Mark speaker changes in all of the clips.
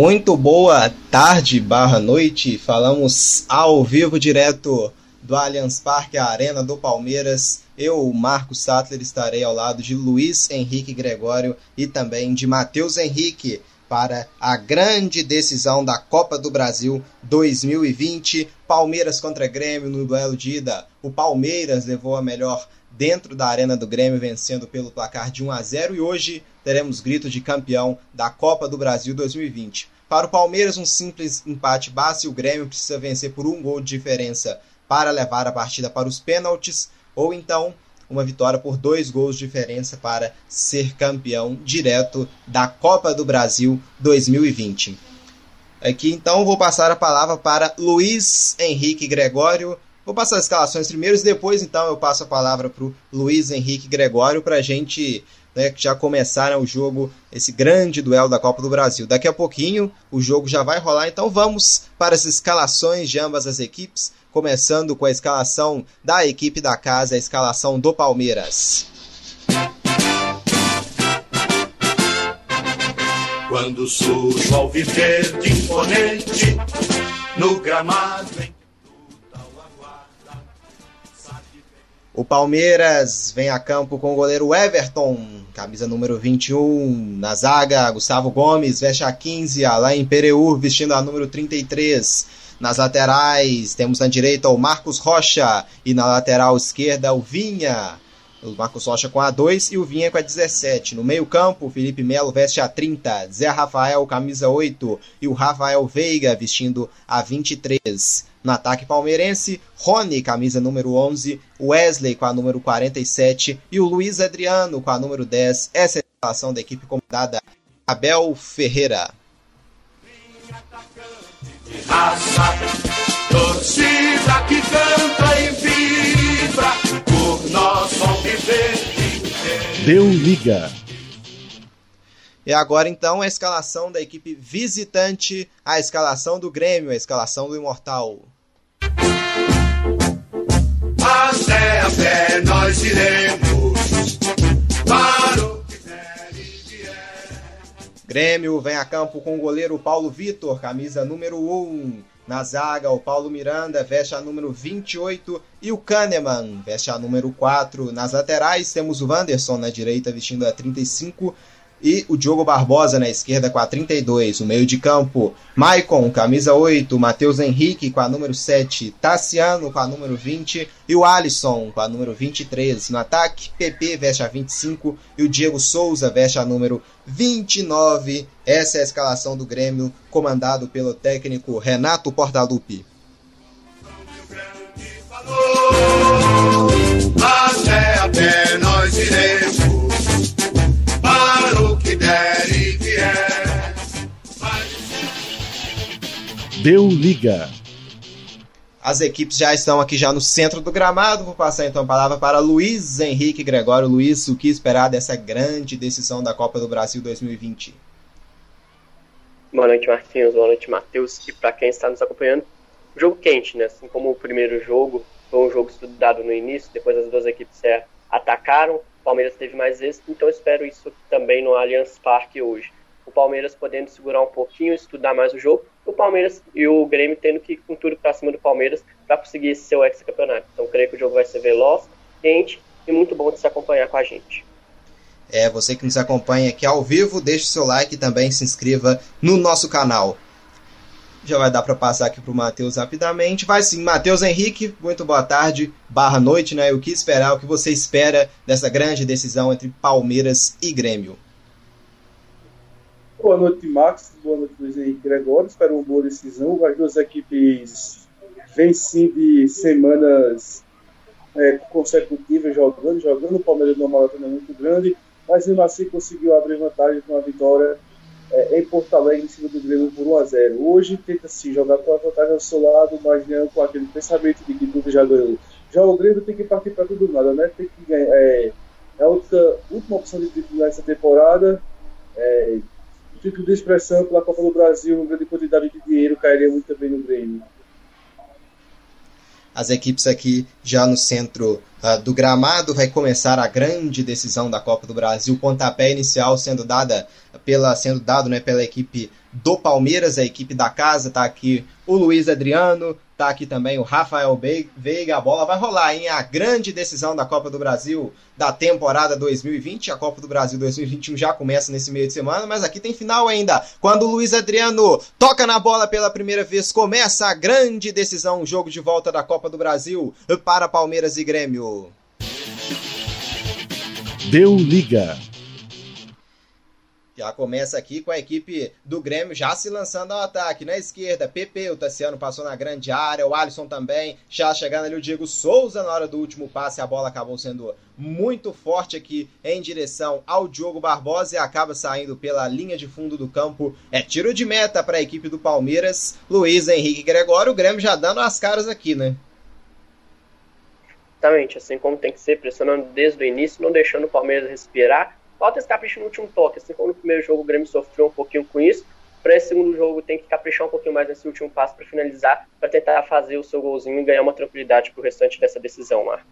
Speaker 1: Muito boa tarde barra noite. Falamos ao vivo direto do Allianz Parque, a Arena do Palmeiras. Eu, Marcos Sattler, estarei ao lado de Luiz Henrique Gregório e também de Matheus Henrique para a grande decisão da Copa do Brasil 2020. Palmeiras contra Grêmio no duelo de ida. O Palmeiras levou a melhor dentro da Arena do Grêmio, vencendo pelo placar de 1 a 0 e hoje teremos grito de campeão da Copa do Brasil 2020. Para o Palmeiras, um simples empate basta e o Grêmio precisa vencer por um gol de diferença para levar a partida para os pênaltis, ou então uma vitória por dois gols de diferença para ser campeão direto da Copa do Brasil 2020. Aqui então vou passar a palavra para Luiz Henrique Gregório, Vou passar as escalações primeiro e depois então eu passo a palavra para o Luiz Henrique Gregório para a gente né, já começar né, o jogo, esse grande duelo da Copa do Brasil. Daqui a pouquinho o jogo já vai rolar, então vamos para as escalações de ambas as equipes, começando com a escalação da equipe da casa, a escalação do Palmeiras.
Speaker 2: Quando surge ao viver de imponente no gramado
Speaker 1: O Palmeiras vem a campo com o goleiro Everton, camisa número 21. Na zaga, Gustavo Gomes veste a 15, Alain Pereur vestindo a número 33. Nas laterais, temos na direita o Marcos Rocha e na lateral esquerda o Vinha. O Marcos Rocha com a 2 e o Vinha com a 17. No meio-campo, Felipe Melo veste a 30, Zé Rafael, camisa 8 e o Rafael Veiga vestindo a 23. No ataque palmeirense, Rony, camisa número 11, Wesley com a número 47 e o Luiz Adriano com a número 10. Essa é a situação da equipe comandada Abel Ferreira.
Speaker 2: Raça, torcida que canta e vibra por nosso.
Speaker 3: Deu liga.
Speaker 1: E agora então a escalação da equipe visitante, a escalação do Grêmio, a escalação do Imortal.
Speaker 2: Até a nós.
Speaker 1: Grêmio vem a campo com o goleiro Paulo Vitor, camisa número 1. Na zaga, o Paulo Miranda veste a número 28 e o Kahneman veste a número 4. Nas laterais, temos o Wanderson na direita vestindo a 35 e o Diogo Barbosa na esquerda com a 32. O meio de campo, Maicon, camisa 8, Matheus Henrique com a número 7, Tassiano com a número 20 e o Alisson com a número 23. No ataque, PP veste a 25 e o Diego Souza veste a número 29. Essa é a escalação do Grêmio, comandado pelo técnico Renato Portaluppi.
Speaker 2: Até a pé e vier.
Speaker 3: Deu liga.
Speaker 1: As equipes já estão aqui já no centro do gramado. Vou passar então a palavra para Luiz Henrique Gregório. Luiz, o que esperar dessa grande decisão da Copa do Brasil 2020?
Speaker 4: Boa noite, Marquinhos. Boa noite, Matheus. E para quem está nos acompanhando, jogo quente, né? Assim como o primeiro jogo foi um jogo estudado no início, depois as duas equipes se atacaram, o Palmeiras teve mais êxito, então espero isso também no Allianz Parque hoje. O Palmeiras podendo segurar um pouquinho, estudar mais o jogo, o Palmeiras e o Grêmio tendo que ir com tudo para cima do Palmeiras para conseguir esse seu ex-campeonato. Então creio que o jogo vai ser veloz, quente e muito bom de se acompanhar com a gente.
Speaker 1: É, você que nos acompanha aqui ao vivo, deixe seu like e também se inscreva no nosso canal. Já vai dar para passar aqui para o Matheus rapidamente. Vai sim, Matheus Henrique, muito boa tarde, barra noite, né? O que esperar, o que você espera dessa grande decisão entre Palmeiras e Grêmio?
Speaker 5: Boa noite, Max. Boa noite, Luiz Henrique Gregório. Espero uma boa decisão. As duas equipes vêm sim de semanas é, consecutivas jogando, jogando. O Palmeiras numa maratona muito grande, mas ainda assim conseguiu abrir vantagem com a vitória é, em Porto Alegre em cima do Grêmio por 1 a 0 Hoje tenta-se jogar com a vantagem ao seu lado, mas não com aquele pensamento de que tudo já ganhou. Já o Grêmio tem que partir para tudo nada, né? Tem que ganhar. É, é a última, última opção de título nessa temporada. É, o título de expressão pela Copa do Brasil, uma grande quantidade de dinheiro cairia muito bem no Grêmio.
Speaker 1: As equipes aqui já no centro uh, do gramado vai começar a grande decisão da Copa do Brasil, pontapé inicial sendo dada pela sendo dado, né, pela equipe do Palmeiras, a equipe da casa, tá aqui o Luiz Adriano, tá aqui também o Rafael Veiga, a bola vai rolar, hein? A grande decisão da Copa do Brasil da temporada 2020, a Copa do Brasil 2021 já começa nesse meio de semana, mas aqui tem final ainda. Quando o Luiz Adriano toca na bola pela primeira vez, começa a grande decisão, o jogo de volta da Copa do Brasil para Palmeiras e Grêmio.
Speaker 3: Deu liga.
Speaker 1: Já começa aqui com a equipe do Grêmio já se lançando ao ataque. Na esquerda, PP, o Tassiano passou na grande área, o Alisson também. Já chegando ali o Diego Souza na hora do último passe. A bola acabou sendo muito forte aqui em direção ao Diogo Barbosa e acaba saindo pela linha de fundo do campo. É tiro de meta para a equipe do Palmeiras. Luiz Henrique Gregório, o Grêmio já dando as caras aqui, né?
Speaker 4: Exatamente, assim como tem que ser, pressionando desde o início, não deixando o Palmeiras respirar Falta esse capricho no último toque, assim como no primeiro jogo o Grêmio sofreu um pouquinho com isso. Para esse segundo jogo tem que caprichar um pouquinho mais nesse último passo para finalizar, para tentar fazer o seu golzinho e ganhar uma tranquilidade para o restante dessa decisão, Marco.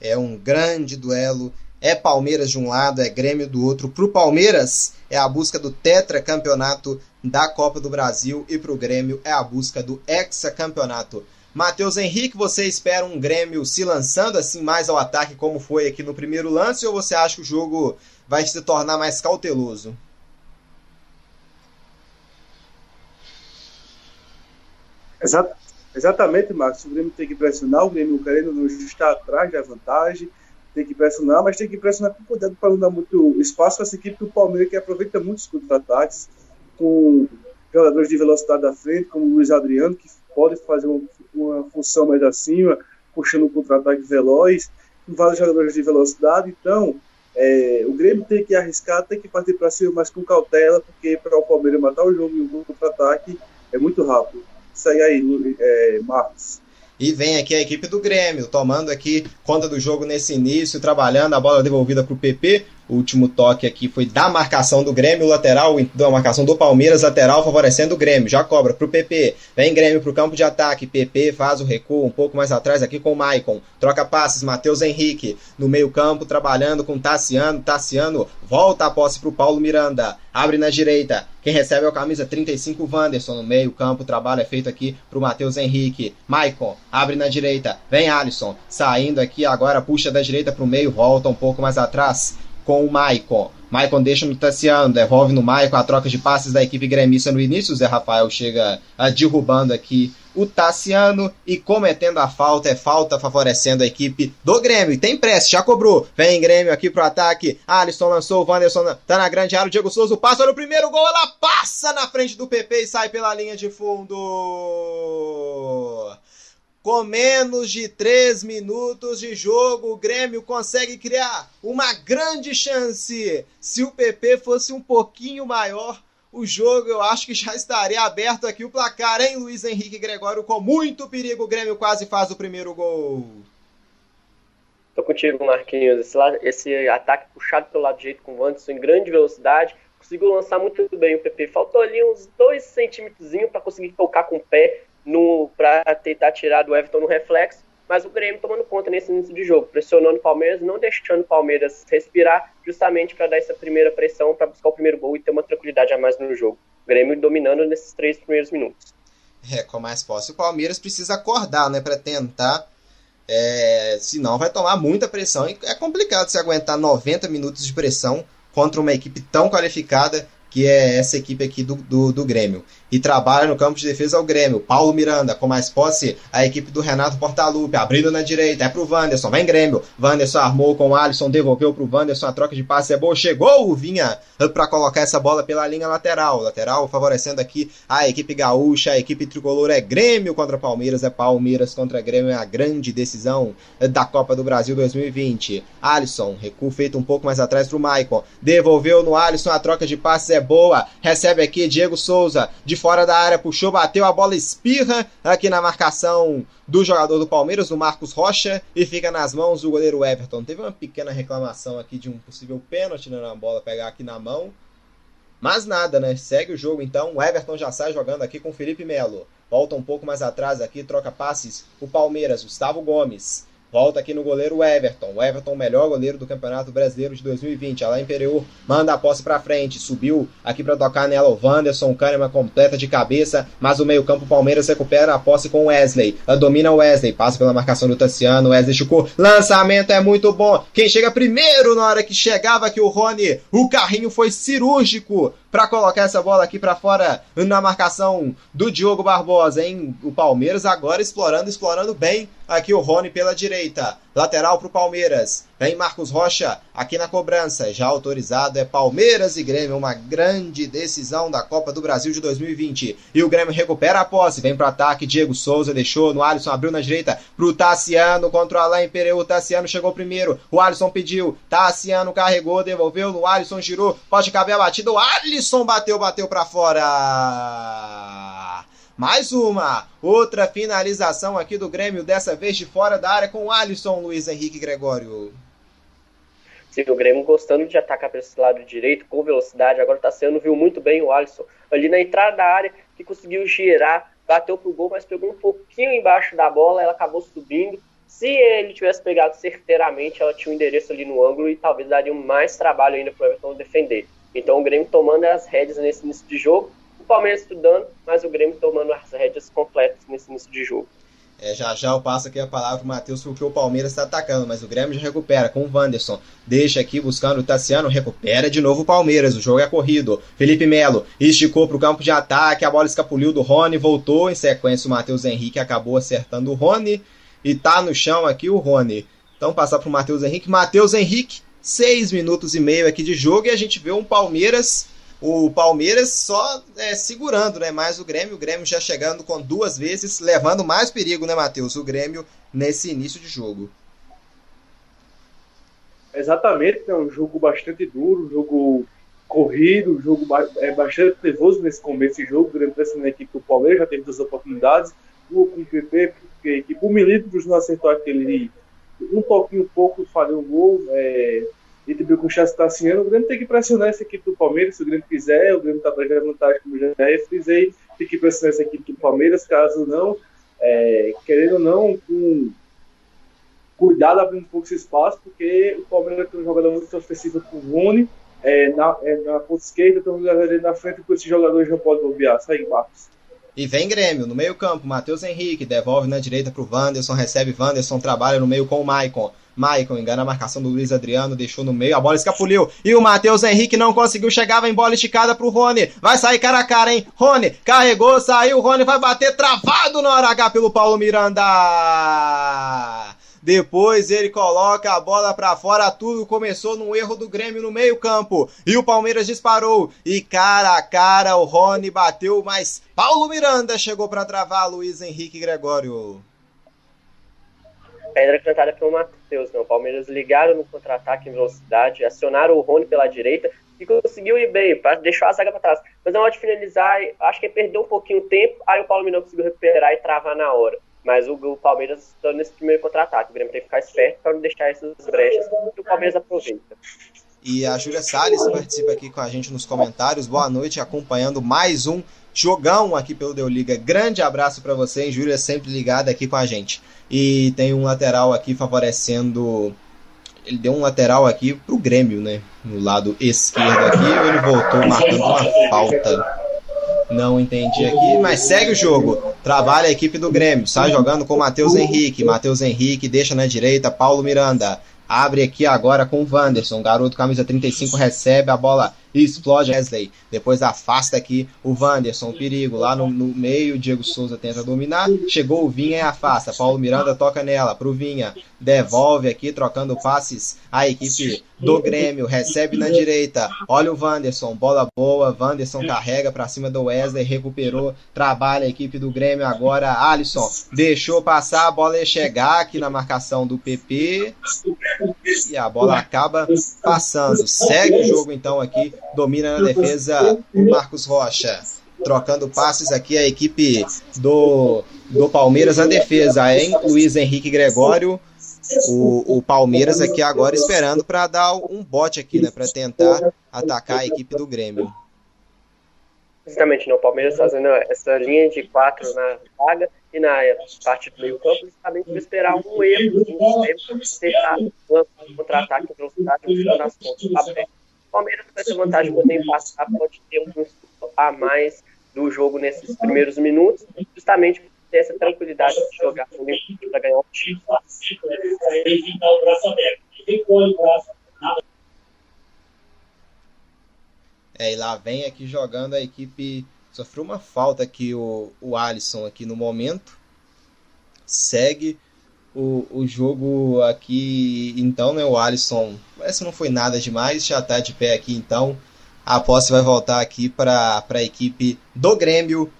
Speaker 1: É um grande duelo. É Palmeiras de um lado, é Grêmio do outro. Para o Palmeiras é a busca do tetracampeonato da Copa do Brasil e para o Grêmio é a busca do hexacampeonato. Matheus Henrique, você espera um Grêmio se lançando assim mais ao ataque como foi aqui no primeiro lance ou você acha que o jogo vai se tornar mais cauteloso?
Speaker 5: Exato, exatamente, Marcos. O Grêmio tem que pressionar, o Grêmio querendo não está atrás da vantagem, tem que pressionar, mas tem que pressionar com cuidado para não dar muito espaço para essa equipe do Palmeiras, que aproveita muito os contra-ataques, com jogadores de velocidade da frente, como o Luiz Adriano, que pode fazer uma, uma função mais acima, puxando um contra-ataque veloz, com vários jogadores de velocidade. Então, é, o Grêmio tem que arriscar, tem que partir para cima, mas com cautela, porque para o Palmeiras matar o jogo em um contra-ataque é muito rápido. Segue aí, é, Marcos.
Speaker 1: E vem aqui a equipe do Grêmio, tomando aqui conta do jogo nesse início, trabalhando, a bola devolvida para o PP. O último toque aqui foi da marcação do Grêmio, lateral, da marcação do Palmeiras, lateral, favorecendo o Grêmio. Já cobra para o PP. Vem Grêmio para o campo de ataque. PP faz o recuo um pouco mais atrás aqui com o Maicon. Troca passes, Matheus Henrique. No meio-campo, trabalhando com Tassiano. Tassiano volta a posse para o Paulo Miranda. Abre na direita. Quem recebe é o camisa 35, Wanderson. No meio-campo, o trabalho é feito aqui para o Matheus Henrique. Maicon abre na direita. Vem Alisson. Saindo aqui agora, puxa da direita para o meio, volta um pouco mais atrás com o Maicon. Maicon deixa no Tassiano, devolve no Maicon a troca de passes da equipe gremista no início. O Zé Rafael chega uh, derrubando aqui o Tassiano e cometendo a falta. É falta favorecendo a equipe do Grêmio. Tem pressa, já cobrou. Vem Grêmio aqui pro ataque. Alisson lançou, o Wanderson tá na grande área. O Diego Souza passa no primeiro gol. Ela passa na frente do PP e sai pela linha de fundo. Com menos de 3 minutos de jogo, o Grêmio consegue criar uma grande chance. Se o PP fosse um pouquinho maior, o jogo eu acho que já estaria aberto aqui o placar, hein, Luiz Henrique Gregório? Com muito perigo, o Grêmio quase faz o primeiro gol.
Speaker 4: Tô contigo, Marquinhos. Esse, esse ataque puxado pelo lado direito com o Wanderson em grande velocidade. Conseguiu lançar muito bem o PP. Faltou ali uns 2 centímetros para conseguir tocar com o pé para tentar tirar do Everton no reflexo, mas o Grêmio tomando conta nesse início de jogo, pressionando o Palmeiras, não deixando o Palmeiras respirar, justamente para dar essa primeira pressão, para buscar o primeiro gol e ter uma tranquilidade a mais no jogo. O Grêmio dominando nesses três primeiros minutos.
Speaker 1: É, com mais posse. O Palmeiras precisa acordar, né, para tentar. É, senão vai tomar muita pressão. E é complicado se aguentar 90 minutos de pressão contra uma equipe tão qualificada que é essa equipe aqui do, do, do Grêmio e trabalha no campo de defesa ao Grêmio. Paulo Miranda, com mais posse, a equipe do Renato Portaluppi, abrindo na direita, é pro Wanderson, vem Grêmio. Wanderson armou com o Alisson, devolveu pro Wanderson, a troca de passe é boa, chegou o Vinha para colocar essa bola pela linha lateral. Lateral favorecendo aqui a equipe gaúcha, a equipe tricolor é Grêmio contra Palmeiras, é Palmeiras contra Grêmio, é a grande decisão da Copa do Brasil 2020. Alisson, recuo feito um pouco mais atrás pro Maicon, devolveu no Alisson, a troca de passes é boa, recebe aqui Diego Souza, de fora da área, puxou, bateu, a bola espirra aqui na marcação do jogador do Palmeiras, o Marcos Rocha, e fica nas mãos do goleiro Everton. Teve uma pequena reclamação aqui de um possível pênalti né, na bola pegar aqui na mão. Mas nada, né? Segue o jogo então. O Everton já sai jogando aqui com Felipe Melo. Volta um pouco mais atrás aqui, troca passes. O Palmeiras, Gustavo Gomes. Volta aqui no goleiro Everton. O Everton, melhor goleiro do Campeonato Brasileiro de 2020. Alain Pereur manda a posse pra frente. Subiu aqui para tocar nela o Wanderson. Kahneman completa de cabeça. Mas o meio-campo Palmeiras recupera a posse com Wesley. Domina o Wesley. Passa pela marcação do Tassiano. Wesley chucou. Lançamento é muito bom. Quem chega primeiro na hora que chegava aqui o Rony. O carrinho foi cirúrgico para colocar essa bola aqui para fora na marcação do Diogo Barbosa, hein? O Palmeiras agora explorando, explorando bem aqui o Rony pela direita. Lateral para o Palmeiras. Vem Marcos Rocha aqui na cobrança. Já autorizado é Palmeiras e Grêmio. Uma grande decisão da Copa do Brasil de 2020. E o Grêmio recupera a posse. Vem para ataque. Diego Souza deixou no Alisson. Abriu na direita para o Tassiano contra o Alain Pereu. O Tassiano chegou primeiro. O Alisson pediu. Tassiano carregou, devolveu no Alisson. Girou. Pode caber a batida. O Alisson bateu, bateu para fora. Mais uma, outra finalização aqui do Grêmio, dessa vez de fora da área com o Alisson Luiz Henrique Gregório.
Speaker 4: Sim, o Grêmio gostando de atacar para esse lado direito com velocidade. Agora tá sendo, viu muito bem o Alisson ali na entrada da área, que conseguiu girar, bateu pro gol, mas pegou um pouquinho embaixo da bola, ela acabou subindo. Se ele tivesse pegado certeiramente, ela tinha um endereço ali no ângulo e talvez daria mais trabalho ainda para o Everton defender. Então o Grêmio tomando as rédeas nesse início de jogo, Palmeiras estudando, mas o Grêmio tomando as rédeas completas nesse início de jogo.
Speaker 1: É, já já eu passo aqui a palavra pro Matheus porque o Palmeiras está atacando, mas o Grêmio já recupera com o Wanderson. Deixa aqui buscando o Tassiano, recupera de novo o Palmeiras. O jogo é corrido. Felipe Melo esticou para o campo de ataque, a bola escapuliu do Rony, voltou em sequência o Matheus Henrique acabou acertando o Rony e tá no chão aqui o Rony. Então passar pro Matheus Henrique. Matheus Henrique, seis minutos e meio aqui de jogo e a gente vê um Palmeiras o Palmeiras só é, segurando né, mais o Grêmio, o Grêmio já chegando com duas vezes, levando mais perigo, né, Matheus? O Grêmio nesse início de jogo.
Speaker 5: Exatamente, é um jogo bastante duro, um jogo corrido, um jogo é bastante nervoso nesse começo de jogo. O Grêmio pensando na equipe do Palmeiras já teve duas oportunidades, uma com o PP, porque a equipe, o Milímetros não acertou aquele um toquinho pouco, falhou o gol. É, e também com o Chassi Tassiano, o Grêmio tem que pressionar essa equipe do Palmeiras, se o Grêmio quiser, o Grêmio está atrás vantagem, como já frisei, tem que pressionar essa equipe do Palmeiras, caso não, é, querendo ou não, com cuidado abrindo um pouco esse espaço, porque o Palmeiras tem um jogador muito ofensivo com o Rony, é, na, é, na ponta esquerda, então ele na frente, com esses jogadores não pode bobear, sai Marcos.
Speaker 1: E vem Grêmio, no meio campo, Matheus Henrique, devolve na direita para o Wanderson, recebe Wanderson, trabalha no meio com o Maicon. Maicon engana a marcação do Luiz Adriano, deixou no meio, a bola escapuliu. E o Matheus Henrique não conseguiu chegar, vem bola esticada pro Rony. Vai sair cara a cara, hein? Rony carregou, saiu, Rony vai bater travado no hora H pelo Paulo Miranda. Depois ele coloca a bola para fora, tudo começou num erro do Grêmio no meio-campo. E o Palmeiras disparou. E cara a cara o Rony bateu, mas Paulo Miranda chegou para travar Luiz Henrique Gregório
Speaker 4: pedra cantada pelo Matheus. Né? O Palmeiras ligaram no contra-ataque em velocidade, acionaram o Rony pela direita e conseguiu ir bem, deixou a zaga para trás. Mas na hora de finalizar, acho que perdeu um pouquinho o tempo, aí o Paulo não conseguiu recuperar e travar na hora. Mas o, o Palmeiras está nesse primeiro contra-ataque. O Grêmio tem que ficar esperto para não deixar essas brechas que o Palmeiras aproveita.
Speaker 1: E a Júlia Salles participa aqui com a gente nos comentários. Boa noite, acompanhando mais um jogão aqui pelo Deu Liga. Grande abraço para você, hein, Júlia, sempre ligada aqui com a gente. E tem um lateral aqui favorecendo. Ele deu um lateral aqui pro Grêmio, né? No lado esquerdo aqui, ele voltou marcando uma falta. Não entendi aqui, mas segue o jogo. Trabalha a equipe do Grêmio. Sai jogando com Matheus Henrique. Matheus Henrique deixa na direita Paulo Miranda. Abre aqui agora com o Wanderson. Garoto camisa 35 recebe a bola explode Wesley. Depois afasta aqui o Wanderson. Perigo lá no, no meio. Diego Souza tenta dominar. Chegou o Vinha e afasta. Paulo Miranda toca nela pro Vinha. Devolve aqui, trocando passes. A equipe do Grêmio recebe na direita. Olha o Wanderson. Bola boa. Wanderson carrega para cima do Wesley. Recuperou. Trabalha a equipe do Grêmio agora. Alisson deixou passar. A bola ia chegar aqui na marcação do PP. E a bola acaba passando. Segue o jogo então aqui domina na defesa o Marcos Rocha. Trocando passes aqui a equipe do, do Palmeiras na defesa, hein? Luiz Henrique Gregório. O, o Palmeiras aqui agora esperando para dar um bote aqui, né? Para tentar atacar a equipe do Grêmio.
Speaker 4: Exatamente, não. O Palmeiras fazendo essa linha de quatro na vaga e na parte do meio campo, justamente para esperar um erro, um erro tentar um contra-ataque em velocidade no final das contas. Palmeiras com essa vantagem de poder passar pode ter um a mais do jogo nesses primeiros minutos, justamente por ter essa tranquilidade de jogar para ganhar o título.
Speaker 1: É, e lá vem aqui jogando a equipe. Sofreu uma falta aqui o, o Alisson aqui no momento. Segue o, o jogo aqui. Então, né? O Alisson. Parece que não foi nada demais. Já tá de pé aqui então. A posse vai voltar aqui para a equipe do Grêmio.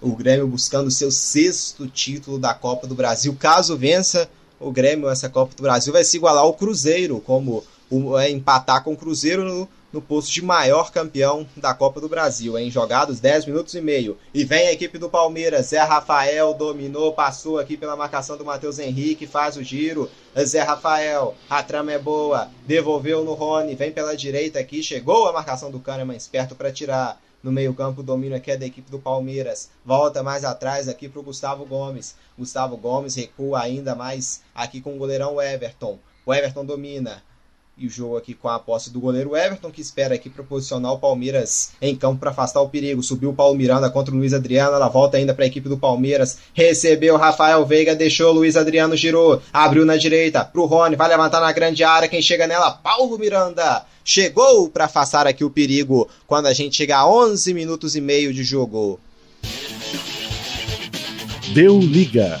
Speaker 1: O Grêmio buscando seu sexto título da Copa do Brasil. Caso vença o Grêmio essa Copa do Brasil, vai se igualar ao Cruzeiro, como o, é, empatar com o Cruzeiro no, no posto de maior campeão da Copa do Brasil, em jogados 10 minutos e meio. E vem a equipe do Palmeiras, Zé Rafael dominou, passou aqui pela marcação do Matheus Henrique, faz o giro. Zé Rafael, a trama é boa, devolveu no Rony, vem pela direita aqui, chegou a marcação do Kahneman esperto para tirar. No meio-campo, o domínio aqui é da equipe do Palmeiras. Volta mais atrás aqui para o Gustavo Gomes. Gustavo Gomes recua ainda mais aqui com o goleirão Everton. O Everton domina. E o jogo aqui com a posse do goleiro Everton, que espera aqui para posicionar o Palmeiras em campo para afastar o perigo. Subiu o Paulo Miranda contra o Luiz Adriano. Ela volta ainda para a equipe do Palmeiras. Recebeu Rafael Veiga, deixou o Luiz Adriano, girou. Abriu na direita para o Rony. Vai levantar na grande área. Quem chega nela? Paulo Miranda. Chegou para afastar aqui o perigo quando a gente chega a 11 minutos e meio de jogo.
Speaker 3: Deu liga.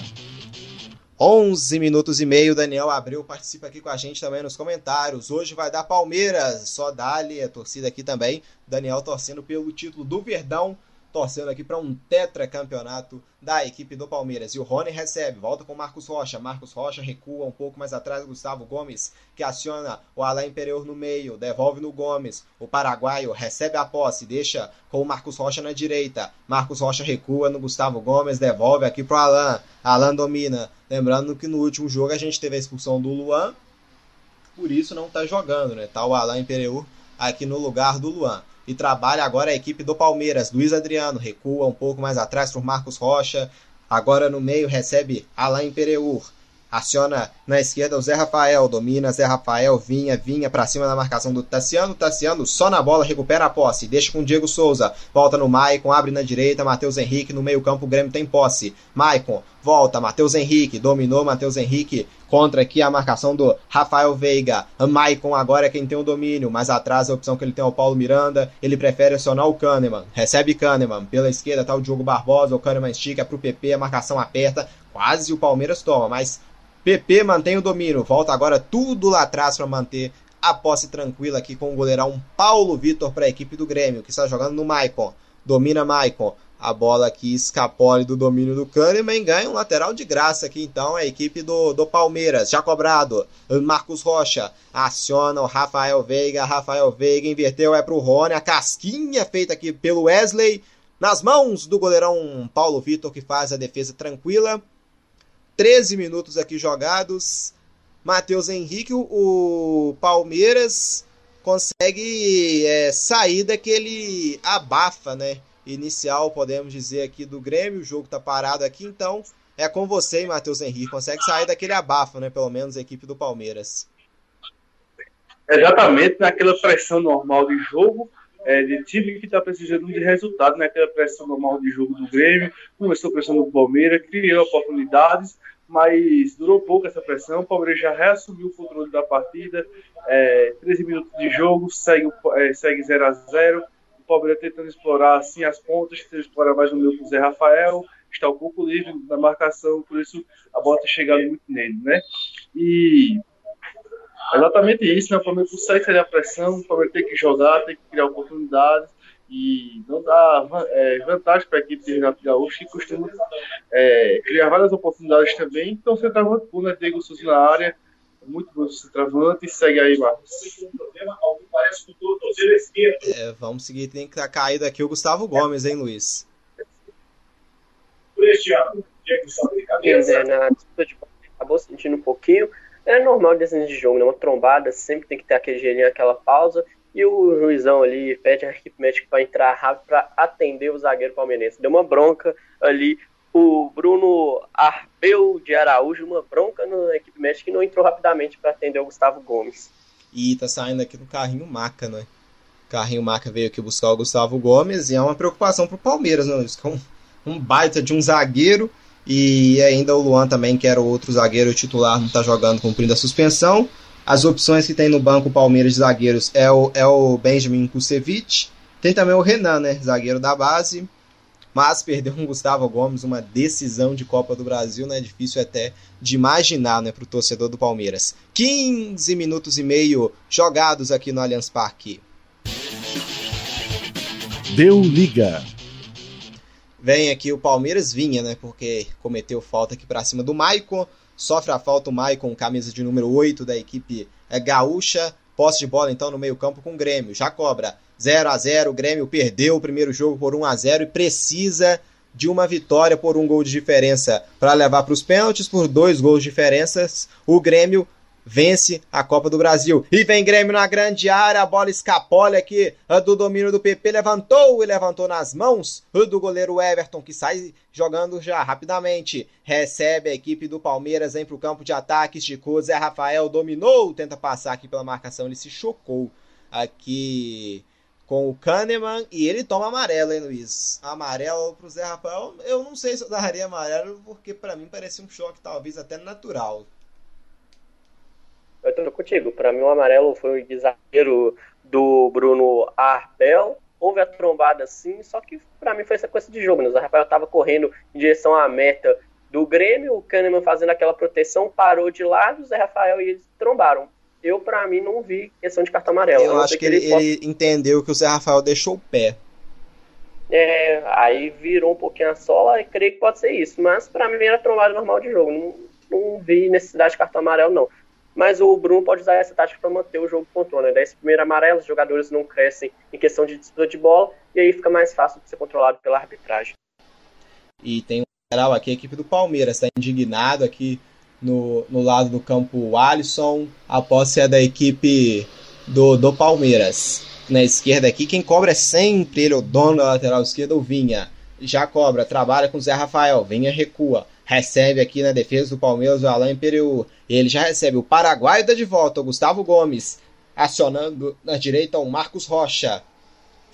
Speaker 1: 11 minutos e meio, Daniel Abreu participa aqui com a gente também nos comentários. Hoje vai dar Palmeiras, só dali a torcida aqui também. Daniel torcendo pelo título do Verdão torcendo aqui para um tetracampeonato da equipe do Palmeiras. E o Rony recebe, volta com Marcos Rocha. Marcos Rocha recua um pouco mais atrás, Gustavo Gomes, que aciona o Alain Imperior no meio, devolve no Gomes. O paraguaio recebe a posse, deixa com o Marcos Rocha na direita. Marcos Rocha recua no Gustavo Gomes, devolve aqui pro Alain. Alain domina. Lembrando que no último jogo a gente teve a expulsão do Luan, por isso não tá jogando, né? Tá o Alain Imperior aqui no lugar do Luan e trabalha agora a equipe do Palmeiras. Luiz Adriano recua um pouco mais atrás o Marcos Rocha. Agora no meio recebe Alain Pereur. Aciona na esquerda o Zé Rafael, domina Zé Rafael, vinha, vinha para cima da marcação do Tassiano. Tassiano só na bola, recupera a posse, deixa com o Diego Souza, volta no Maicon, abre na direita, Matheus Henrique no meio-campo, o Grêmio tem posse. Maicon volta, Matheus Henrique, dominou Matheus Henrique contra aqui a marcação do Rafael Veiga. Maicon agora é quem tem o domínio, mas atrás a opção que ele tem é o Paulo Miranda, ele prefere acionar o Kahneman. Recebe Kahneman, pela esquerda tá o Diogo Barbosa, o Kahneman estica pro PP, a marcação aperta, quase o Palmeiras toma, mas PP mantém o domínio, volta agora tudo lá atrás para manter a posse tranquila aqui com o goleirão Paulo Vitor para a equipe do Grêmio, que está jogando no Maicon. Domina Maicon. A bola aqui escapole do domínio do Kahneman ganha um lateral de graça aqui então a equipe do, do Palmeiras. Já cobrado. Marcos Rocha aciona o Rafael Veiga. Rafael Veiga inverteu, é pro Rony. A casquinha feita aqui pelo Wesley. Nas mãos do goleirão Paulo Vitor que faz a defesa tranquila. 13 minutos aqui jogados. Matheus Henrique, o Palmeiras consegue é, sair daquele abafa, né? Inicial, podemos dizer aqui do Grêmio. O jogo tá parado aqui, então é com você, Matheus Henrique. Consegue sair daquele abafa, né? Pelo menos a equipe do Palmeiras.
Speaker 5: Exatamente naquela pressão normal de jogo é, de time que está precisando de resultado naquela pressão normal de jogo do Grêmio, começou pressão do Palmeiras, criou oportunidades, mas durou pouco essa pressão. O Palmeiras já reassumiu o controle da partida, é, 13 minutos de jogo, segue, é, segue 0 a 0 O Palmeiras tentando explorar assim as pontas, tentando explorar mais no meio com o Zé Rafael, está um pouco livre na marcação, por isso a está chegando muito nele, né? E exatamente isso, né? O Palmeiras consegue sair da pressão, o Palmeiras tem que jogar, tem que criar oportunidades e não dá é, vantagem para a equipe de Renato Gaúcho, que costuma é, criar várias oportunidades também. Então, centroavante bom, né? Diego Souza na área, muito bom centroavante, e segue aí, Marcos.
Speaker 1: É, vamos seguir, tem que estar caído aqui o Gustavo Gomes, hein, Luiz?
Speaker 4: É, na disputa de acabou sentindo um pouquinho é normal desse de jogo, né? Uma trombada, sempre tem que ter aquele gelinho, aquela pausa. e o juizão ali pede a equipe médica para entrar rápido para atender o zagueiro palmeirense. Deu uma bronca ali. O Bruno Arbeu de Araújo, uma bronca na equipe médica que não entrou rapidamente para atender o Gustavo Gomes.
Speaker 1: E tá saindo aqui no carrinho Maca, né? O carrinho Maca veio aqui buscar o Gustavo Gomes e é uma preocupação pro Palmeiras, né? É um, um baita de um zagueiro e ainda o Luan também, que era o outro zagueiro titular, não tá jogando cumprindo a suspensão. As opções que tem no banco Palmeiras de zagueiros é o, é o Benjamin Kusevich. Tem também o Renan, né? Zagueiro da base. Mas perdeu um Gustavo Gomes, uma decisão de Copa do Brasil, né? Difícil até de imaginar, né? Pro torcedor do Palmeiras. 15 minutos e meio jogados aqui no Allianz Parque.
Speaker 3: Deu liga.
Speaker 1: Vem aqui o Palmeiras vinha, né? Porque cometeu falta aqui para cima do Maicon. Sofre a falta o Maicon, camisa de número 8 da equipe é, gaúcha. Posse de bola então no meio-campo com o Grêmio. Já cobra 0 a 0 O Grêmio perdeu o primeiro jogo por 1 a 0 e precisa de uma vitória por um gol de diferença para levar para os pênaltis. Por dois gols de diferença, o Grêmio vence a Copa do Brasil. E vem Grêmio na grande área, a bola escapole aqui do domínio do PP, levantou e levantou nas mãos do goleiro Everton, que sai jogando já rapidamente. Recebe a equipe do Palmeiras, vem para o campo de ataque, esticou, Zé Rafael dominou, tenta passar aqui pela marcação, ele se chocou aqui com o Kahneman e ele toma amarelo, hein, Luiz? Amarelo pro Zé Rafael, eu não sei se eu daria amarelo, porque para mim parece um choque talvez até natural.
Speaker 4: Eu tô contigo. Para mim, o amarelo foi o zagueiro do Bruno Arpel. Houve a trombada sim, só que para mim foi sequência de jogo. Né? O Rafael tava correndo em direção à meta do Grêmio, o Kahneman fazendo aquela proteção, parou de lado, o Zé Rafael e eles trombaram. Eu, para mim, não vi questão de cartão amarelo.
Speaker 1: Eu acho que ele, ele, entendeu que o Zé Rafael deixou o pé.
Speaker 4: É, aí virou um pouquinho a sola e creio que pode ser isso. Mas para mim era trombada normal de jogo. Não, não vi necessidade de cartão amarelo, não. Mas o Bruno pode usar essa tática para manter o jogo controle. Né? Esse primeiro amarelo, os jogadores não crescem em questão de disputa de bola e aí fica mais fácil de ser controlado pela arbitragem.
Speaker 1: E tem um geral aqui, a equipe do Palmeiras está indignado aqui no, no lado do campo o Alisson, a posse é da equipe do, do Palmeiras. Na esquerda aqui, quem cobra é sempre ele, o dono da lateral esquerda, o Vinha. Já cobra, trabalha com o Zé Rafael, Vinha recua recebe aqui na defesa do Palmeiras o Alain Pereu. Ele já recebe o Paraguai dá de volta o Gustavo Gomes, acionando na direita o Marcos Rocha.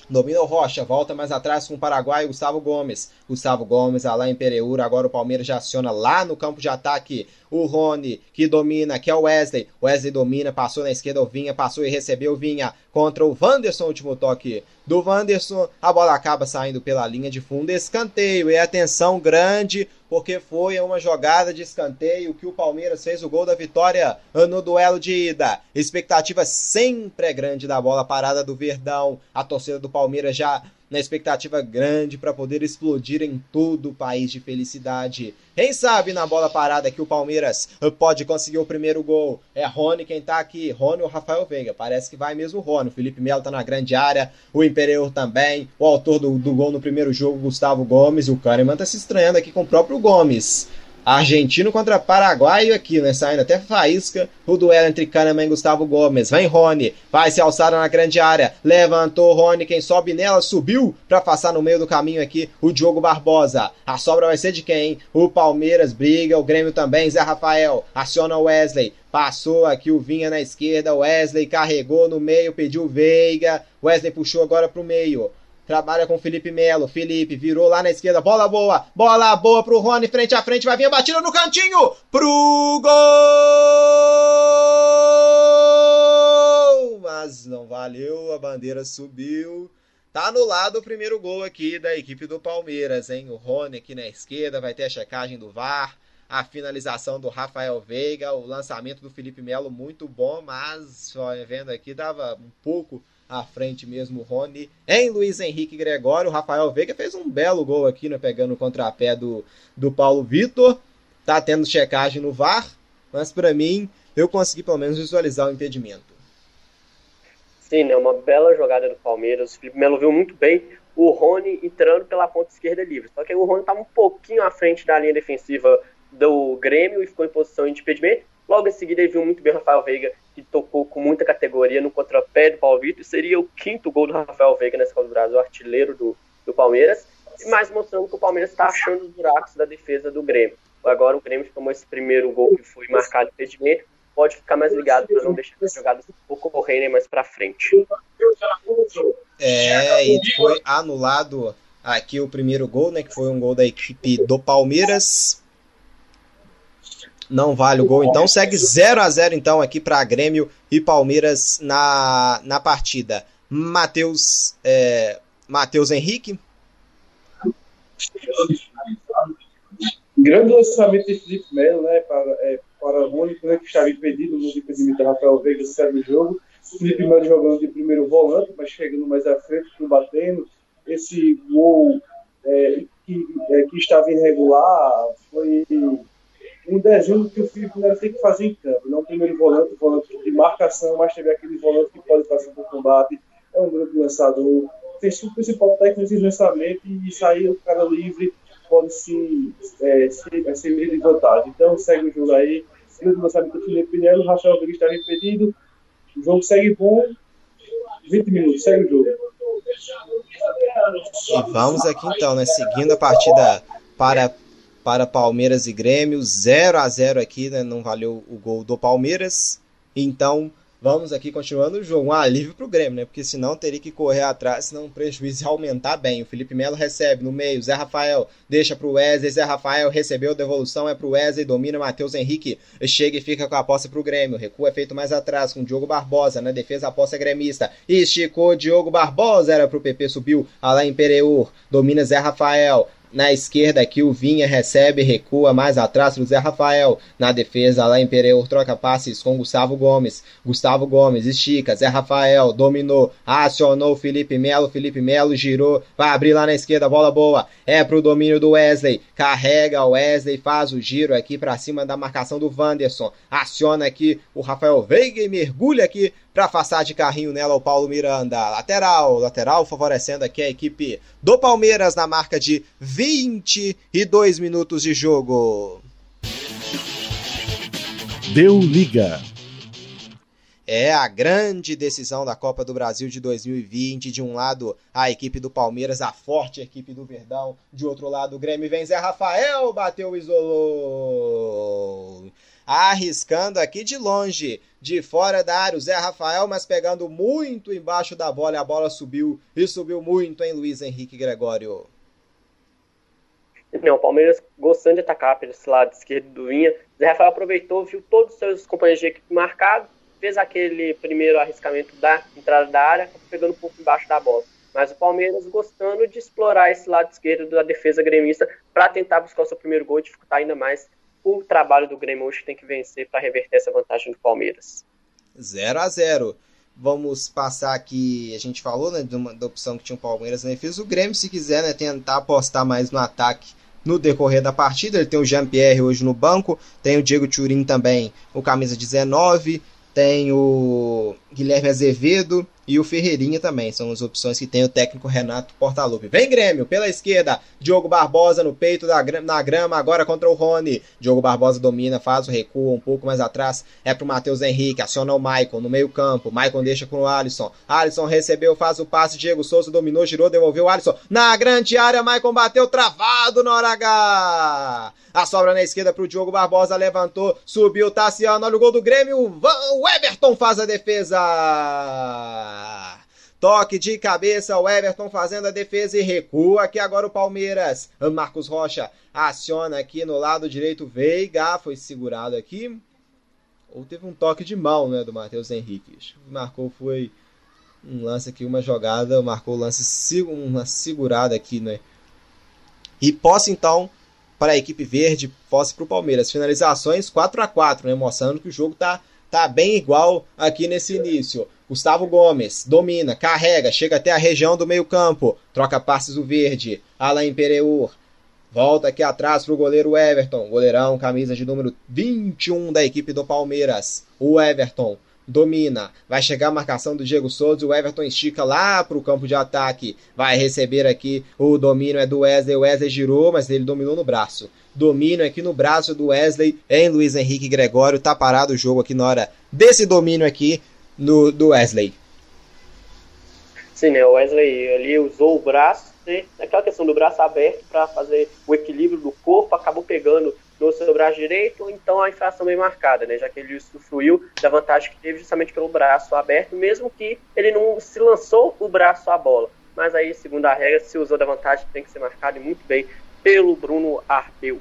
Speaker 1: Domina o Rocha, volta mais atrás com o Paraguai Gustavo Gomes. Gustavo Gomes, Alain Pereira, agora o Palmeiras já aciona lá no campo de ataque o Rony, que domina, que é o Wesley. Wesley domina, passou na esquerda o Vinha, passou e recebeu o Vinha contra o Wanderson, último toque do Wanderson. A bola acaba saindo pela linha de fundo, escanteio e atenção grande porque foi uma jogada de escanteio que o Palmeiras fez o gol da vitória no duelo de ida. Expectativa sempre é grande da bola parada do Verdão. A torcida do Palmeiras já na expectativa grande para poder explodir em todo o país de felicidade. Quem sabe na bola parada que o Palmeiras pode conseguir o primeiro gol. É Rony quem tá aqui, Rony ou Rafael Veiga. Parece que vai mesmo o Rony. O Felipe Melo tá na grande área, o Imperior também. O autor do, do gol no primeiro jogo, Gustavo Gomes. O Kahneman tá se estranhando aqui com o próprio Gomes. Argentino contra Paraguai aqui, né? Saindo até faísca o duelo entre Kahneman e Gustavo Gomes. Vem Rony, vai se alçar na grande área. Levantou Rony, quem sobe nela subiu para passar no meio do caminho aqui o Diogo Barbosa. A sobra vai ser de quem? O Palmeiras briga, o Grêmio também. Zé Rafael aciona o Wesley. Passou aqui o Vinha na esquerda, Wesley carregou no meio, pediu Veiga. Wesley puxou agora pro meio. Trabalha com Felipe Melo. Felipe virou lá na esquerda. Bola boa. Bola boa pro Rony. Frente a frente. Vai vir a batida no cantinho. Pro gol. Mas não valeu. A bandeira subiu. Tá anulado o primeiro gol aqui da equipe do Palmeiras, hein? O Rony aqui na esquerda. Vai ter a checagem do VAR. A finalização do Rafael Veiga. O lançamento do Felipe Melo muito bom. Mas, só vendo aqui, dava um pouco à frente mesmo o Rony, em Luiz Henrique Gregório. O Rafael Veiga fez um belo gol aqui, né, pegando o contrapé do, do Paulo Vitor. Tá tendo checagem no VAR, mas para mim eu consegui pelo menos visualizar o impedimento.
Speaker 4: Sim, né, uma bela jogada do Palmeiras. O Felipe Melo viu muito bem o Rony entrando pela ponta esquerda livre. Só que o Rony estava um pouquinho à frente da linha defensiva do Grêmio e ficou em posição de impedimento. Logo em seguida, ele viu muito bem o Rafael Veiga, que tocou com muita categoria no contrapé do Paulo Vitor. Seria o quinto gol do Rafael Veiga nessa Copa do Brasil, artilheiro do, do Palmeiras. Mas mostrando que o Palmeiras está achando os buracos da defesa do Grêmio. Agora o Grêmio tomou esse primeiro gol que foi marcado impedimento. Pode ficar mais ligado para não deixar as jogadas ocorrerem mais para frente.
Speaker 1: É, e foi anulado aqui o primeiro gol, né? Que foi um gol da equipe do Palmeiras. Não vale o gol, então segue 0 a 0 então aqui para Grêmio e Palmeiras na, na partida. Matheus é, Matheus Henrique.
Speaker 5: Grande lançamento de Felipe Melo, né? Para, é, para o único né, que estava impedido no impedimento da Rafael Veiga, serve o jogo. Felipe Melo jogando de primeiro volante, mas chegando mais à frente, batendo. Esse gol é, que, é, que estava irregular foi um desenho que o Felipe Melo tem que fazer em campo. Não o primeiro volante, volante de marcação, mas teve aquele volante que pode passar por combate. É um grande lançador. Fez o principal técnico de lançamento e sair o cara livre pode se, é, de vantagem. Então segue o jogo aí. Grande lançamento do Felipe Melo, Rafael Rodrigues estava impedido. O jogo segue bom. 20 minutos, segue o jogo.
Speaker 1: E vamos aqui então, né? Seguindo a partida para, para Palmeiras e Grêmio, 0 a 0 aqui, né? Não valeu o gol do Palmeiras. Então, vamos aqui continuando o jogo. Um alívio para o Grêmio, né? Porque senão teria que correr atrás, senão o prejuízo ia aumentar bem. O Felipe Melo recebe no meio, Zé Rafael deixa para o Wesley, Zé Rafael recebeu devolução, é para o Wesley, domina Matheus Henrique, chega e fica com a posse para o Grêmio. Recuo é feito mais atrás com Diogo Barbosa, na defesa a posse é gremista. Esticou Diogo Barbosa, era para o PP, subiu Alain Pereur, domina Zé Rafael, na esquerda aqui o Vinha recebe, recua mais atrás do Zé Rafael. Na defesa lá em Pereur troca passes com Gustavo Gomes. Gustavo Gomes estica, Zé Rafael dominou, acionou Felipe Melo. Felipe Melo girou, vai abrir lá na esquerda, bola boa. É pro domínio do Wesley. Carrega o Wesley, faz o giro aqui para cima da marcação do Wanderson. Aciona aqui o Rafael Veiga e mergulha aqui para afastar de carrinho nela o Paulo Miranda. Lateral, lateral favorecendo aqui a equipe do Palmeiras na marca de 22 minutos de jogo.
Speaker 3: Deu liga.
Speaker 1: É a grande decisão da Copa do Brasil de 2020. De um lado, a equipe do Palmeiras, a forte equipe do Verdão. De outro lado, o Grêmio vem Zé Rafael, bateu, isolou. Arriscando aqui de longe, de fora da área, o Zé Rafael, mas pegando muito embaixo da bola. A bola subiu e subiu muito, em Luiz Henrique Gregório?
Speaker 4: Não, o Palmeiras gostando de atacar pelo lado esquerdo do Vinha. Zé Rafael aproveitou, viu todos os seus companheiros de equipe marcados, fez aquele primeiro arriscamento da entrada da área, pegando um pouco embaixo da bola. Mas o Palmeiras gostando de explorar esse lado esquerdo da defesa gremista para tentar buscar o seu primeiro gol e dificultar ainda mais o trabalho do Grêmio hoje tem que vencer para reverter essa vantagem do Palmeiras.
Speaker 1: 0 a 0 Vamos passar aqui, a gente falou né, uma, da opção que tinha o Palmeiras na defesa. O Grêmio, se quiser, né, tentar apostar mais no ataque no decorrer da partida. Ele tem o Jean-Pierre hoje no banco, tem o Diego Turin também, o camisa 19, tem o Guilherme Azevedo e o Ferreirinha também. São as opções que tem o técnico Renato Portaluppi. Vem Grêmio, pela esquerda, Diogo Barbosa no peito da, na grama, agora contra o Rony. Diogo Barbosa domina, faz o recuo um pouco mais atrás, é pro Matheus Henrique, aciona o Maicon no meio campo. Maicon deixa com o Alisson. Alisson recebeu, faz o passe, Diego Souza dominou, girou, devolveu o Alisson. Na grande área, Maicon bateu travado na hora H. A sobra na esquerda pro Diogo Barbosa, levantou, subiu, Tassiano, olha o gol do Grêmio, o Everton faz a defesa. Toque de cabeça, o Everton fazendo a defesa e recua aqui agora o Palmeiras. Marcos Rocha aciona aqui no lado direito, Veiga foi segurado aqui. Ou teve um toque de mão, né, do Matheus Henrique. Marcou foi um lance aqui, uma jogada, marcou o lance, uma segurada aqui, né. E posse então para a equipe verde, posse para o Palmeiras. Finalizações 4 a 4 né, mostrando que o jogo tá, tá bem igual aqui nesse início. Gustavo Gomes domina, carrega, chega até a região do meio-campo, troca passes o verde. Alain Pereur volta aqui atrás para o goleiro Everton, goleirão, camisa de número 21 da equipe do Palmeiras. O Everton domina. Vai chegar a marcação do Diego Souza. O Everton estica lá para o campo de ataque. Vai receber aqui o domínio é do Wesley. O Wesley girou, mas ele dominou no braço. Domínio aqui no braço do Wesley em Luiz Henrique Gregório. Tá parado o jogo aqui na hora desse domínio aqui no, do Wesley.
Speaker 4: Sim, né? O Wesley ali usou o braço, né? aquela questão do braço aberto para fazer o equilíbrio do corpo, acabou pegando no seu braço direito, então a infração bem marcada, né? Já que ele usufruiu da vantagem que teve justamente pelo braço aberto, mesmo que ele não se lançou o braço à bola. Mas aí, segundo a regra, se usou da vantagem, tem que ser marcado e muito bem pelo Bruno Arpeu.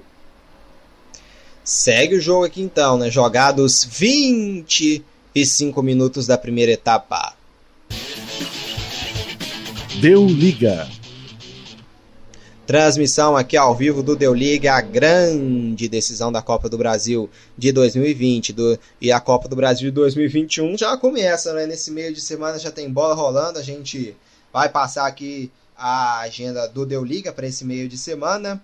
Speaker 1: Segue o jogo aqui então, né? Jogados 25 minutos da primeira etapa.
Speaker 3: Deu liga.
Speaker 1: Transmissão aqui ao vivo do Deu Liga, a grande decisão da Copa do Brasil de 2020 do, e a Copa do Brasil de 2021 já começa, né? Nesse meio de semana já tem bola rolando, a gente vai passar aqui a agenda do Deu Liga para esse meio de semana.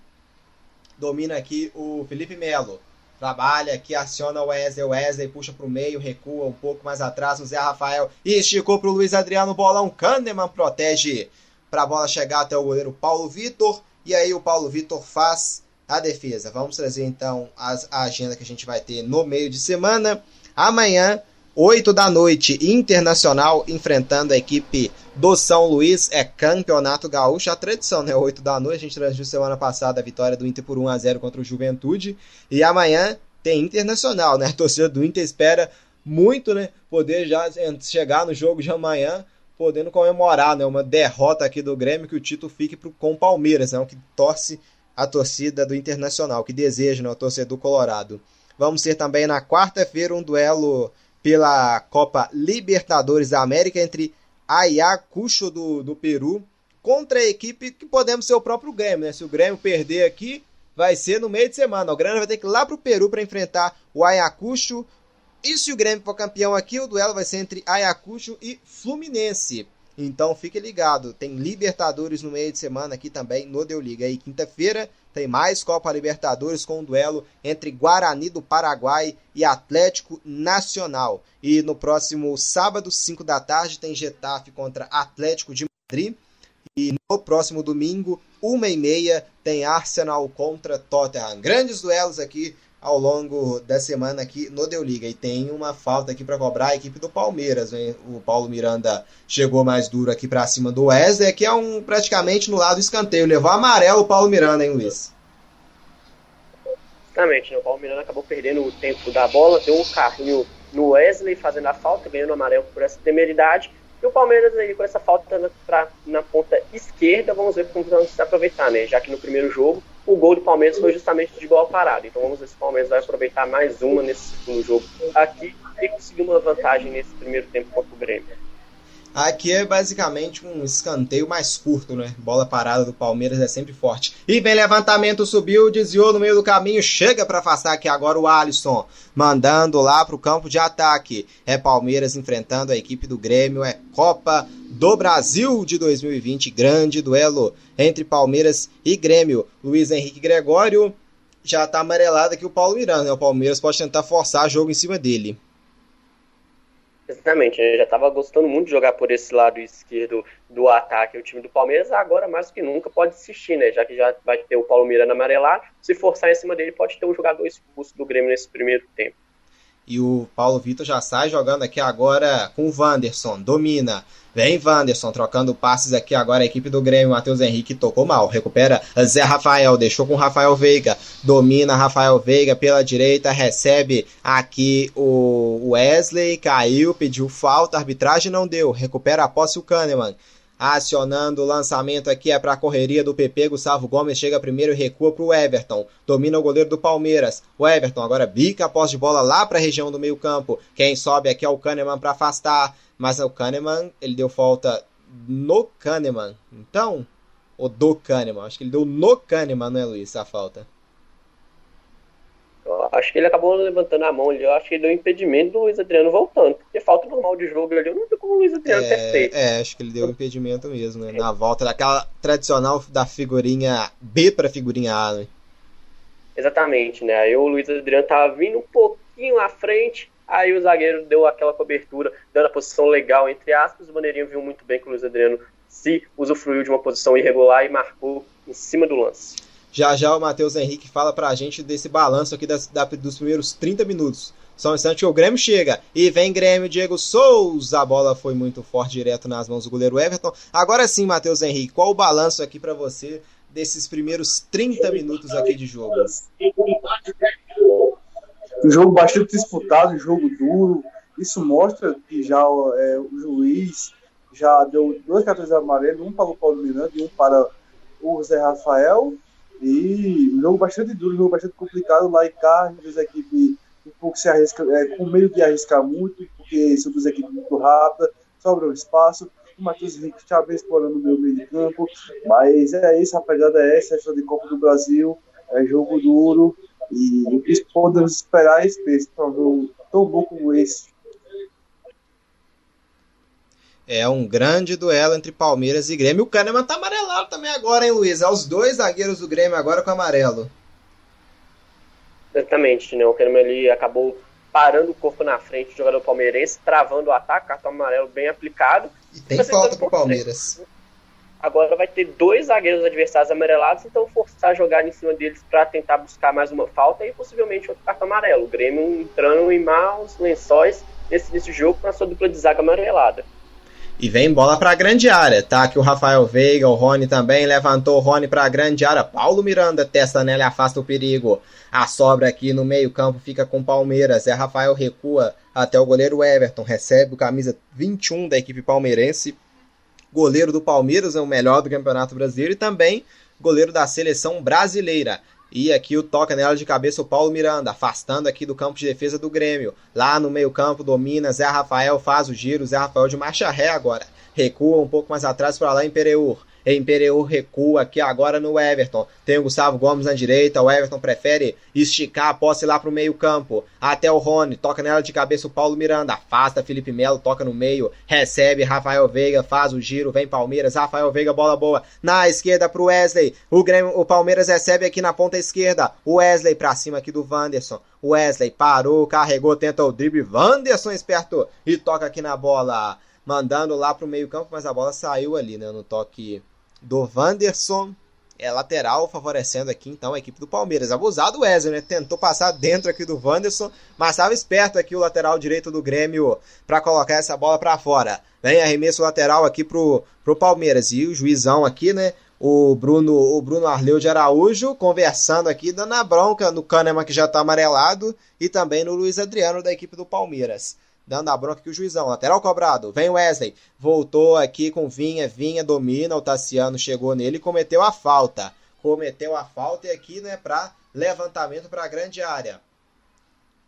Speaker 1: Domina aqui o Felipe Melo. Trabalha aqui, aciona o Wesley, Wesley puxa para o meio, recua um pouco mais atrás o Zé Rafael e esticou para o Luiz Adriano, bolão, Kahneman protege para a bola chegar até o goleiro Paulo Vitor. E aí o Paulo Vitor faz a defesa. Vamos trazer então as, a agenda que a gente vai ter no meio de semana. Amanhã, 8 da noite, Internacional enfrentando a equipe do São Luís. É campeonato gaúcho, a tradição, né? 8 da noite. A gente transmitiu semana passada a vitória do Inter por 1 a 0 contra o Juventude. E amanhã tem Internacional, né? A torcida do Inter espera muito, né? Poder já chegar no jogo de amanhã podendo comemorar né, uma derrota aqui do Grêmio, que o título fique pro, com o Palmeiras, né, o que torce a torcida do Internacional, que deseja né, a torcida do Colorado. Vamos ter também na quarta-feira um duelo pela Copa Libertadores da América entre Ayacucho do, do Peru contra a equipe que podemos ser o próprio Grêmio. Né? Se o Grêmio perder aqui, vai ser no meio de semana. O Grêmio vai ter que ir lá para o Peru para enfrentar o Ayacucho e se o Grêmio for campeão aqui, o duelo vai ser entre Ayacucho e Fluminense. Então fique ligado, tem Libertadores no meio de semana aqui também no Deu Liga. E quinta-feira tem mais Copa Libertadores com um duelo entre Guarani do Paraguai e Atlético Nacional. E no próximo sábado, 5 da tarde, tem Getafe contra Atlético de Madrid. E no próximo domingo, 1 e meia, tem Arsenal contra Tottenham. Grandes duelos aqui ao longo da semana aqui no Deu Liga. E tem uma falta aqui para cobrar a equipe do Palmeiras. Hein? O Paulo Miranda chegou mais duro aqui para cima do Wesley, que é um praticamente no lado do escanteio. Levou amarelo o Paulo Miranda, hein, Luiz?
Speaker 4: Exatamente, né? o Paulo Miranda acabou perdendo o tempo da bola, deu um carrinho no Wesley fazendo a falta, ganhando amarelo por essa temeridade. E o Palmeiras aí com essa falta na, pra, na ponta esquerda, vamos ver como vamos aproveitar, né? Já que no primeiro jogo o gol do Palmeiras foi justamente de bola parada. Então vamos ver se o Palmeiras vai aproveitar mais uma nesse segundo jogo aqui e conseguir uma vantagem nesse primeiro tempo contra o Grêmio.
Speaker 1: Aqui é basicamente um escanteio mais curto, né? Bola parada do Palmeiras é sempre forte. E vem levantamento, subiu, desviou no meio do caminho, chega para afastar aqui agora o Alisson, mandando lá para o campo de ataque. É Palmeiras enfrentando a equipe do Grêmio, é Copa do Brasil de 2020, grande duelo entre Palmeiras e Grêmio. Luiz Henrique Gregório já tá amarelado aqui o Paulo Miranda, né? O Palmeiras pode tentar forçar jogo em cima dele.
Speaker 4: Exatamente, eu já estava gostando muito de jogar por esse lado esquerdo do ataque o time do Palmeiras, agora mais que nunca pode insistir, né? Já que já vai ter o Paulo Miranda amarelado, se forçar em cima dele, pode ter um jogador expulso do Grêmio nesse primeiro tempo.
Speaker 1: E o Paulo Vitor já sai jogando aqui agora com o Wanderson, domina. Vem Wanderson trocando passes aqui agora a equipe do Grêmio. Matheus Henrique tocou mal. Recupera Zé Rafael. Deixou com Rafael Veiga. Domina Rafael Veiga pela direita. Recebe aqui o Wesley. Caiu. Pediu falta. Arbitragem não deu. Recupera a posse o Kahneman. Acionando o lançamento aqui é para a correria do PP. Gustavo Gomes chega primeiro e recua para o Everton. Domina o goleiro do Palmeiras. O Everton agora bica a posse de bola lá para a região do meio-campo. Quem sobe aqui é o Kahneman para afastar. Mas o Kahneman, ele deu falta no Kahneman. Então, ou do Kahneman. Acho que ele deu no Kahneman, não é, Luiz, a falta.
Speaker 4: Eu acho que ele acabou levantando a mão ali. Eu acho que ele deu impedimento do Luiz Adriano voltando. Porque falta normal de jogo ali. Eu não vi como o Luiz Adriano
Speaker 1: é,
Speaker 4: ter feito.
Speaker 1: É, acho que ele deu impedimento mesmo, né? Na volta daquela tradicional da figurinha B para figurinha A, né?
Speaker 4: Exatamente, né? Aí o Luiz Adriano tava vindo um pouquinho à frente Aí o zagueiro deu aquela cobertura, dando a posição legal, entre aspas. O Bandeirinha viu muito bem que o Luiz Adriano se usufruiu de uma posição irregular e marcou em cima do lance.
Speaker 1: Já já o Matheus Henrique fala pra gente desse balanço aqui das, da, dos primeiros 30 minutos. Só um instante que o Grêmio chega. E vem Grêmio, Diego Souza. A bola foi muito forte, direto nas mãos do goleiro Everton. Agora sim, Matheus Henrique, qual o balanço aqui para você desses primeiros 30 minutos aqui de jogo?
Speaker 5: Um jogo bastante disputado, um jogo duro. Isso mostra que já é, o juiz já deu dois cartões amarelos, um para o Paulo Miranda e um para o Zé Rafael. E um jogo bastante duro, um jogo bastante complicado. Lá em cá, a equipe um pouco se arrisca, é, com medo de arriscar muito, porque são duas equipes muito rápidas, sobra um espaço. O Matheus Henrique bem explorando o meu meio de campo, mas é isso, a pegada é essa, essa de Copa do Brasil, é jogo duro, e o que podemos esperar é esse um jogo tão bom como esse.
Speaker 1: É um grande duelo entre Palmeiras e Grêmio. O Kahneman tá amarelado também agora, hein, Luiz? É os dois zagueiros do Grêmio agora com amarelo.
Speaker 4: Exatamente, né? O Kahneman ali acabou parando o corpo na frente do jogador palmeirense, travando o ataque, cartão amarelo bem aplicado.
Speaker 1: E tem falta pro Palmeiras.
Speaker 4: Agora vai ter dois zagueiros adversários amarelados, então forçar a jogar em cima deles para tentar buscar mais uma falta e possivelmente outro cartão amarelo. O Grêmio entrando em maus lençóis nesse, nesse jogo com a sua dupla de zaga amarelada.
Speaker 1: E vem bola para a grande área, tá? Que o Rafael Veiga, o Rony também levantou o Rony para a grande área. Paulo Miranda testa nela e afasta o perigo. A sobra aqui no meio-campo fica com Palmeiras. É Rafael recua até o goleiro Everton, recebe o camisa 21 da equipe palmeirense. Goleiro do Palmeiras é o melhor do Campeonato Brasileiro e também goleiro da seleção brasileira. E aqui o toca nela de cabeça o Paulo Miranda, afastando aqui do campo de defesa do Grêmio. Lá no meio-campo domina Zé Rafael, faz o giro, Zé Rafael de marcha ré agora. Recua um pouco mais atrás para lá em Pereur. Imperial recua aqui agora no Everton. Tem o Gustavo Gomes na direita. O Everton prefere esticar a posse lá pro meio-campo. Até o Rony. Toca nela de cabeça o Paulo Miranda. Afasta Felipe Melo. Toca no meio. Recebe Rafael Veiga. Faz o giro. Vem Palmeiras. Rafael Veiga, bola boa. Na esquerda pro Wesley. O, Grêmio, o Palmeiras recebe aqui na ponta esquerda. O Wesley pra cima aqui do Wanderson. Wesley parou, carregou, tenta o drible. Wanderson esperto e toca aqui na bola. Mandando lá pro meio-campo, mas a bola saiu ali, né? No toque do Wanderson. É lateral, favorecendo aqui então a equipe do Palmeiras. Abusado o Wesley, né? Tentou passar dentro aqui do Wanderson, mas estava esperto aqui o lateral direito do Grêmio para colocar essa bola para fora. Vem arremesso lateral aqui pro, pro Palmeiras. E o juizão aqui, né? O Bruno, o Bruno Arleu de Araújo conversando aqui, dando a bronca no Kahneman que já está amarelado e também no Luiz Adriano da equipe do Palmeiras dando a bronca aqui o juizão. Lateral cobrado. Vem Wesley. Voltou aqui com Vinha. Vinha domina. O Tassiano chegou nele e cometeu a falta. Cometeu a falta e aqui, né, para levantamento para a grande área.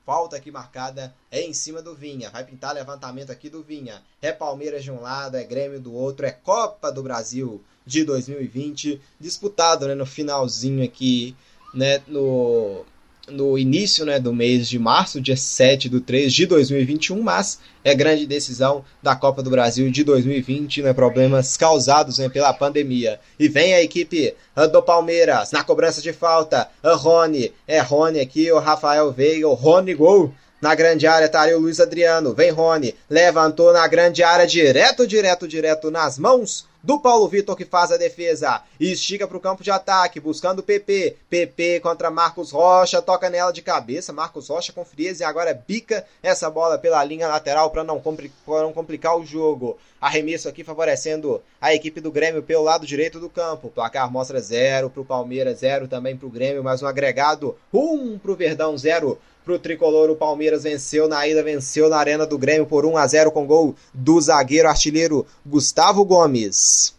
Speaker 1: Falta aqui marcada é em cima do Vinha. Vai pintar levantamento aqui do Vinha. É Palmeiras de um lado, é Grêmio do outro, é Copa do Brasil de 2020, disputado, né, no finalzinho aqui, né, no no início né, do mês de março, dia 7 do 3 de 2021, mas é grande decisão da Copa do Brasil de 2020, né, problemas causados né, pela pandemia. E vem a equipe do Palmeiras na cobrança de falta, a Rony, é Rony aqui, o Rafael Veiga, o Rony gol. Na grande área tá ali o Luiz Adriano, vem Rony, levantou na grande área, direto, direto, direto nas mãos do Paulo Vitor que faz a defesa. Estica para o campo de ataque, buscando o PP. PP contra Marcos Rocha, toca nela de cabeça. Marcos Rocha com frieza e agora bica essa bola pela linha lateral para não, não complicar o jogo. Arremesso aqui favorecendo a equipe do Grêmio pelo lado direito do campo. placar mostra zero para o Palmeiras, zero também para o Grêmio, mas um agregado um para o Verdão, zero pro tricolor. O Palmeiras venceu na ida, venceu na Arena do Grêmio por 1 a 0 com gol do zagueiro artilheiro Gustavo Gomes.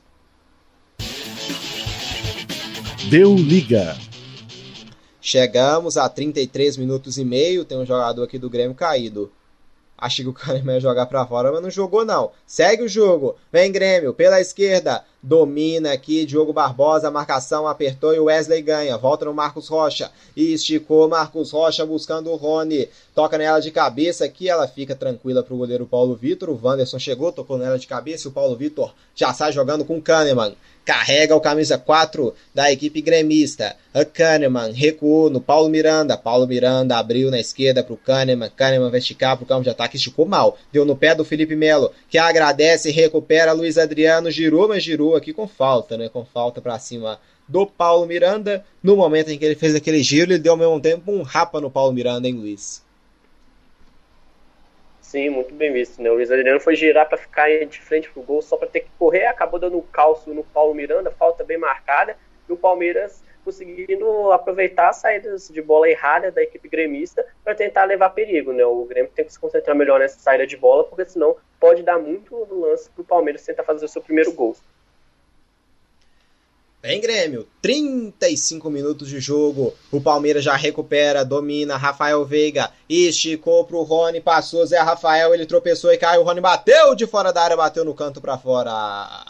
Speaker 3: Deu liga.
Speaker 1: Chegamos a 33 minutos e meio. Tem um jogador aqui do Grêmio caído. Achei que o Kahneman ia jogar pra fora, mas não jogou não. Segue o jogo. Vem Grêmio pela esquerda. Domina aqui, Diogo Barbosa, marcação apertou e o Wesley ganha, volta no Marcos Rocha, e esticou Marcos Rocha buscando o Rony, toca nela de cabeça aqui, ela fica tranquila pro goleiro Paulo Vitor, o Wanderson chegou, tocou nela de cabeça e o Paulo Vitor já sai jogando com o Kahneman, carrega o camisa 4 da equipe gremista. A Kahneman recuou no Paulo Miranda. Paulo Miranda abriu na esquerda para o Kahneman. Kahneman vai esticar para o campo de ataque. Esticou mal. Deu no pé do Felipe Melo, que agradece e recupera. Luiz Adriano girou, mas girou aqui com falta, né? Com falta para cima do Paulo Miranda. No momento em que ele fez aquele giro, ele deu ao mesmo tempo um rapa no Paulo Miranda, hein, Luiz?
Speaker 4: Sim, muito bem visto, né? O Luiz Adriano foi girar para ficar de frente pro gol só para ter que correr, acabou dando um calço no Paulo Miranda, falta bem marcada, e o Palmeiras conseguindo aproveitar as saídas de bola errada da equipe gremista para tentar levar perigo, né? O Grêmio tem que se concentrar melhor nessa saída de bola, porque senão pode dar muito lance pro Palmeiras tentar fazer o seu primeiro gol.
Speaker 1: Vem Grêmio, 35 minutos de jogo. O Palmeiras já recupera, domina. Rafael Veiga esticou pro Rony, passou Zé Rafael, ele tropeçou e caiu. O Rony bateu de fora da área, bateu no canto para fora.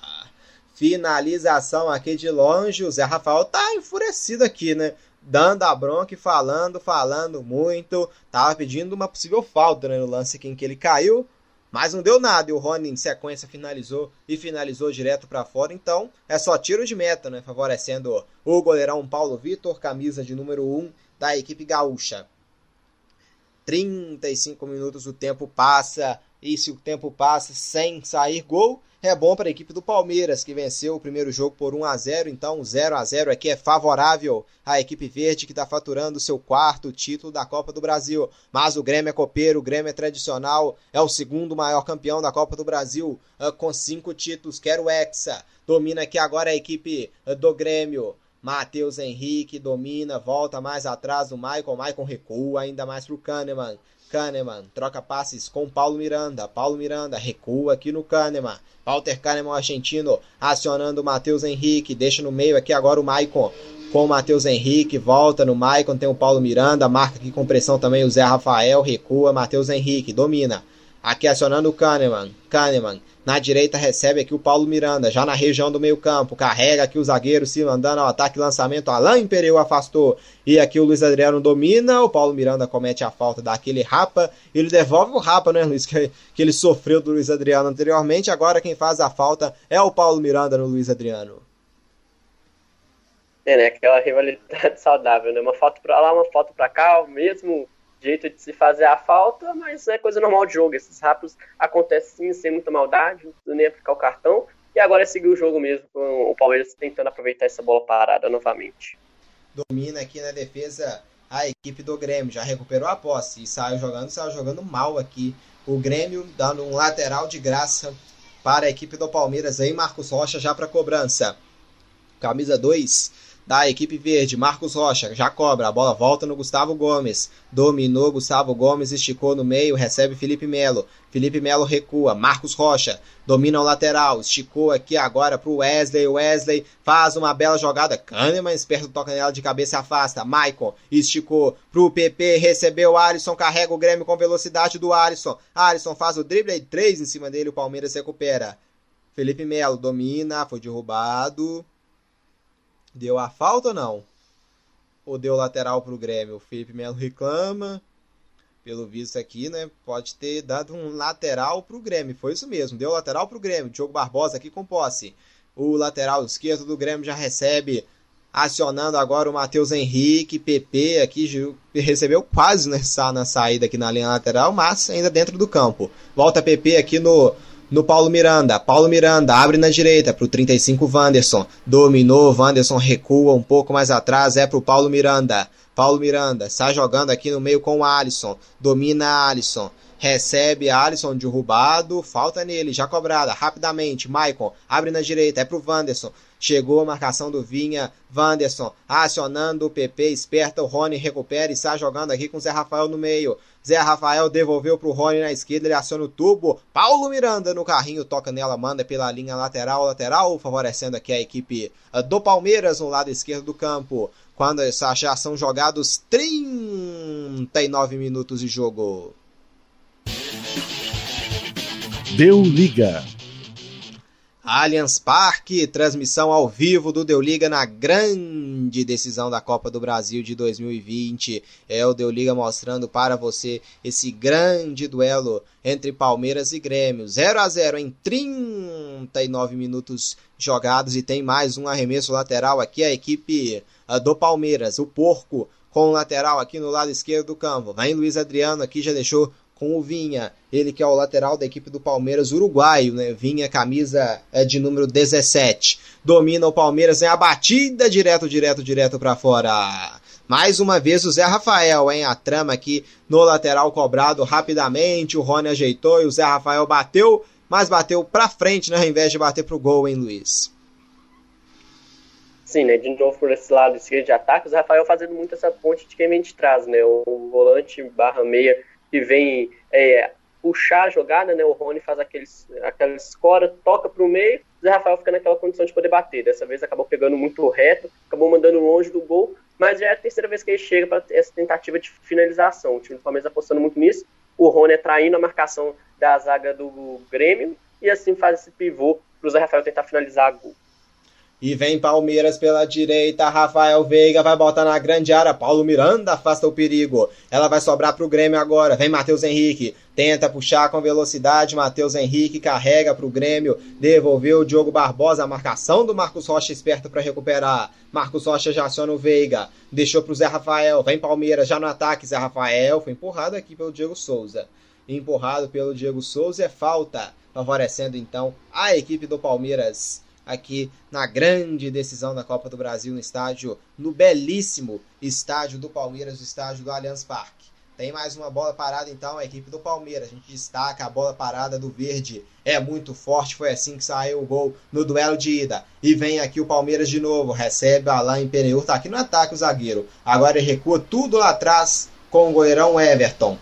Speaker 1: Finalização aqui de longe. O Zé Rafael tá enfurecido aqui, né? Dando a bronca e falando, falando muito. Tava pedindo uma possível falta né, no lance aqui em que ele caiu. Mas não deu nada e o Rony em sequência finalizou e finalizou direto para fora. Então é só tiro de meta, né? Favorecendo o goleirão Paulo Vitor, camisa de número 1 da equipe gaúcha. 35 minutos o tempo passa e se o tempo passa sem sair gol, é bom para a equipe do Palmeiras, que venceu o primeiro jogo por 1 a 0 então 0 a 0 aqui é favorável à equipe verde, que está faturando seu quarto título da Copa do Brasil. Mas o Grêmio é copeiro, o Grêmio é tradicional, é o segundo maior campeão da Copa do Brasil, ah, com cinco títulos, quer o Hexa. Domina aqui agora a equipe ah, do Grêmio. Matheus Henrique domina, volta mais atrás do Michael. Michael recua ainda mais para o Kahneman. Kahneman troca passes com Paulo Miranda. Paulo Miranda recua aqui no Kahneman. Walter Kahneman, argentino, acionando o Matheus Henrique. Deixa no meio aqui agora o Maicon com o Matheus Henrique. Volta no Maicon, tem o Paulo Miranda. Marca aqui com pressão também o Zé Rafael. Recua, Matheus Henrique. Domina. Aqui acionando o Kahneman. Kahneman na direita recebe aqui o Paulo Miranda, já na região do meio-campo. Carrega aqui o zagueiro se mandando ao ataque lançamento. Alain Imperial afastou. E aqui o Luiz Adriano domina. O Paulo Miranda comete a falta daquele rapa. Ele devolve o rapa, né, Luiz? Que, que ele sofreu do Luiz Adriano anteriormente. Agora quem faz a falta é o Paulo Miranda no Luiz Adriano.
Speaker 4: É, né? Aquela rivalidade saudável, né? Uma foto pra lá, uma foto pra cá, mesmo jeito de se fazer a falta, mas é coisa normal de jogo. Esses rápidos acontecem sim, sem muita maldade, não precisa nem aplicar o cartão. E agora é seguir o jogo mesmo, com o Palmeiras tentando aproveitar essa bola parada novamente.
Speaker 1: Domina aqui na defesa a equipe do Grêmio, já recuperou a posse e saiu jogando, saiu jogando mal aqui. O Grêmio dando um lateral de graça para a equipe do Palmeiras aí, Marcos Rocha já para cobrança. Camisa 2 da equipe verde, Marcos Rocha, já cobra, a bola volta no Gustavo Gomes, dominou Gustavo Gomes, esticou no meio, recebe Felipe Melo, Felipe Melo recua, Marcos Rocha, domina o lateral, esticou aqui agora pro Wesley, Wesley faz uma bela jogada, Kahneman, esperto toca nela de cabeça afasta, Maicon, esticou pro PP, recebeu Alisson, carrega o Grêmio com velocidade do Alisson, Alisson faz o drible e três em cima dele, o Palmeiras recupera. Felipe Melo domina, foi derrubado, Deu a falta ou não? Ou deu lateral para o Grêmio? O Felipe Melo reclama. Pelo visto aqui, né? Pode ter dado um lateral para o Grêmio. Foi isso mesmo. Deu lateral para o Grêmio. Diogo Barbosa aqui com posse. O lateral esquerdo do Grêmio já recebe. Acionando agora o Matheus Henrique. PP aqui recebeu quase nessa, na saída aqui na linha lateral. Mas ainda dentro do campo. Volta PP aqui no no Paulo Miranda. Paulo Miranda abre na direita para o 35 Wanderson. Dominou, Wanderson recua um pouco mais atrás, é para o Paulo Miranda. Paulo Miranda está jogando aqui no meio com o Alisson. Domina Alisson. Recebe Alisson derrubado, falta nele, já cobrada, rapidamente. Maicon abre na direita, é pro Wanderson. Chegou a marcação do Vinha, Wanderson acionando o PP, esperta, o Rony recupera e está jogando aqui com o Zé Rafael no meio. Zé Rafael devolveu para o Rony na esquerda, ele aciona o tubo. Paulo Miranda no carrinho, toca nela, manda pela linha lateral, lateral, favorecendo aqui a equipe ah, do Palmeiras no lado esquerdo do campo. Quando já são jogados 39 minutos de jogo.
Speaker 3: Deu liga.
Speaker 1: Allianz Parque, transmissão ao vivo do Deu Liga na grande decisão da Copa do Brasil de 2020. É o Deu Liga mostrando para você esse grande duelo entre Palmeiras e Grêmio. 0 a 0 em 39 minutos jogados e tem mais um arremesso lateral aqui a equipe uh, do Palmeiras, o Porco com o lateral aqui no lado esquerdo do campo. Vem Luiz Adriano aqui já deixou com o Vinha, ele que é o lateral da equipe do Palmeiras uruguaio, né? Vinha, camisa é de número 17. Domina o Palmeiras, em a batida direto, direto, direto para fora. Mais uma vez o Zé Rafael, hein? A trama aqui no lateral cobrado rapidamente. O Rony ajeitou e o Zé Rafael bateu, mas bateu para frente, né? Ao invés de bater pro gol, hein, Luiz?
Speaker 4: Sim, né? De novo por esse lado esquerdo de ataque, o Rafael fazendo muito essa ponte de quem de trás, né? O volante barra meia que vem é, puxar a jogada, né? O Rony faz aqueles, aquela escora, toca para o meio, o Zé Rafael fica naquela condição de poder bater. Dessa vez acabou pegando muito reto, acabou mandando longe do gol, mas já é a terceira vez que ele chega para essa tentativa de finalização. O time do Palmeiras apostando muito nisso. O Rony traindo a marcação da zaga do Grêmio e assim faz esse pivô para o Zé Rafael tentar finalizar a gol.
Speaker 1: E vem Palmeiras pela direita, Rafael Veiga vai botar na grande área, Paulo Miranda afasta o perigo. Ela vai sobrar pro Grêmio agora. Vem Matheus Henrique, tenta puxar com velocidade, Matheus Henrique carrega pro Grêmio, devolveu o Diogo Barbosa, a marcação do Marcos Rocha esperto para recuperar. Marcos Rocha já aciona o Veiga, deixou pro Zé Rafael, vem Palmeiras já no ataque, Zé Rafael foi empurrado aqui pelo Diego Souza. Empurrado pelo Diego Souza é falta, favorecendo então a equipe do Palmeiras aqui na grande decisão da Copa do Brasil no estádio, no belíssimo estádio do Palmeiras, o estádio do Allianz Parque. Tem mais uma bola parada então, a equipe do Palmeiras. A gente destaca a bola parada do Verde. É muito forte, foi assim que saiu o gol no duelo de ida. E vem aqui o Palmeiras de novo, recebe Alain Pereur, tá aqui no ataque o zagueiro. Agora recua tudo lá atrás com o goleirão Everton.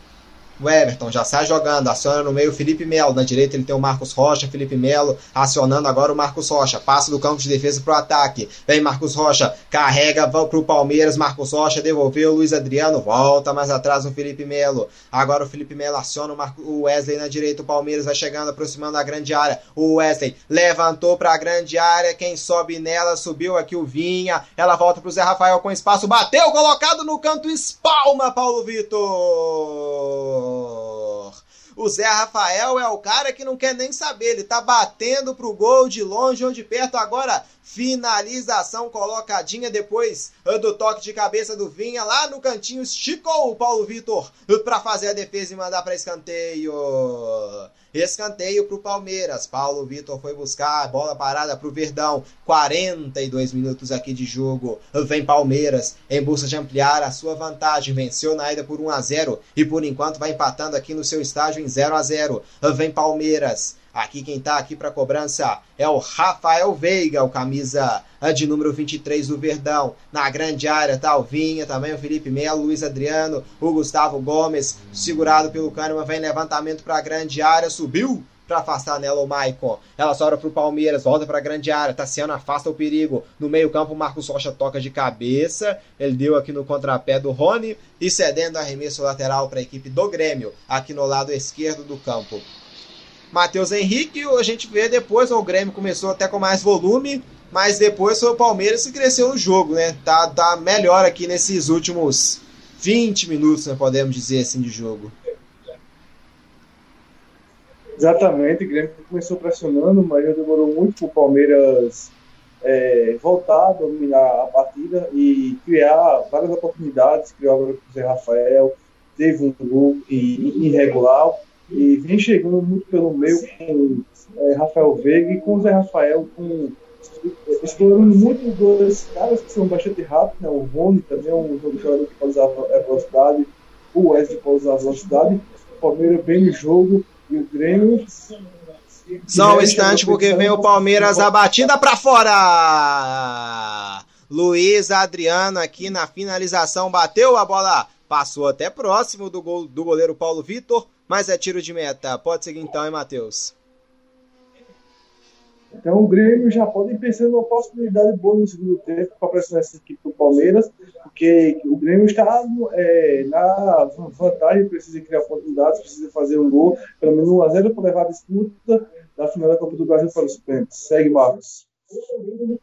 Speaker 1: O Everton já sai jogando, aciona no meio o Felipe Melo. Na direita ele tem o Marcos Rocha, Felipe Melo acionando agora o Marcos Rocha. Passa do campo de defesa para o ataque. Vem Marcos Rocha, carrega para o Palmeiras. Marcos Rocha devolveu. Luiz Adriano volta mais atrás o Felipe Melo. Agora o Felipe Melo aciona o, Marco, o Wesley na direita. O Palmeiras vai chegando, aproximando da grande área. O Wesley levantou para a grande área. Quem sobe nela subiu aqui o Vinha. Ela volta para o Zé Rafael com espaço. Bateu, colocado no canto. Espalma, Paulo Vitor. O Zé Rafael é o cara que não quer nem saber. Ele tá batendo pro gol de longe ou de perto. Agora, finalização colocadinha depois do toque de cabeça do Vinha lá no cantinho. Esticou o Paulo Vitor para fazer a defesa e mandar para escanteio. Escanteio para o Palmeiras. Paulo Vitor foi buscar bola parada para o Verdão. 42 minutos aqui de jogo. Vem Palmeiras em busca de ampliar a sua vantagem. Venceu na ida por 1 a 0 e por enquanto vai empatando aqui no seu estágio em 0 a 0. Vem Palmeiras. Aqui quem tá aqui para cobrança é o Rafael Veiga, o camisa de número 23 do Verdão. Na grande área tá o Vinha, também o Felipe Melo, Luiz Adriano, o Gustavo Gomes, segurado pelo Kahneman, vem levantamento para a grande área, subiu para afastar nela o Maicon. Ela sobra pro Palmeiras, volta para a grande área. Tassiano afasta o perigo. No meio-campo, o Marcos Rocha toca de cabeça. Ele deu aqui no contrapé do Rony e cedendo arremesso lateral para a equipe do Grêmio, aqui no lado esquerdo do campo. Matheus Henrique, a gente vê depois, o Grêmio começou até com mais volume, mas depois foi o Palmeiras que cresceu no jogo, né? Tá, tá melhor aqui nesses últimos 20 minutos, né, podemos dizer assim, de jogo.
Speaker 5: Exatamente, o Grêmio começou pressionando, mas demorou muito para o Palmeiras é, voltar a dominar a partida e criar várias oportunidades, criou agora com o Zé Rafael, teve um gol irregular, e vem chegando muito pelo meio com é, Rafael Veiga e com o Zé Rafael com explorando muito dois caras que são bastante rápidos, né? o Rony também é um jogador que pode usar a velocidade, o Wesley pode usar a velocidade, o Palmeiras bem no jogo e o Grêmio
Speaker 1: só um instante, porque vem o Palmeiras a batida para fora. Luiz Adriano aqui na finalização bateu a bola, passou até próximo do, gol, do goleiro Paulo Vitor, mas é tiro de meta. Pode seguir então, hein, Matheus?
Speaker 5: Então o Grêmio já pode ir pensando numa possibilidade boa no segundo tempo para pressionar essa equipe do Palmeiras, porque o Grêmio está é, na vantagem, precisa criar oportunidades, precisa fazer um gol, pelo menos um a 0 para levar a disputa da final da Copa do Brasil para os pênaltis. Segue, Marcos.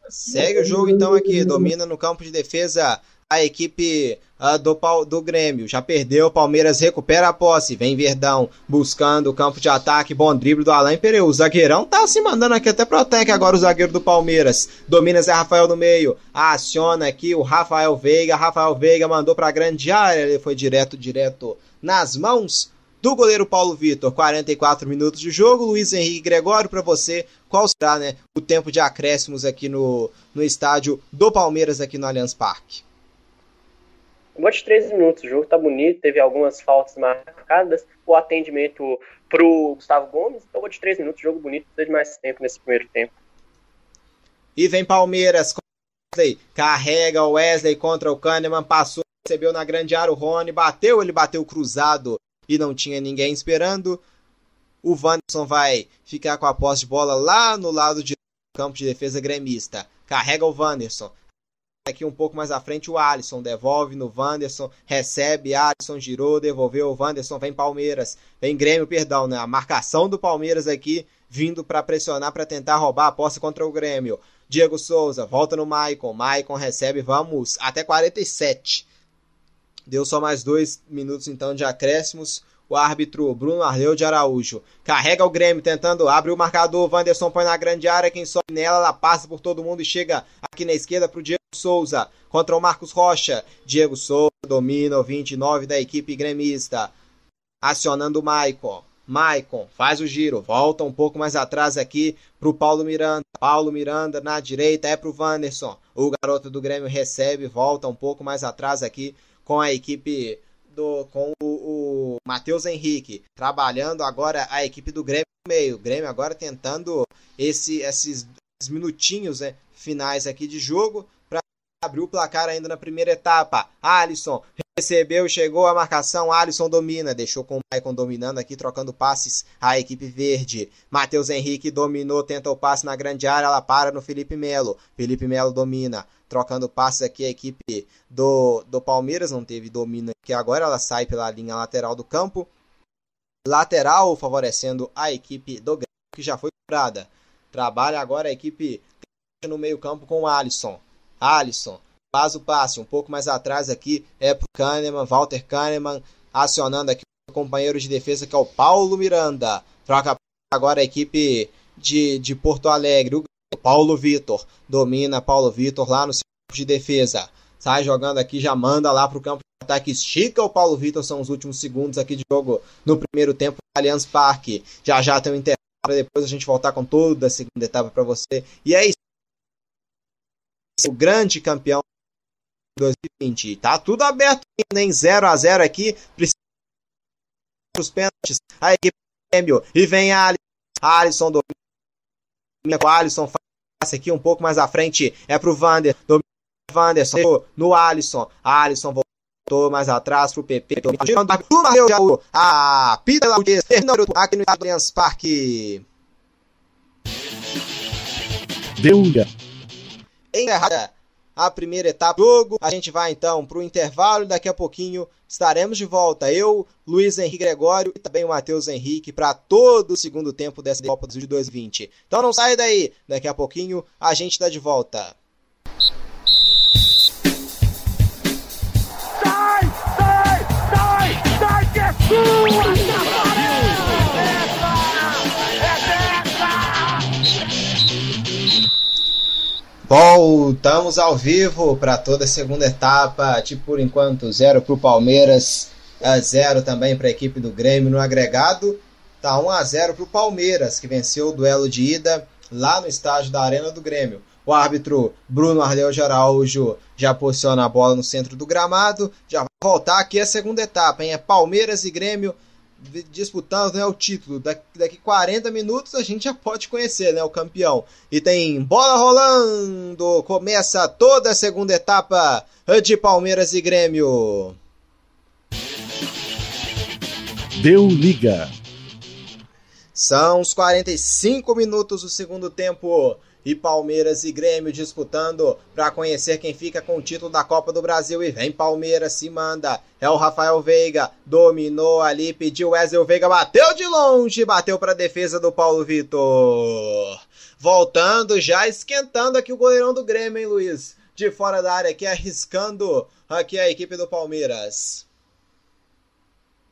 Speaker 1: Segue o jogo então aqui, domina no campo de defesa a equipe uh, do, do Grêmio. Já perdeu, Palmeiras recupera a posse. Vem Verdão buscando o campo de ataque. Bom drible do Alain Pereira. O zagueirão tá se mandando aqui até protege agora o zagueiro do Palmeiras. Domina Zé Rafael no meio. Aciona aqui o Rafael Veiga. Rafael Veiga mandou pra grande área. Ele foi direto, direto nas mãos do goleiro Paulo Vitor. 44 minutos de jogo. Luiz Henrique Gregório, para você, qual será né, o tempo de acréscimos aqui no, no estádio do Palmeiras, aqui no Allianz Parque?
Speaker 4: Vou de 13 minutos, o jogo tá bonito, teve algumas faltas marcadas, o atendimento pro Gustavo Gomes, então vou de 13 minutos, jogo bonito, precisa de mais tempo nesse primeiro tempo.
Speaker 1: E vem Palmeiras, Wesley, carrega o Wesley contra o Kahneman, passou, recebeu na grande área o Rony, bateu, ele bateu cruzado e não tinha ninguém esperando. O Wanderson vai ficar com a posse de bola lá no lado de campo de defesa gremista. Carrega o Wanderson, Aqui um pouco mais à frente o Alisson devolve no Wanderson, recebe, Alisson girou, devolveu o Wanderson, vem Palmeiras, vem Grêmio, perdão, né? A marcação do Palmeiras aqui vindo para pressionar para tentar roubar a posse contra o Grêmio. Diego Souza volta no Maicon, Maicon recebe, vamos até 47. Deu só mais dois minutos então de acréscimos o árbitro Bruno Arleu de Araújo. Carrega o Grêmio, tentando abrir o marcador. Wanderson põe na grande área. Quem sobe nela, ela passa por todo mundo e chega aqui na esquerda para o Diego Souza. Contra o Marcos Rocha. Diego Souza domina o 29 da equipe gremista. Acionando o Maicon. Maicon faz o giro, volta um pouco mais atrás aqui para o Paulo Miranda. Paulo Miranda na direita é para o Wanderson. O garoto do Grêmio recebe, volta um pouco mais atrás aqui com a equipe do, com o, o Matheus Henrique, trabalhando agora a equipe do Grêmio no meio. O Grêmio agora tentando esse, esses minutinhos né, finais aqui de jogo abrir o placar ainda na primeira etapa. Alisson recebeu, chegou a marcação, Alisson domina, deixou com o Maicon dominando aqui, trocando passes a equipe verde. Matheus Henrique dominou, tenta o passe na grande área, ela para no Felipe Melo. Felipe Melo domina, trocando passes aqui a equipe do, do Palmeiras, não teve domínio aqui agora, ela sai pela linha lateral do campo. Lateral favorecendo a equipe do Grêmio, que já foi cobrada. Trabalha agora a equipe no meio campo com o Alisson. Alisson faz o passe, um pouco mais atrás aqui é pro Kahneman, Walter Kahneman, acionando aqui o companheiro de defesa que é o Paulo Miranda. Troca agora a equipe de, de Porto Alegre, o Paulo Vitor. Domina Paulo Vitor lá no campo de defesa. Sai jogando aqui, já manda lá pro campo de ataque. Estica o Paulo Vitor, são os últimos segundos aqui de jogo no primeiro tempo do Allianz Parque. Já já tem um intervalo para depois a gente voltar com toda a segunda etapa para você. E é isso. O grande campeão 2020. Tá tudo aberto em 0 a 0 aqui. Precisa os pênaltis. A equipe Grêmio. E vem a Alisson. Alisson domina com Alisson. Faz aqui um pouco mais à frente. É pro Vander. Domina Wanderson. No Alisson. Alisson voltou mais atrás pro PP. A Pita aqui no Allianz Parque.
Speaker 3: Deu
Speaker 1: Encerrada a primeira etapa do jogo. A gente vai então para o intervalo e daqui a pouquinho estaremos de volta. Eu, Luiz Henrique Gregório e também o Matheus Henrique para todo o segundo tempo dessa Copa de 2020. Então não sai daí, daqui a pouquinho a gente está de volta.
Speaker 2: Sai, sai, sai, sai que é sua,
Speaker 1: Voltamos ao vivo para toda a segunda etapa, tipo por enquanto zero para o Palmeiras, zero também para a equipe do Grêmio no agregado. Tá 1 a 0 para o Palmeiras, que venceu o duelo de ida lá no estádio da Arena do Grêmio. O árbitro Bruno Arleu de Araújo já posiciona a bola no centro do gramado. Já vai voltar aqui a segunda etapa, hein? É Palmeiras e Grêmio disputando né, o título. Daqui, daqui 40 minutos a gente já pode conhecer né, o campeão. E tem bola rolando! Começa toda a segunda etapa de Palmeiras e Grêmio.
Speaker 3: Deu liga.
Speaker 1: São os 45 minutos do segundo tempo e Palmeiras e Grêmio disputando para conhecer quem fica com o título da Copa do Brasil. E vem Palmeiras, se manda. É o Rafael Veiga, dominou ali, pediu Wesley Veiga, bateu de longe, bateu para a defesa do Paulo Vitor. Voltando, já esquentando aqui o goleirão do Grêmio, hein, Luiz? De fora da área aqui, arriscando aqui a equipe do Palmeiras.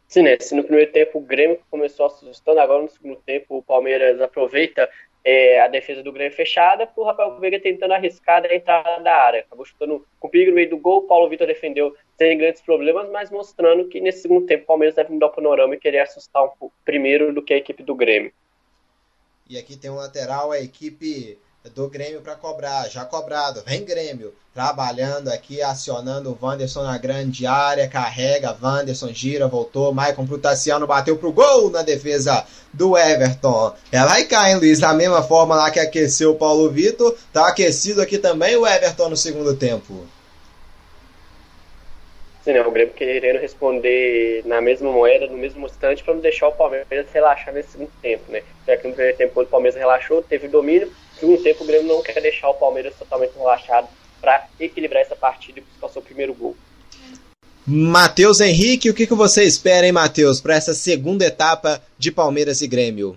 Speaker 4: Sim, né? Se no primeiro tempo o Grêmio começou assustando, agora no segundo tempo o Palmeiras aproveita é, a defesa do Grêmio fechada, o Rafael Veiga tentando arriscar a entrada da área. Acabou chutando com perigo no meio do gol, Paulo Vitor defendeu sem grandes problemas, mas mostrando que nesse segundo tempo o Palmeiras deve mudar o panorama e querer assustar um pouco primeiro do que a equipe do Grêmio.
Speaker 1: E aqui tem um lateral, a equipe do Grêmio para cobrar, já cobrado, vem Grêmio, trabalhando aqui, acionando o Wanderson na grande área, carrega, Wanderson gira, voltou, Maicon pro Tassiano, bateu pro gol na defesa do Everton. Ela aí cai, hein, Luiz, da mesma forma lá que aqueceu o Paulo Vitor, tá aquecido aqui também o Everton no segundo tempo.
Speaker 4: Sim, né, o Grêmio querendo responder na mesma moeda, no mesmo instante, para não deixar o Palmeiras relaxar nesse segundo tempo, né? Já que no primeiro tempo, o Palmeiras relaxou, teve domínio, segundo tempo o Grêmio não quer deixar o Palmeiras totalmente relaxado para equilibrar essa partida e buscar o seu primeiro gol.
Speaker 1: Matheus Henrique, o que, que você espera, hein, Matheus, para essa segunda etapa de Palmeiras e Grêmio?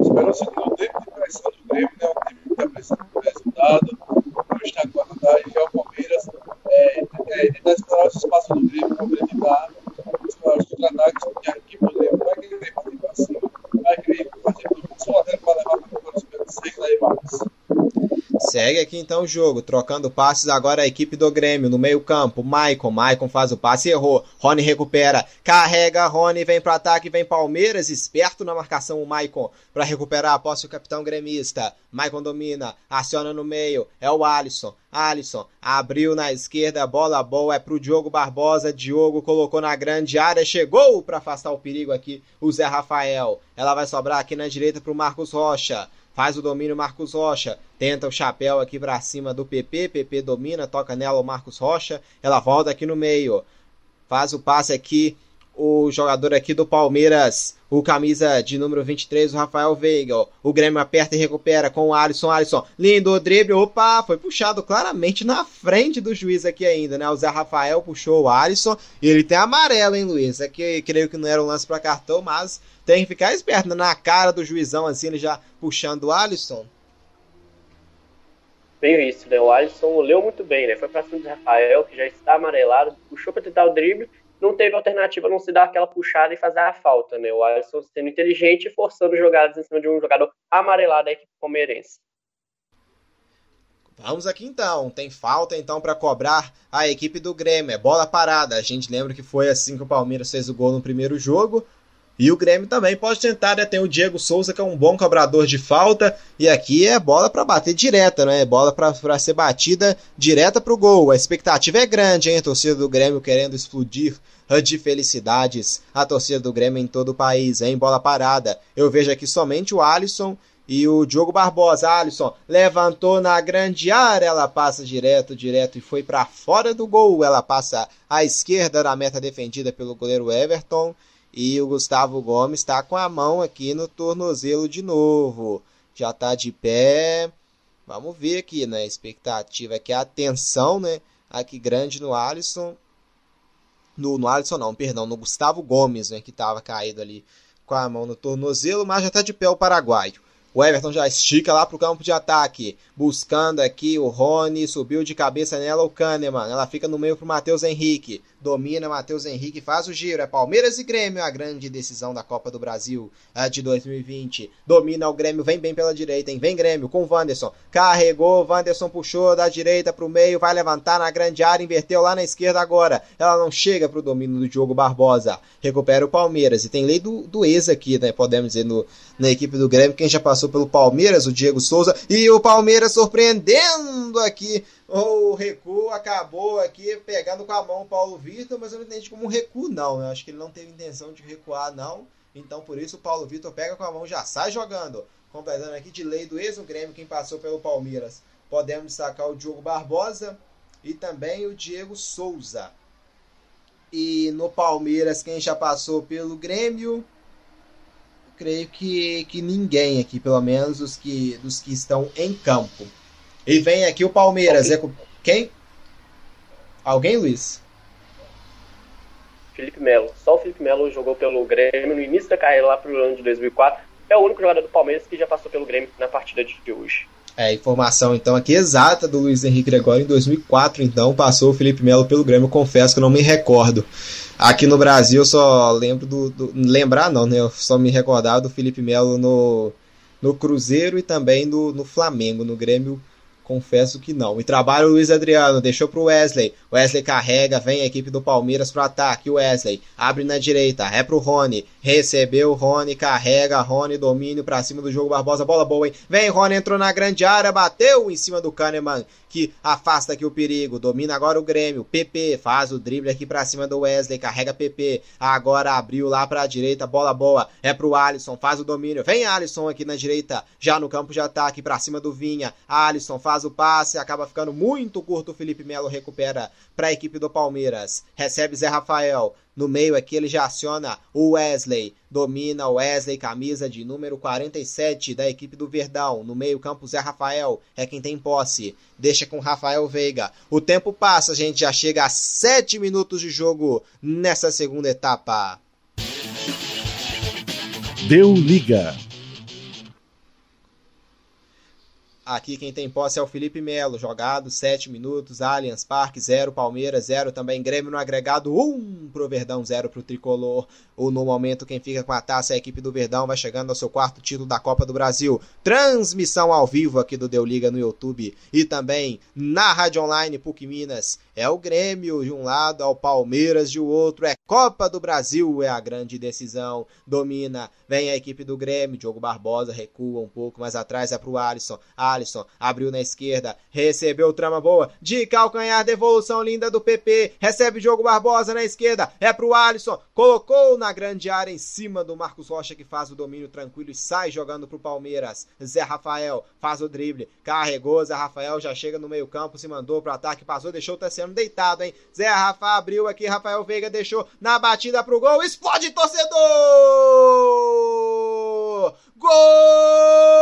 Speaker 5: Espero o segundo tempo de pressão do Grêmio, né? Um time que está precisando do resultado, não está com a vantagem, já o Palmeiras é, é, tentar explorar os espaços do Grêmio, para acreditar, explorar os contra-ataques, porque a equipe do Grêmio vai querer partir para cima, vai querer fazer tudo só para levar para o Corinthians, segue daí, Marcos.
Speaker 1: Segue aqui então o jogo, trocando passes agora a equipe do Grêmio no meio-campo. Maicon, Maicon faz o passe, errou. Rony recupera, carrega, Rony vem para ataque, vem Palmeiras, esperto na marcação o Maicon para recuperar a posse o capitão gremista. Maicon domina, aciona no meio, é o Alisson. Alisson abriu na esquerda, bola boa é pro Diogo Barbosa. Diogo colocou na grande área, chegou para afastar o perigo aqui o Zé Rafael. Ela vai sobrar aqui na direita pro Marcos Rocha. Faz o domínio Marcos Rocha. Tenta o chapéu aqui para cima do PP. PP domina, toca nela o Marcos Rocha. Ela volta aqui no meio. Faz o passe aqui o jogador aqui do Palmeiras, o camisa de número 23, o Rafael Veiga. O Grêmio aperta e recupera com o Alisson. Alisson, lindo o drible. Opa, foi puxado claramente na frente do juiz aqui ainda, né? O Zé Rafael puxou o Alisson e ele tem amarelo, hein, Luiz? É que creio que não era um lance para cartão, mas tem que ficar esperto né? na cara do juizão, assim, ele já puxando o Alisson.
Speaker 4: Bem isso, né? O Alisson leu muito bem, né? Foi pra cima do Rafael, que já está amarelado, puxou para tentar o drible não teve alternativa não se dar aquela puxada e fazer a falta, né? O Alisson sendo inteligente e forçando jogadas em cima de um jogador amarelado da equipe palmeirense.
Speaker 1: Vamos aqui então, tem falta então para cobrar a equipe do Grêmio, é bola parada. A gente lembra que foi assim que o Palmeiras fez o gol no primeiro jogo. E o Grêmio também pode tentar, né? Tem o Diego Souza, que é um bom cobrador de falta. E aqui é bola para bater direta, né? É bola para ser batida direta pro gol. A expectativa é grande, hein? A torcida do Grêmio querendo explodir de felicidades. A torcida do Grêmio em todo o país, hein? Bola parada. Eu vejo aqui somente o Alisson e o Diogo Barbosa. Alisson levantou na grande área. Ela passa direto, direto e foi para fora do gol. Ela passa à esquerda da meta defendida pelo goleiro Everton. E o Gustavo Gomes está com a mão aqui no tornozelo de novo. Já está de pé. Vamos ver aqui, né? A expectativa é que a atenção, né? Aqui grande no Alisson. No, no Alisson não, perdão, no Gustavo Gomes, né? Que estava caído ali com a mão no tornozelo, mas já está de pé o paraguaio. O Everton já estica lá pro campo de ataque, buscando aqui o Rony, subiu de cabeça nela o Kahneman. Ela fica no meio pro Matheus Henrique. Domina Matheus Henrique, faz o giro. É Palmeiras e Grêmio, a grande decisão da Copa do Brasil de 2020. Domina o Grêmio, vem bem pela direita, hein? Vem Grêmio com o Wanderson. Carregou, Wanderson puxou da direita pro meio, vai levantar na grande área, inverteu lá na esquerda agora. Ela não chega pro domínio do Diogo Barbosa. Recupera o Palmeiras. E tem lei do, do ex aqui, né? Podemos dizer, no, na equipe do Grêmio. Quem já passou pelo Palmeiras, o Diego Souza. E o Palmeiras surpreendendo aqui o recuo acabou aqui pegando com a mão o Paulo Vitor, mas eu não entendi como um recuo, não. Eu acho que ele não teve intenção de recuar, não. Então, por isso, o Paulo Vitor pega com a mão já sai jogando. Completando aqui de lei do ex-Grêmio, quem passou pelo Palmeiras. Podemos destacar o Diogo Barbosa e também o Diego Souza. E no Palmeiras, quem já passou pelo Grêmio? creio que, que ninguém aqui, pelo menos os que, dos que estão em campo. E vem aqui o Palmeiras. É com... Quem? Alguém, Luiz?
Speaker 4: Felipe Melo. Só o Felipe Melo jogou pelo Grêmio no início da carreira lá pro ano de 2004. É o único jogador do Palmeiras que já passou pelo Grêmio na partida de hoje.
Speaker 1: É, informação então aqui exata do Luiz Henrique Gregório. Em 2004, então, passou o Felipe Melo pelo Grêmio. Confesso que eu não me recordo. Aqui no Brasil, eu só lembro do, do. lembrar, não, né? Eu só me recordava do Felipe Melo no, no Cruzeiro e também no, no Flamengo. No Grêmio, confesso que não. E trabalha o Luiz Adriano, deixou pro Wesley. Wesley carrega, vem a equipe do Palmeiras pro ataque. Wesley abre na direita, é pro Rony. Recebeu Rony, carrega, Rony, domínio pra cima do jogo Barbosa, bola boa, hein? Vem, Rony entrou na grande área, bateu em cima do Kahneman, afasta aqui o perigo. Domina agora o Grêmio. PP faz o drible aqui pra cima do Wesley, carrega PP. Agora abriu lá pra direita, bola boa. É pro Alisson, faz o domínio. Vem Alisson aqui na direita, já no campo de ataque, pra cima do Vinha. Alisson faz o passe, acaba ficando muito curto. O Felipe Melo recupera pra equipe do Palmeiras. Recebe Zé Rafael. No meio aqui ele já aciona o Wesley. Domina o Wesley, camisa de número 47 da equipe do Verdão. No meio campo, Zé Rafael é quem tem posse. Deixa com Rafael Veiga. O tempo passa, a gente já chega a 7 minutos de jogo nessa segunda etapa.
Speaker 3: Deu liga.
Speaker 1: Aqui quem tem posse é o Felipe Melo, jogado 7 minutos, Allianz Parque 0, Palmeiras 0, também Grêmio no agregado 1 um pro Verdão, 0 pro Tricolor. Ou no momento quem fica com a taça é a equipe do Verdão, vai chegando ao seu quarto título da Copa do Brasil. Transmissão ao vivo aqui do Deu Liga no YouTube e também na Rádio Online PUC Minas. É o Grêmio de um lado, ao Palmeiras de outro, é Copa do Brasil, é a grande decisão. Domina, vem a equipe do Grêmio, Diogo Barbosa recua um pouco mais atrás, é pro Alisson. Alisson abriu na esquerda, recebeu trama boa, de calcanhar, devolução linda do PP, recebe Diogo Barbosa na esquerda, é pro Alisson, colocou na grande área em cima do Marcos Rocha que faz o domínio tranquilo e sai jogando pro Palmeiras. Zé Rafael faz o drible, carregou, Zé Rafael já chega no meio campo, se mandou pro ataque, passou, deixou o terceiro deitado, hein? Zé Rafa abriu aqui, Rafael Veiga deixou na batida pro gol, explode torcedor! Gol!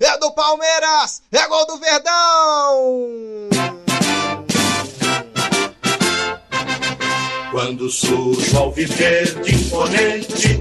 Speaker 1: É do Palmeiras! É gol do Verdão!
Speaker 2: Quando surge viver de imponente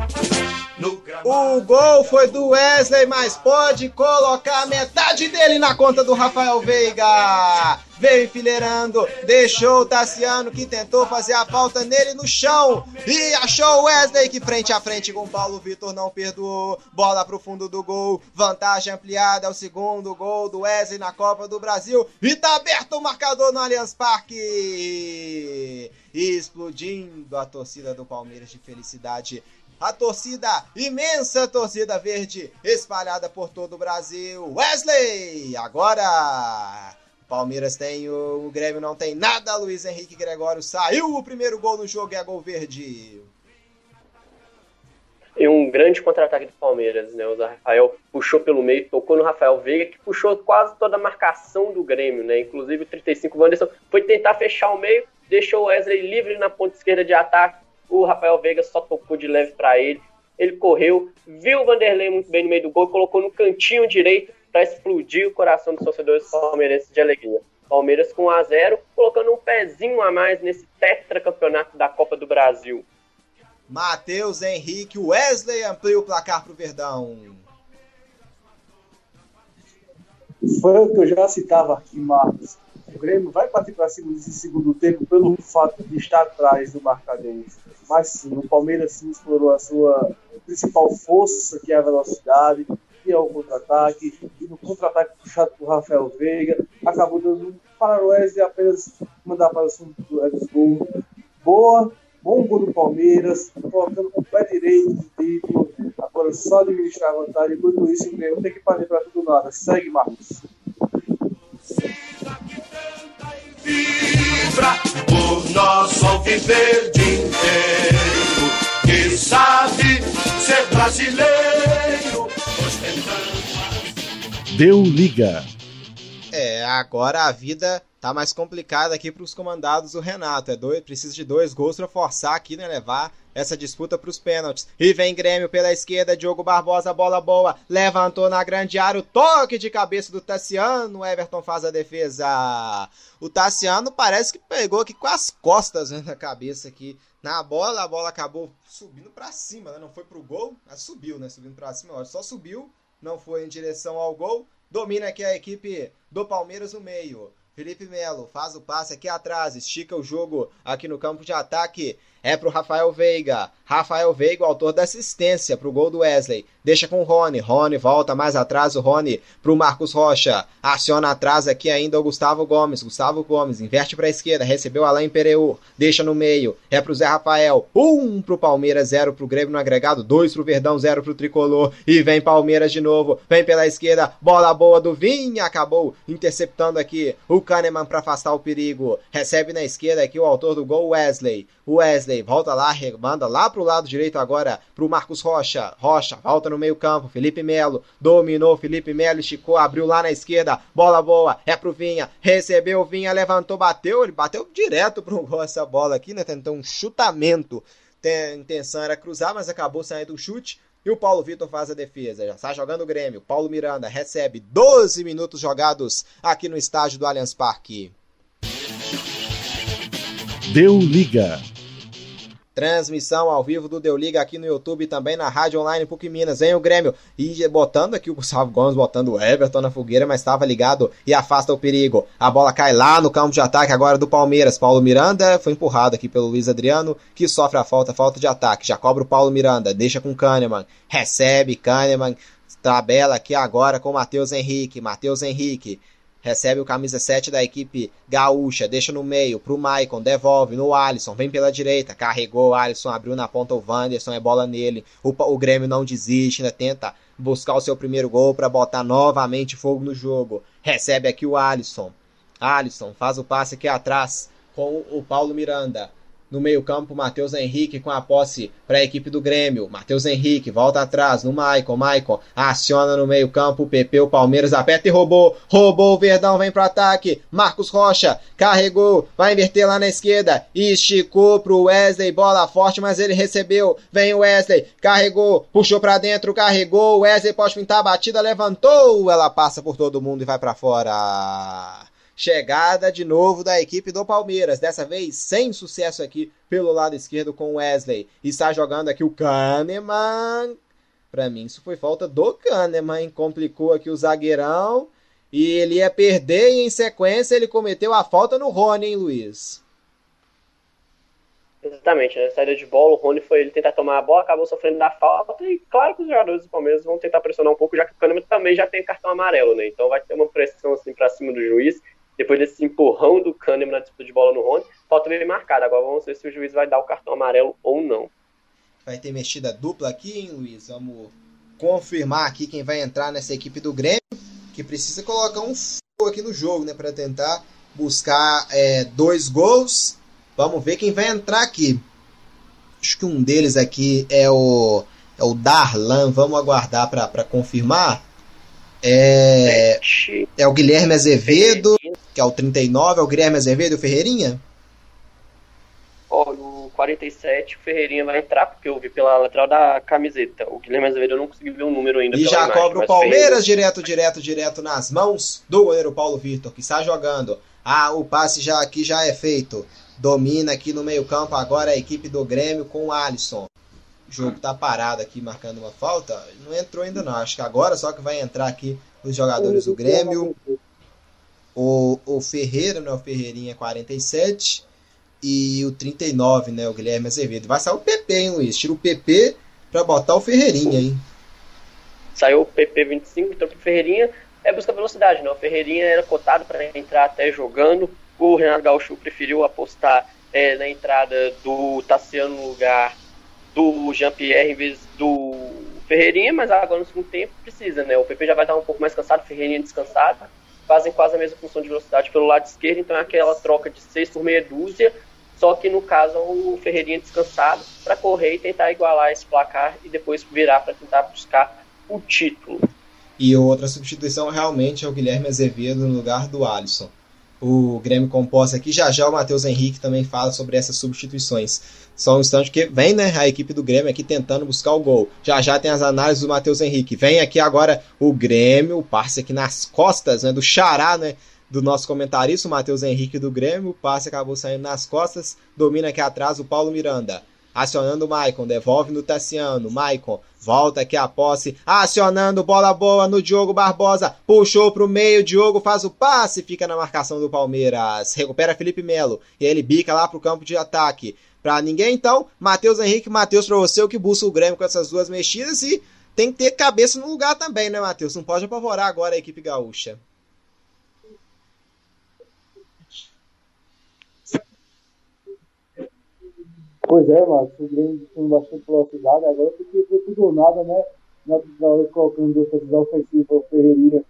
Speaker 2: no.
Speaker 1: O gol foi do Wesley, mas pode colocar metade dele na conta do Rafael Veiga. Veio enfileirando, deixou o Tassiano que tentou fazer a falta nele no chão e achou o Wesley que frente a frente com o Paulo Vitor não perdoou. Bola pro fundo do gol, vantagem ampliada, é o segundo gol do Wesley na Copa do Brasil e tá aberto o marcador no Allianz Parque. Explodindo a torcida do Palmeiras de felicidade a torcida, imensa torcida verde, espalhada por todo o Brasil. Wesley, agora. Palmeiras tem, o, o Grêmio não tem nada. Luiz Henrique Gregório saiu o primeiro gol no jogo e é gol verde.
Speaker 4: E um grande contra-ataque do Palmeiras, né? O Rafael puxou pelo meio, tocou no Rafael Veiga, que puxou quase toda a marcação do Grêmio, né? Inclusive o 35 o Anderson foi tentar fechar o meio, deixou o Wesley livre na ponta esquerda de ataque. O Rafael Veiga só tocou de leve para ele. Ele correu, viu o Vanderlei muito bem no meio do gol, colocou no cantinho direito para explodir o coração dos torcedores palmeirenses de alegria. Palmeiras com 1 a 0, colocando um pezinho a mais nesse tetracampeonato da Copa do Brasil.
Speaker 1: Matheus Henrique, Wesley amplia o placar pro Verdão.
Speaker 5: Foi o que eu já citava aqui, Marcos. O Grêmio vai partir para cima nesse segundo tempo pelo fato de estar atrás do marcador. Mas sim, o Palmeiras sim explorou a sua principal força, que é a velocidade, que é o contra-ataque. E no contra-ataque puxado por Rafael Veiga, acabou dando para o Wesley apenas mandar para o fundo do gol. Boa, bom gol do Palmeiras, colocando com o pé direito do título. Agora só administrar a vantagem. Enquanto isso, o Grêmio tem que partir para tudo nada. Segue, Marcos
Speaker 2: vibra o nosso alviverde inteiro, que sabe ser brasileiro. Ostentando...
Speaker 3: Deu liga.
Speaker 1: É, agora a vida tá mais complicada aqui para os comandados do Renato. É dois, precisa de dois gols para forçar aqui, né, levar essa disputa para os pênaltis. E vem Grêmio pela esquerda, Diogo Barbosa, bola boa, levantou na grande área, o toque de cabeça do Tassiano, o Everton faz a defesa. O Tassiano parece que pegou aqui com as costas né, na cabeça aqui na bola, a bola acabou subindo para cima, né? não foi pro gol, mas subiu, né, subindo para cima, só subiu, não foi em direção ao gol. Domina aqui a equipe do Palmeiras no meio. Felipe Melo faz o passe aqui atrás, estica o jogo aqui no campo de ataque é pro Rafael Veiga. Rafael Veiga, autor da assistência pro gol do Wesley. Deixa com o Rony. Rony volta mais atrás, o Rony pro Marcos Rocha. Aciona atrás aqui ainda o Gustavo Gomes. Gustavo Gomes inverte pra esquerda, recebeu Alain Pereur. Deixa no meio. É pro Zé Rafael. Um pro Palmeiras, zero pro Grêmio no agregado. Dois pro Verdão, zero pro Tricolor. E vem Palmeiras de novo. Vem pela esquerda. Bola boa do Vinha. Acabou interceptando aqui o Kahneman para afastar o perigo. Recebe na esquerda aqui o autor do gol, Wesley. Wesley volta lá, manda lá pro lado direito agora pro Marcos Rocha. Rocha volta no meio-campo. Felipe Melo dominou. Felipe Melo esticou, abriu lá na esquerda. Bola boa, é pro Vinha. Recebeu o Vinha, levantou, bateu. Ele bateu direto pro gol essa bola aqui, né? Tentou um chutamento. A intenção era cruzar, mas acabou saindo um chute. E o Paulo Vitor faz a defesa. Já está jogando o Grêmio. Paulo Miranda recebe 12 minutos jogados aqui no estádio do Allianz Parque.
Speaker 3: Deu liga.
Speaker 1: Transmissão ao vivo do Deu Liga aqui no YouTube também na Rádio Online PUC Minas, hein, o Grêmio. E botando aqui o Gustavo Gomes, botando o Everton na fogueira, mas estava ligado e afasta o perigo. A bola cai lá no campo de ataque agora do Palmeiras. Paulo Miranda foi empurrado aqui pelo Luiz Adriano, que sofre a falta, falta de ataque. Já cobra o Paulo Miranda, deixa com Kahneman, recebe Kahneman, tabela aqui agora com o Matheus Henrique. Matheus Henrique recebe o camisa 7 da equipe gaúcha, deixa no meio pro Maicon, devolve no Alisson, vem pela direita, carregou o Alisson, abriu na ponta o Wanderson, é bola nele. O, o Grêmio não desiste, ainda tenta buscar o seu primeiro gol para botar novamente fogo no jogo. Recebe aqui o Alisson. Alisson faz o passe aqui atrás com o Paulo Miranda. No meio-campo, Matheus Henrique com a posse para a equipe do Grêmio. Matheus Henrique volta atrás no Maicon. Maicon aciona no meio-campo. PP, o Palmeiras aperta e roubou. Roubou o Verdão, vem para ataque. Marcos Rocha carregou, vai inverter lá na esquerda. Esticou pro Wesley, bola forte, mas ele recebeu. Vem o Wesley, carregou, puxou para dentro, carregou. Wesley pode pintar a batida, levantou. Ela passa por todo mundo e vai para fora. Chegada de novo da equipe do Palmeiras, dessa vez sem sucesso aqui pelo lado esquerdo com o Wesley. Está jogando aqui o Kahneman. Para mim, isso foi falta do Kahneman. Complicou aqui o zagueirão. E ele ia perder e em sequência ele cometeu a falta no Rony, hein, Luiz?
Speaker 4: Exatamente, né? Saída de bola, o Rony foi ele tentar tomar a bola, acabou sofrendo da falta. E claro que os jogadores do Palmeiras vão tentar pressionar um pouco, já que o Kahneman também já tem cartão amarelo, né? Então vai ter uma pressão assim para cima do juiz depois desse empurrão do Kahneman na disputa de bola no Rony, falta bem marcado. Agora vamos ver se o juiz vai dar o cartão amarelo ou não.
Speaker 1: Vai ter mexida dupla aqui, hein, Luiz? Vamos confirmar aqui quem vai entrar nessa equipe do Grêmio, que precisa colocar um fogo aqui no jogo, né, para tentar buscar é, dois gols. Vamos ver quem vai entrar aqui. Acho que um deles aqui é o é o Darlan. Vamos aguardar para confirmar. É, é o Guilherme Azevedo, que é o 39, é o Guilherme Azevedo e o Ferreirinha?
Speaker 4: Ó, o 47, o Ferreirinha vai entrar, porque eu vi pela lateral da camiseta. O Guilherme Azevedo eu não consegui ver o um número ainda.
Speaker 1: E já imagem, cobra o Palmeiras direto, direto, direto nas mãos do goleiro Paulo Vitor, que está jogando. Ah, o passe já aqui já é feito. Domina aqui no meio-campo agora a equipe do Grêmio com o Alisson. O jogo tá parado aqui marcando uma falta. Não entrou ainda não. Acho que agora só que vai entrar aqui os jogadores do Grêmio. O, o Ferreira, né? O Ferreirinha 47. E o 39, né? O Guilherme Azevedo. Vai sair o PP, hein, Luiz? Tira o PP pra botar o Ferreirinha, hein?
Speaker 4: Saiu o PP 25, então pro Ferreirinha é busca velocidade, né? O Ferreirinha era cotado para entrar até jogando. O Renato Gaúcho preferiu apostar é, na entrada do Tassiano no lugar do Jean-Pierre em vez do Ferreirinha, mas agora no segundo tempo precisa, né? O PP já vai estar um pouco mais cansado, Ferreirinha descansado, fazem quase a mesma função de velocidade pelo lado esquerdo, então é aquela troca de seis por meia dúzia, só que no caso o Ferreirinha descansado para correr e tentar igualar esse placar e depois virar para tentar buscar o título.
Speaker 1: E outra substituição realmente é o Guilherme Azevedo no lugar do Alisson. O Grêmio composto aqui, já já o Matheus Henrique também fala sobre essas substituições. Só um instante que vem né, a equipe do Grêmio aqui tentando buscar o gol. Já já tem as análises do Matheus Henrique. Vem aqui agora o Grêmio, o passe aqui nas costas né, do Xará, né? Do nosso comentarista, o Matheus Henrique do Grêmio. O passe acabou saindo nas costas. Domina aqui atrás o Paulo Miranda. Acionando o Maicon, devolve no Tassiano. Maicon, volta aqui a posse. Acionando, bola boa no Diogo Barbosa. Puxou pro meio, Diogo faz o passe. Fica na marcação do Palmeiras. Recupera Felipe Melo. E ele bica lá pro campo de ataque. Pra ninguém, então, Matheus Henrique, Matheus pra você, o que busca o Grêmio com essas duas mexidas. E tem que ter cabeça no lugar também, né, Matheus? Não pode apavorar agora a equipe gaúcha.
Speaker 5: Pois é, Marcos, o Grêmio tem bastante velocidade, agora tem que ir tudo ou nada, né? Na hora colocando duas defesa ofensiva, o Ferreirinha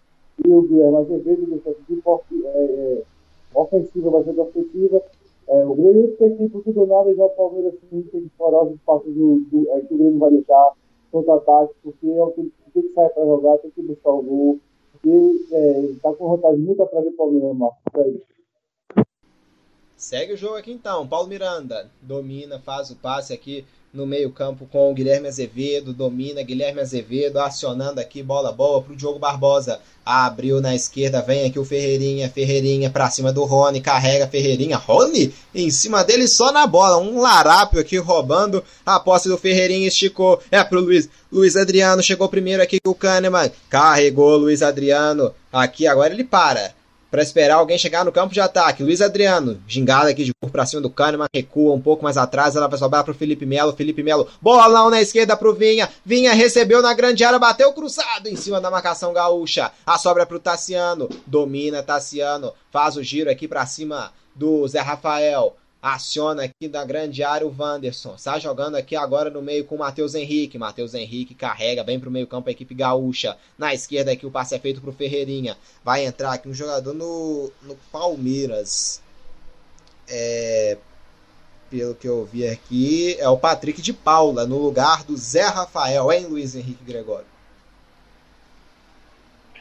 Speaker 5: e o Guilherme Azevedo, defesa de é, é, ofensiva, bastante ofensiva. É, o Grêmio tem que ir por tudo ou nada, já o Palmeiras sim, tem que explorar os espaços do, do, é, que o Grêmio vai deixar contra-ataque, porque é o que tem que sair para jogar, tem que buscar o gol, porque está é, com vantagem muito atrás do Palmeiras, Marcos.
Speaker 1: Segue o jogo aqui então. Paulo Miranda domina, faz o passe aqui no meio-campo com o Guilherme Azevedo. Domina Guilherme Azevedo acionando aqui bola boa para o Diogo Barbosa. Abriu na esquerda, vem aqui o Ferreirinha. Ferreirinha para cima do Rony, carrega Ferreirinha. Rony em cima dele só na bola. Um larápio aqui roubando a posse do Ferreirinha. Esticou. É pro Luiz. Luiz Adriano chegou primeiro aqui o Kahneman. Carregou Luiz Adriano. Aqui agora ele para para esperar alguém chegar no campo de ataque. Luiz Adriano, gingada aqui de corpo para cima do Kahneman, recua um pouco mais atrás, ela vai sobrar para o Felipe Melo. Felipe Melo, bolão na esquerda para o Vinha. Vinha recebeu na grande área, bateu cruzado em cima da marcação gaúcha. A sobra para o Tassiano, domina Tassiano, faz o giro aqui para cima do Zé Rafael aciona aqui da grande área o Wanderson. Está jogando aqui agora no meio com o Matheus Henrique. Matheus Henrique carrega bem para o meio campo a equipe gaúcha. Na esquerda aqui o passe é feito para o Ferreirinha. Vai entrar aqui um jogador no, no Palmeiras. É, pelo que eu vi aqui, é o Patrick de Paula, no lugar do Zé Rafael, hein, Luiz Henrique Gregório?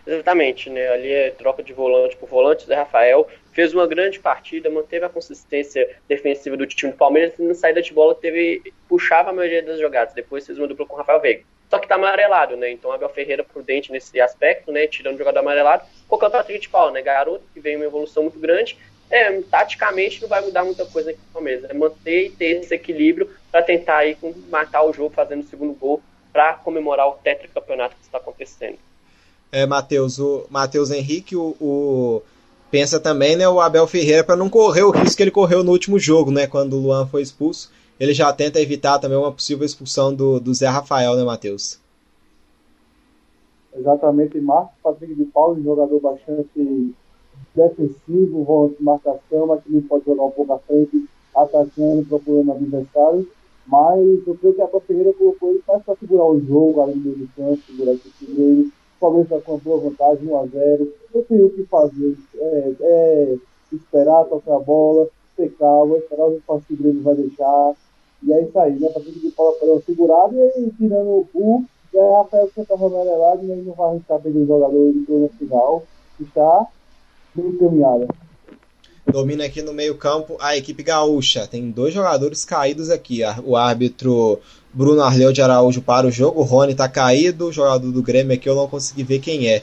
Speaker 4: Exatamente, né? Ali é troca de volante por volante, Zé Rafael fez uma grande partida, manteve a consistência defensiva do time do Palmeiras e na saída de bola teve puxava a maioria das jogadas. Depois fez uma dupla com o Rafael Veiga. Só que tá amarelado, né? Então Abel Ferreira prudente nesse aspecto, né? Tirando o jogador amarelado, colocando o Patrick de Paula, né? Garoto que veio uma evolução muito grande. É, taticamente não vai mudar muita coisa aqui no Palmeiras. É manter e ter esse equilíbrio para tentar aí matar o jogo fazendo o segundo gol para comemorar o tetracampeonato que está acontecendo.
Speaker 1: É, Matheus, o Matheus Henrique, o, o pensa também, né, o Abel Ferreira para não correr o risco que ele correu no último jogo, né, quando o Luan foi expulso. Ele já tenta evitar também uma possível expulsão do, do Zé Rafael, né, Matheus?
Speaker 5: Exatamente, Marcos Patrick de Paulo, jogador bastante defensivo, volante de marcação, mas também pode jogar um pouco à frente, atacando, procurando adversário. Mas eu creio que a Ferreira colocou ele para segurar o jogo, além do campo, segurar esse dele Palmeiras está com uma boa vantagem, 1x0. Eu tenho o que fazer. É, é esperar tocar a bola, ter calma, esperar o espaço que o Grêmio vai deixar. E é isso aí, né? Para de Paula para uma segurada e tirando o é Rafael que está amarelado e não vai arriscar perder o jogador no final. Está bem encaminhada.
Speaker 1: Domina aqui no meio-campo a equipe gaúcha. Tem dois jogadores caídos aqui. O árbitro Bruno Arleu de Araújo para o jogo. O Rony tá caído. O jogador do Grêmio aqui eu não consegui ver quem é.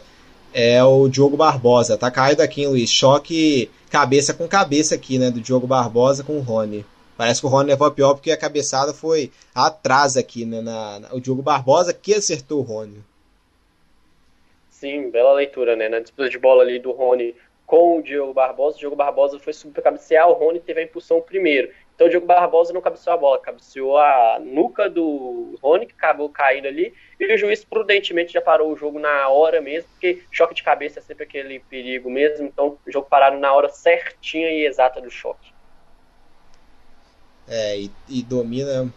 Speaker 1: É o Diogo Barbosa. Tá caído aqui, hein, Luiz? Choque cabeça com cabeça aqui, né? Do Diogo Barbosa com o Rony. Parece que o Rony levou a pior porque a cabeçada foi atrás aqui, né? Na, na, o Diogo Barbosa que acertou o Rony.
Speaker 4: Sim, bela leitura, né? Na disputa de bola ali do Rony com o Diogo Barbosa. O Diogo Barbosa foi subir para cabecear, o Rony teve a impulsão primeiro. Então o Diogo Barbosa não cabeceou a bola, cabeceou a nuca do Rony, que acabou caindo ali, e o juiz prudentemente já parou o jogo na hora mesmo, porque choque de cabeça é sempre aquele perigo mesmo, então o jogo parado na hora certinha e exata do choque.
Speaker 1: É, e, e domina.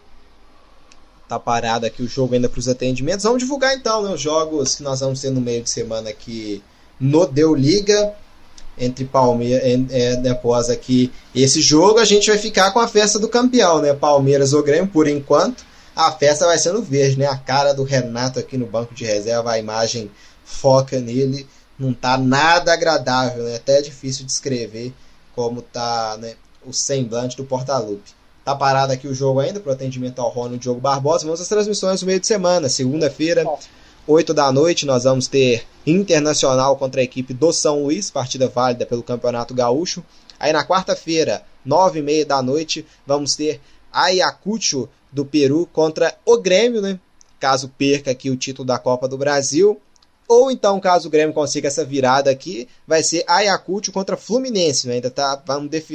Speaker 1: Tá parado aqui o jogo ainda para os atendimentos. Vamos divulgar então né, os jogos que nós vamos ter no meio de semana aqui no Deu Liga entre Palmeiras é, após aqui esse jogo, a gente vai ficar com a festa do campeão, né? Palmeiras ou Grêmio, por enquanto. A festa vai ser no verde, né? A cara do Renato aqui no banco de reserva, a imagem foca nele, não tá nada agradável, né? Até é difícil de escrever como tá né, o semblante do Portalupe. Tá parado aqui o jogo ainda, pro atendimento ao Rony e Diogo Barbosa. Vamos às transmissões no meio de semana. Segunda-feira, 8 da noite, nós vamos ter Internacional contra a equipe do São Luís, partida válida pelo Campeonato Gaúcho. Aí na quarta-feira, 9 e meia da noite, vamos ter Ayacucho do Peru contra o Grêmio, né? Caso perca aqui o título da Copa do Brasil. Ou então, caso o Grêmio consiga essa virada aqui, vai ser Ayacucho contra Fluminense. Né? Ainda tá,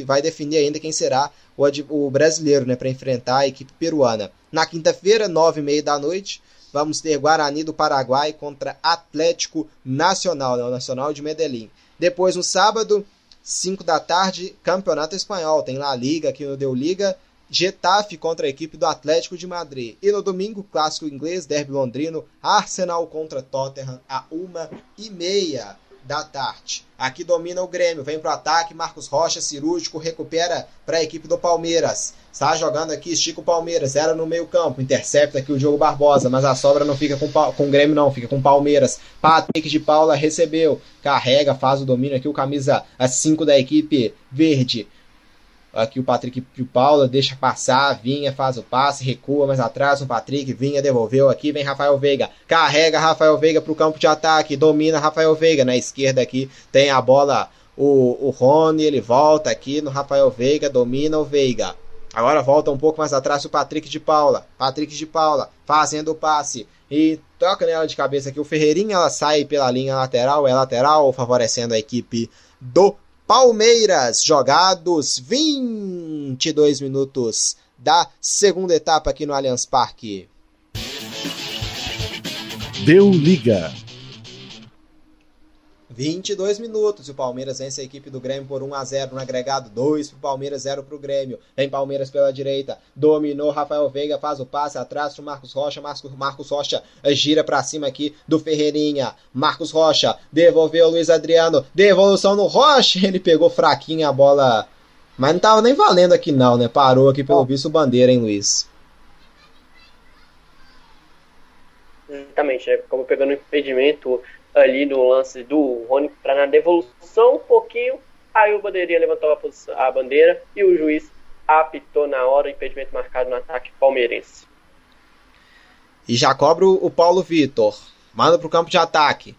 Speaker 1: vai definir ainda quem será o, o brasileiro né, para enfrentar a equipe peruana. Na quinta-feira, nove e meia da noite, vamos ter Guarani do Paraguai contra Atlético Nacional, né, o Nacional de Medellín. Depois, no sábado, 5 da tarde, Campeonato Espanhol. Tem La Liga aqui no Deu Liga. Getafe contra a equipe do Atlético de Madrid. E no domingo, clássico inglês, derby londrino, Arsenal contra Tottenham a uma e meia da tarde. Aqui domina o Grêmio, vem pro ataque, Marcos Rocha, cirúrgico, recupera para a equipe do Palmeiras. Está jogando aqui, estica o Palmeiras, era no meio campo, intercepta aqui o Diogo Barbosa, mas a sobra não fica com, com o Grêmio não, fica com o Palmeiras. Patrick de Paula recebeu, carrega, faz o domínio aqui, o camisa 5 da equipe verde. Aqui o Patrick o Paula deixa passar, Vinha faz o passe, recua mais atrás, o Patrick, Vinha devolveu aqui, vem Rafael Veiga, carrega Rafael Veiga para o campo de ataque, domina Rafael Veiga, na esquerda aqui tem a bola, o, o Rony, ele volta aqui no Rafael Veiga, domina o Veiga. Agora volta um pouco mais atrás o Patrick de Paula, Patrick de Paula fazendo o passe. E toca nela de cabeça aqui o Ferreirinha, ela sai pela linha lateral, é lateral, favorecendo a equipe do Palmeiras, jogados 22 minutos da segunda etapa aqui no Allianz Parque.
Speaker 3: Deu liga.
Speaker 1: 22 minutos. O Palmeiras vence a equipe do Grêmio por 1 a 0 no agregado. 2 para o Palmeiras, 0 para o Grêmio. Vem Palmeiras pela direita. Dominou Rafael Veiga, faz o passe atrás para Marcos Rocha. Marcos, Marcos Rocha gira para cima aqui do Ferreirinha. Marcos Rocha devolveu o Luiz Adriano. Devolução no Rocha. Ele pegou fraquinho a bola. Mas não tava nem valendo aqui não, né? Parou aqui pelo visto bandeira, hein, Luiz?
Speaker 4: Exatamente, né? Como pegando impedimento ali no lance do Rony para na devolução um pouquinho, aí o bandeirinha levantou a, posição, a bandeira e o juiz apitou na hora, impedimento marcado no ataque palmeirense.
Speaker 1: E já cobra o Paulo Vitor, manda para o campo de ataque.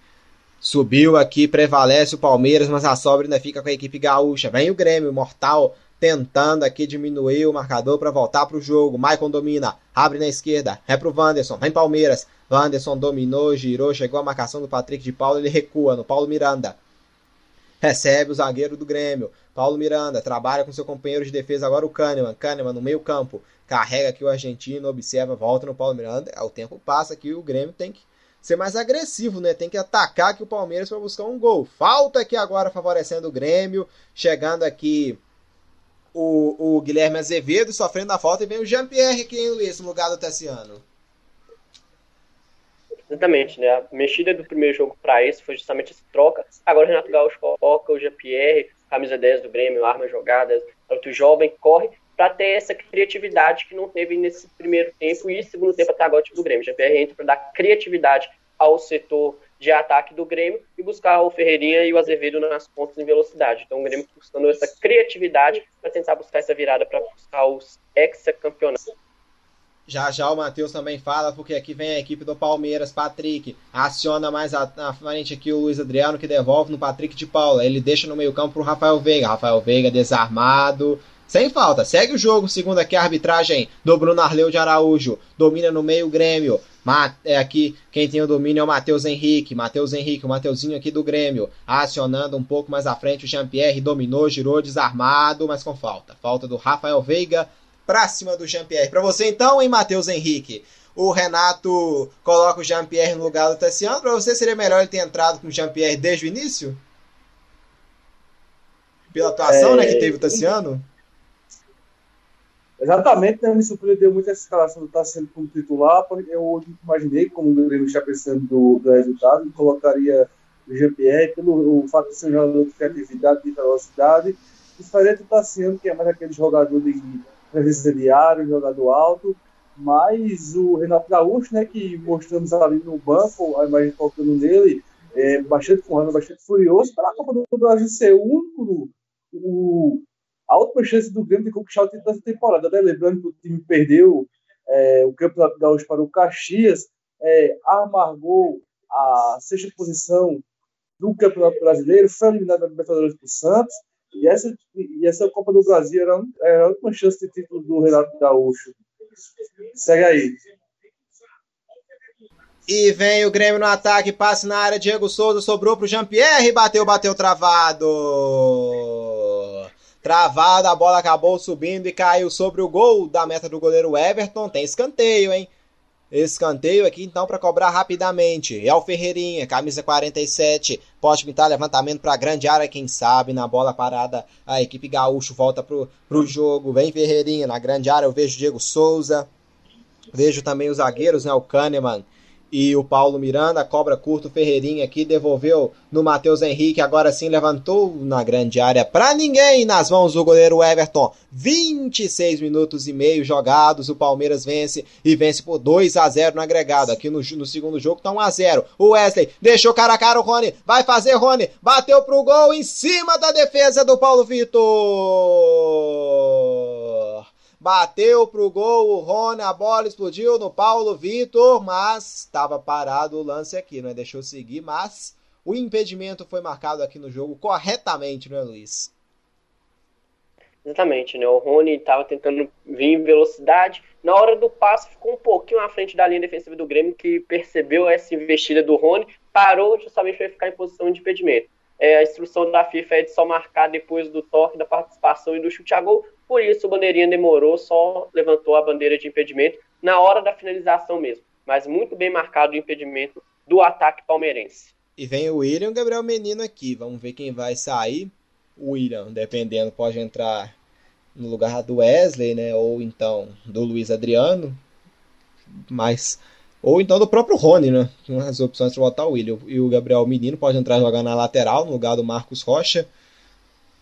Speaker 1: Subiu aqui, prevalece o Palmeiras, mas a sobra ainda fica com a equipe gaúcha. Vem o Grêmio, mortal, tentando aqui diminuir o marcador para voltar para o jogo. Maicon domina, abre na esquerda, é pro Wanderson, vem Palmeiras. Wanderson dominou, girou, chegou a marcação do Patrick de Paulo, ele recua no Paulo Miranda. Recebe o zagueiro do Grêmio. Paulo Miranda trabalha com seu companheiro de defesa, agora o Kahneman. Kahneman no meio campo. Carrega aqui o argentino, observa, volta no Paulo Miranda. O tempo passa aqui, o Grêmio tem que ser mais agressivo, né? Tem que atacar aqui o Palmeiras para buscar um gol. Falta aqui agora favorecendo o Grêmio. Chegando aqui o, o Guilherme Azevedo sofrendo a falta e vem o Jean-Pierre aqui, hein, Luiz, no lugar do Tassiano.
Speaker 4: Exatamente, né? A mexida do primeiro jogo para esse foi justamente essa troca. Agora o Renato Gaúcho coloca o Jean-Pierre, camisa 10 do Grêmio, arma jogadas, outro jovem, corre para ter essa criatividade que não teve nesse primeiro tempo e segundo tempo até agora o time do Grêmio. Jean-Pierre entra para dar criatividade ao setor de ataque do Grêmio e buscar o Ferreirinha e o Azevedo nas pontas em velocidade. Então o Grêmio buscando essa criatividade para tentar buscar essa virada para buscar os ex-campeonatos.
Speaker 1: Já já o Matheus também fala, porque aqui vem a equipe do Palmeiras, Patrick. Aciona mais a, na frente aqui o Luiz Adriano, que devolve no Patrick de Paula. Ele deixa no meio-campo pro Rafael Veiga. Rafael Veiga desarmado. Sem falta, segue o jogo, segundo aqui a arbitragem do Bruno Arleu de Araújo. Domina no meio o Grêmio. É aqui quem tem o domínio é o Matheus Henrique. Matheus Henrique, o Mateuzinho aqui do Grêmio. Acionando um pouco mais à frente o Jean-Pierre. Dominou, girou, desarmado, mas com falta. Falta do Rafael Veiga pra cima do Jean-Pierre. Pra você então, hein, Matheus Henrique? O Renato coloca o Jean-Pierre no lugar do Tassiano. Pra você seria melhor ele ter entrado com o Jean-Pierre desde o início? Pela atuação é... né, que teve o Tassiano?
Speaker 5: Exatamente, né, me surpreendeu muito essa escalação do Tassiano como titular, porque eu imaginei, como o Grêmio está pensando do, do resultado, colocaria o Jean-Pierre, pelo o fato de ser um jogador de criatividade, de velocidade, diferente do Tassiano, que é mais aquele jogador de presença diária, jogador alto, mas o Renato Gaúcho, né, que mostramos ali no banco, a imagem focando nele, é, bastante correndo, bastante furioso, para a Copa do Brasil ser o único, o, a última chance do Grêmio de conquistar o título dessa temporada. Né? Lembrando que o time perdeu é, o Campeonato Gaúcho para o Caxias, é, amargou a sexta posição do Campeonato Brasileiro, foi eliminado da Libertadores por Santos, e essa, e essa Copa do Brasil era, era a última chance de título do Renato Gaúcho. Segue aí.
Speaker 1: E vem o Grêmio no ataque, passe na área, Diego Souza sobrou pro Jean-Pierre, bateu, bateu travado. Travado, a bola acabou subindo e caiu sobre o gol da meta do goleiro Everton. Tem escanteio, hein? Escanteio aqui então para cobrar rapidamente. É o Ferreirinha, camisa 47. Pode pintar levantamento para grande área, quem sabe na bola parada. A equipe gaúcho volta pro, pro jogo. Vem Ferreirinha na grande área. Eu vejo Diego Souza. Vejo também os zagueiros, né? O Kahneman e o Paulo Miranda, cobra curto, Ferreirinha aqui, devolveu no Matheus Henrique, agora sim levantou na grande área para ninguém, nas mãos do goleiro Everton. 26 minutos e meio jogados, o Palmeiras vence e vence por 2 a 0 no agregado. Aqui no, no segundo jogo tá 1 a 0. O Wesley deixou cara a cara o Rony, vai fazer Rony, bateu pro gol em cima da defesa do Paulo Vitor. Bateu pro gol o Rony, a bola explodiu no Paulo Vitor, mas estava parado o lance aqui, não é? Deixou seguir, mas o impedimento foi marcado aqui no jogo corretamente, não é, Luiz?
Speaker 4: Exatamente, né? O Rony estava tentando vir em velocidade. Na hora do passe, ficou um pouquinho à frente da linha defensiva do Grêmio, que percebeu essa investida do Rony, parou justamente para ficar em posição de impedimento. É, a instrução da FIFA é de só marcar depois do toque, da participação e do chute a gol. Por isso, o bandeirinha demorou, só levantou a bandeira de impedimento na hora da finalização mesmo. Mas muito bem marcado o impedimento do ataque palmeirense.
Speaker 1: E vem o William e o Gabriel Menino aqui. Vamos ver quem vai sair. O William, dependendo, pode entrar no lugar do Wesley, né? Ou então do Luiz Adriano. Mas. Ou então do próprio Rony, né? As opções para botar o William. E o Gabriel Menino pode entrar jogando na lateral, no lugar do Marcos Rocha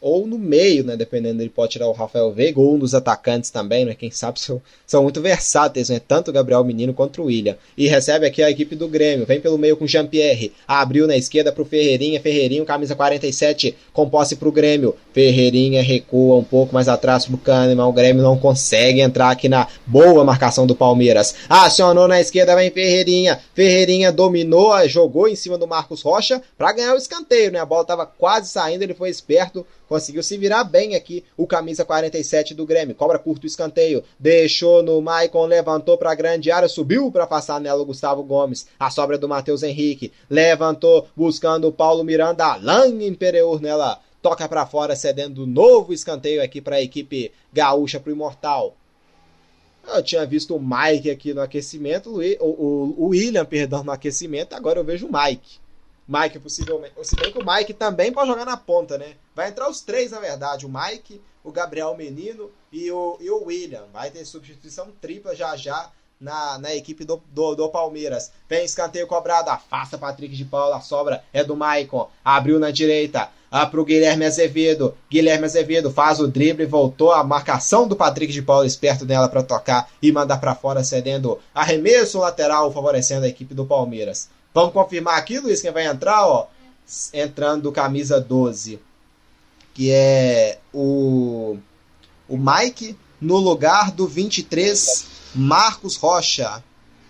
Speaker 1: ou no meio, né? Dependendo, ele pode tirar o Rafael Veiga, ou um dos atacantes também, né? Quem sabe são, são muito versáteis, né? Tanto o Gabriel Menino quanto o William. E recebe aqui a equipe do Grêmio. Vem pelo meio com Jean-Pierre. Abriu na esquerda pro Ferreirinha. Ferreirinho, camisa 47, com posse pro Grêmio. Ferreirinha recua um pouco mais atrás pro Kahneman. O Grêmio não consegue entrar aqui na boa marcação do Palmeiras. Acionou na esquerda, vem Ferreirinha. Ferreirinha dominou, jogou em cima do Marcos Rocha para ganhar o escanteio, né? A bola tava quase saindo, ele foi esperto conseguiu se virar bem aqui o camisa 47 do Grêmio. Cobra curto o escanteio, deixou no Maicon, levantou para a grande área, subiu para passar nela o Gustavo Gomes. A sobra do Matheus Henrique, levantou buscando o Paulo Miranda, Lang Imperiur nela. Toca para fora, cedendo novo escanteio aqui para a equipe gaúcha pro Imortal. Eu tinha visto o Mike aqui no aquecimento, o, o, o William, perdão, no aquecimento, agora eu vejo o Mike. Mike, possivelmente. Se bem que o Mike também pode jogar na ponta, né? Vai entrar os três, na verdade. O Mike, o Gabriel Menino e o, e o William. Vai ter substituição tripla já já na, na equipe do, do, do Palmeiras. Vem escanteio cobrado. Afasta Patrick de Paula. A sobra é do Maicon. Abriu na direita. Ah, pro Guilherme Azevedo. Guilherme Azevedo faz o drible. Voltou a marcação do Patrick de Paula esperto dela para tocar e mandar para fora, cedendo arremesso lateral, favorecendo a equipe do Palmeiras. Vamos confirmar aqui, Luiz, quem vai entrar, ó. Entrando camisa 12. Que é o, o Mike no lugar do 23, Marcos Rocha.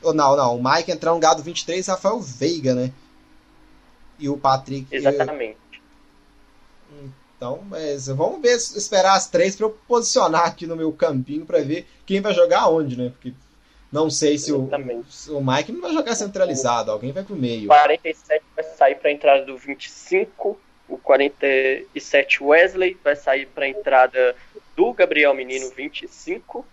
Speaker 1: Ou não, não. O Mike entrar no lugar do 23, Rafael Veiga, né? E o Patrick.
Speaker 4: Exatamente.
Speaker 1: Então, mas vamos ver, esperar as três para eu posicionar aqui no meu campinho para ver quem vai jogar onde, né? Porque não sei se o, o Mike não vai jogar centralizado, alguém vai pro meio.
Speaker 4: O 47 vai sair para a entrada do 25, o 47 Wesley vai sair para a entrada do Gabriel Menino 25.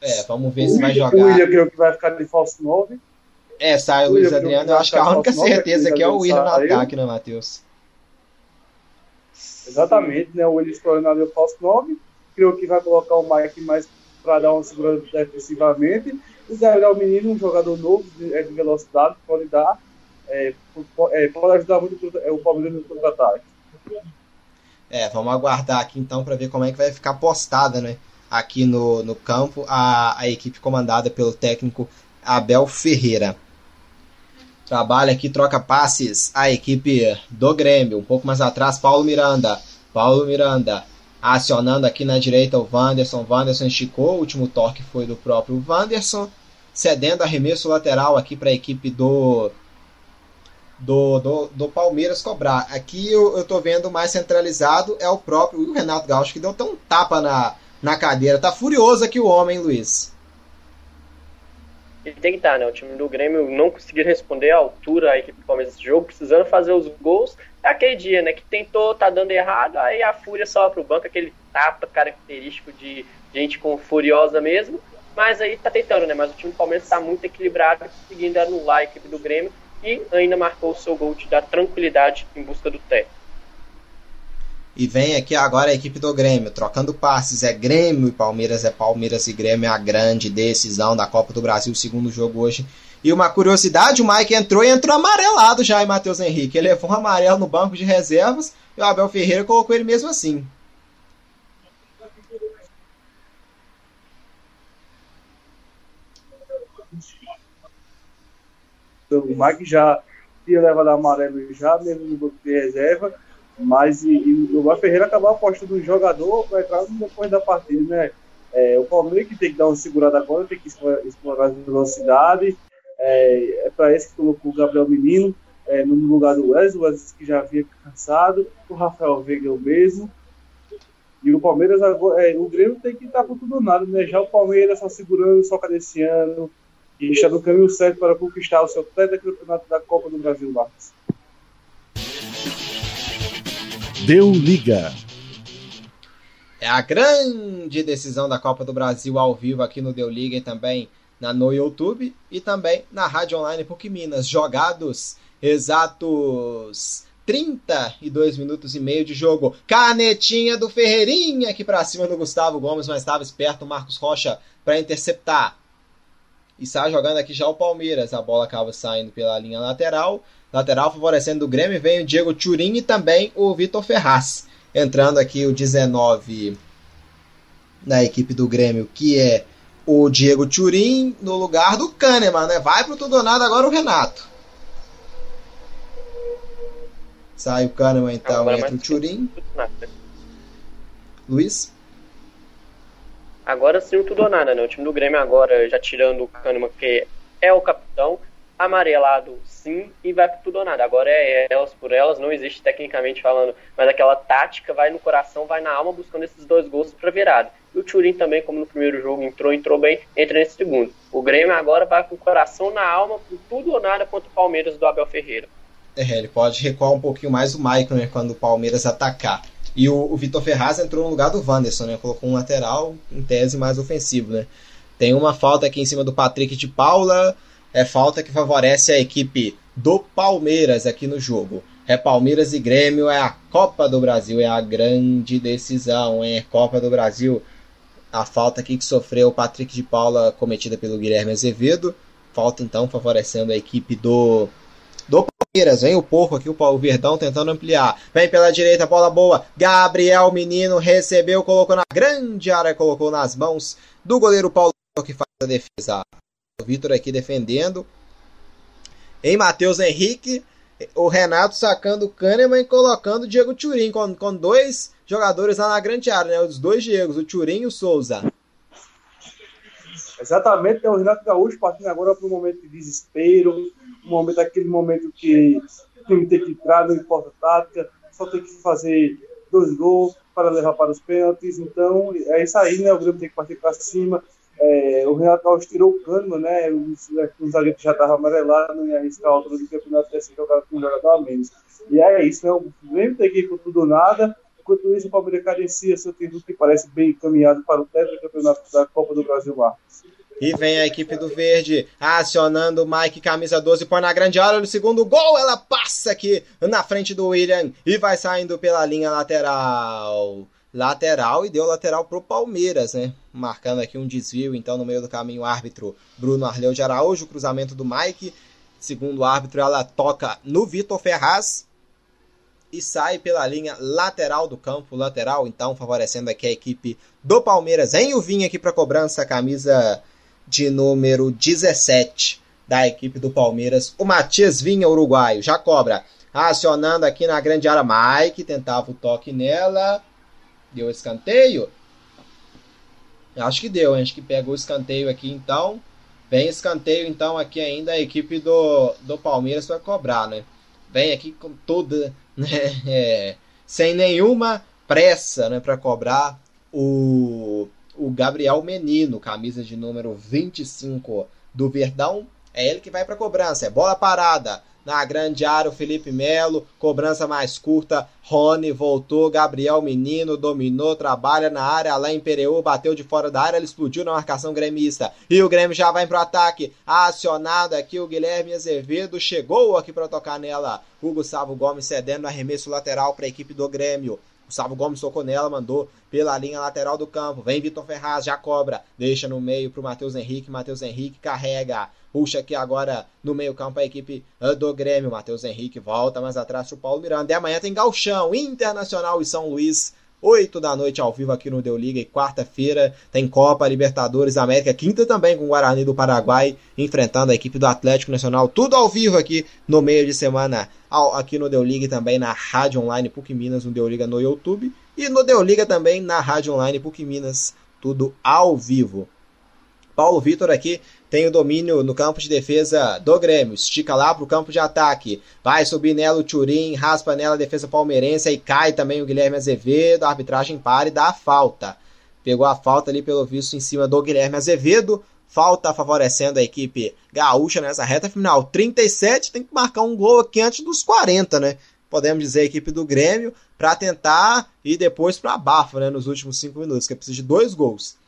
Speaker 1: É, vamos ver se vai jogar.
Speaker 5: O William creio que vai ficar de falso 9.
Speaker 1: É, sai o Luiz Adriano. Eu acho que a única certeza aqui é o William no ataque, né, Matheus?
Speaker 5: Exatamente, né? O William escolhendo ali o falso 9 creio que vai colocar o Mike mais para dar uma segurança defensivamente. O Gabriel Menino, um jogador novo de, é de velocidade, pode dar, é, é, pode ajudar muito é, o Palmeiras no contra-ataque.
Speaker 1: É, vamos aguardar aqui então para ver como é que vai ficar postada, né? Aqui no, no campo, a, a equipe comandada pelo técnico Abel Ferreira. Trabalha aqui, troca passes a equipe do Grêmio. Um pouco mais atrás, Paulo Miranda. Paulo Miranda acionando aqui na direita o Wanderson. Wanderson esticou, o último toque foi do próprio Wanderson. Cedendo arremesso lateral aqui para a equipe do, do, do, do, Palmeiras cobrar. Aqui eu, eu tô vendo mais centralizado é o próprio o Renato Gaúcho, que deu até um tapa na, na cadeira. Tá furioso aqui o homem, Luiz.
Speaker 4: Ele tem que estar, né? O time do Grêmio não conseguiu responder à altura a equipe do Palmeiras nesse jogo, precisando fazer os gols. É aquele dia, né? Que tentou, tá dando errado, aí a fúria sobe pro banco, aquele tapa característico de gente com furiosa mesmo. Mas aí tá tentando, né? Mas o time do Palmeiras tá muito equilibrado, conseguindo anular a equipe do Grêmio e ainda marcou o seu gol de dar tranquilidade em busca do teto.
Speaker 1: E vem aqui agora a equipe do Grêmio, trocando passes. É Grêmio e Palmeiras, é Palmeiras e Grêmio, é a grande decisão da Copa do Brasil, segundo jogo hoje. E uma curiosidade, o Mike entrou e entrou amarelado já em Matheus Henrique. Ele levou um amarelo no banco de reservas e o Abel Ferreira colocou ele mesmo assim.
Speaker 5: Então, o Mike já tinha levado amarelo já, mesmo no banco de reserva mas e, e o Ferreira acabou apostando no jogador para entrar depois da partida, né? É, o Palmeiras que tem que dar uma segurada agora, tem que explorar as velocidades. É, é para esse que colocou o Gabriel Menino é, no lugar do Wesley, o Wesley que já havia cansado, o Rafael Veiga é o mesmo. E o Palmeiras agora, é, o Grêmio tem que estar por tudo ou nada, né? Já o Palmeiras só segurando, só cadenciando, e está no caminho certo para conquistar o seu campeonato da Copa do Brasil, Marcos.
Speaker 3: Deu liga.
Speaker 1: É a grande decisão da Copa do Brasil ao vivo aqui no Deu Liga e também na, no YouTube e também na Rádio Online PUC Minas. Jogados exatos 32 minutos e meio de jogo. Canetinha do Ferreirinha aqui para cima do Gustavo Gomes, mas estava esperto o Marcos Rocha para interceptar. E sai jogando aqui já o Palmeiras. A bola acaba saindo pela linha lateral. Lateral favorecendo o Grêmio vem o Diego Turim e também o Vitor Ferraz. Entrando aqui o 19 na equipe do Grêmio, que é o Diego Turim no lugar do Kahneman, né? Vai pro tudo ou nada agora o Renato. Sai o Kahneman então, agora entra o Turim. Luiz?
Speaker 4: Agora sim o tudo ou nada, né? O time do Grêmio agora, já tirando o Kahneman, que é o capitão, amarelado sim e vai por tudo ou nada. Agora é elas por elas, não existe tecnicamente falando, mas aquela tática vai no coração, vai na alma buscando esses dois gols para virada. E o Turin também, como no primeiro jogo entrou, entrou bem, entra nesse segundo. O Grêmio agora vai com o coração na alma por tudo ou nada contra o Palmeiras do Abel Ferreira.
Speaker 1: É, ele pode recuar um pouquinho mais o Michael né, quando o Palmeiras atacar. E o, o Vitor Ferraz entrou no lugar do Wanderson, né? Colocou um lateral, em tese, mais ofensivo, né? Tem uma falta aqui em cima do Patrick de Paula é falta que favorece a equipe do Palmeiras aqui no jogo. É Palmeiras e Grêmio, é a Copa do Brasil, é a grande decisão, é Copa do Brasil. A falta aqui que sofreu o Patrick de Paula cometida pelo Guilherme Azevedo. Falta então favorecendo a equipe do do Palmeiras. Vem o porco aqui, o Verdão tentando ampliar. Vem pela direita, bola boa. Gabriel Menino recebeu, colocou na grande área, colocou nas mãos do goleiro Paulo que faz a defesa. Vitor aqui defendendo. Em Matheus Henrique, o Renato sacando o Kahneman e colocando o Diego Turim, com, com dois jogadores lá na grande área, né? Os dois Diegos, o Turim e o Souza.
Speaker 5: Exatamente, é o Renato Gaúcho partindo agora para um momento de desespero, um momento, aquele momento que o time tem que entrar, não importa a tática, só tem que fazer dois gols para levar para os pênaltis. Então, é isso aí, né? O Grêmio tem que partir para cima, é, o Renato Alves tirou o cano, né? O zagueiro já estava amarelado, não ia arriscar a altura do campeonato ter sido jogado com um jogador a menos. E é isso, né? O Grêmio tem que ir com tudo nada. Enquanto isso, o Palmeiras carencia seu título que parece bem encaminhado para o campeonato da Copa do Brasil Marcos.
Speaker 1: E vem a equipe do Verde acionando o Mike, camisa 12, põe na grande área. No segundo gol, ela passa aqui na frente do William e vai saindo pela linha lateral lateral e deu lateral pro Palmeiras, né? Marcando aqui um desvio, então no meio do caminho o árbitro Bruno Arleu de Araújo, cruzamento do Mike. Segundo o árbitro, ela toca no Vitor Ferraz e sai pela linha lateral do campo, lateral, então favorecendo aqui a equipe do Palmeiras. Em o Vinha aqui para cobrança, camisa de número 17 da equipe do Palmeiras. O Matias Vinha, uruguaio, já cobra. Acionando aqui na grande área, Mike tentava o toque nela. Deu escanteio. Acho que deu, acho que pegou o escanteio aqui então. Vem escanteio então aqui ainda a equipe do, do Palmeiras vai cobrar, né? Vem aqui com toda, né? É, sem nenhuma pressa, né, para cobrar o, o Gabriel Menino, camisa de número 25 do Verdão. É ele que vai para cobrança, é bola parada na grande área o Felipe Melo, cobrança mais curta, Rony voltou, Gabriel Menino dominou, trabalha na área, Alain Pereu bateu de fora da área, ele explodiu na marcação gremista, e o Grêmio já vai pro ataque, acionado aqui o Guilherme Azevedo, chegou aqui para tocar nela, o Gustavo Gomes cedendo arremesso lateral para a equipe do Grêmio, Gustavo Gomes tocou nela, mandou pela linha lateral do campo. Vem Vitor Ferraz, já cobra. Deixa no meio pro Matheus Henrique. Matheus Henrique carrega. Puxa aqui agora no meio-campo a equipe ah, do Grêmio. Matheus Henrique volta mais atrás pro Paulo Miranda. E amanhã tem Galchão, Internacional e São Luís. 8 da noite ao vivo aqui no Deu Liga e quarta-feira tem Copa Libertadores América, quinta também com o Guarani do Paraguai enfrentando a equipe do Atlético Nacional, tudo ao vivo aqui no meio de semana, aqui no Deu Liga e também na Rádio Online PUC Minas, no Deu Liga no YouTube e no Deu Liga também na Rádio Online PUC Minas, tudo ao vivo. Paulo Vitor aqui tem o domínio no campo de defesa do Grêmio. Estica lá pro campo de ataque. Vai subir nela o Turim, raspa nela a defesa palmeirense e cai também o Guilherme Azevedo. A arbitragem para e dá a falta. Pegou a falta ali, pelo visto, em cima do Guilherme Azevedo. Falta favorecendo a equipe gaúcha nessa reta final. 37, tem que marcar um gol aqui antes dos 40, né? Podemos dizer a equipe do Grêmio, para tentar ir depois para abafa, né? Nos últimos 5 minutos, que preciso de dois gols.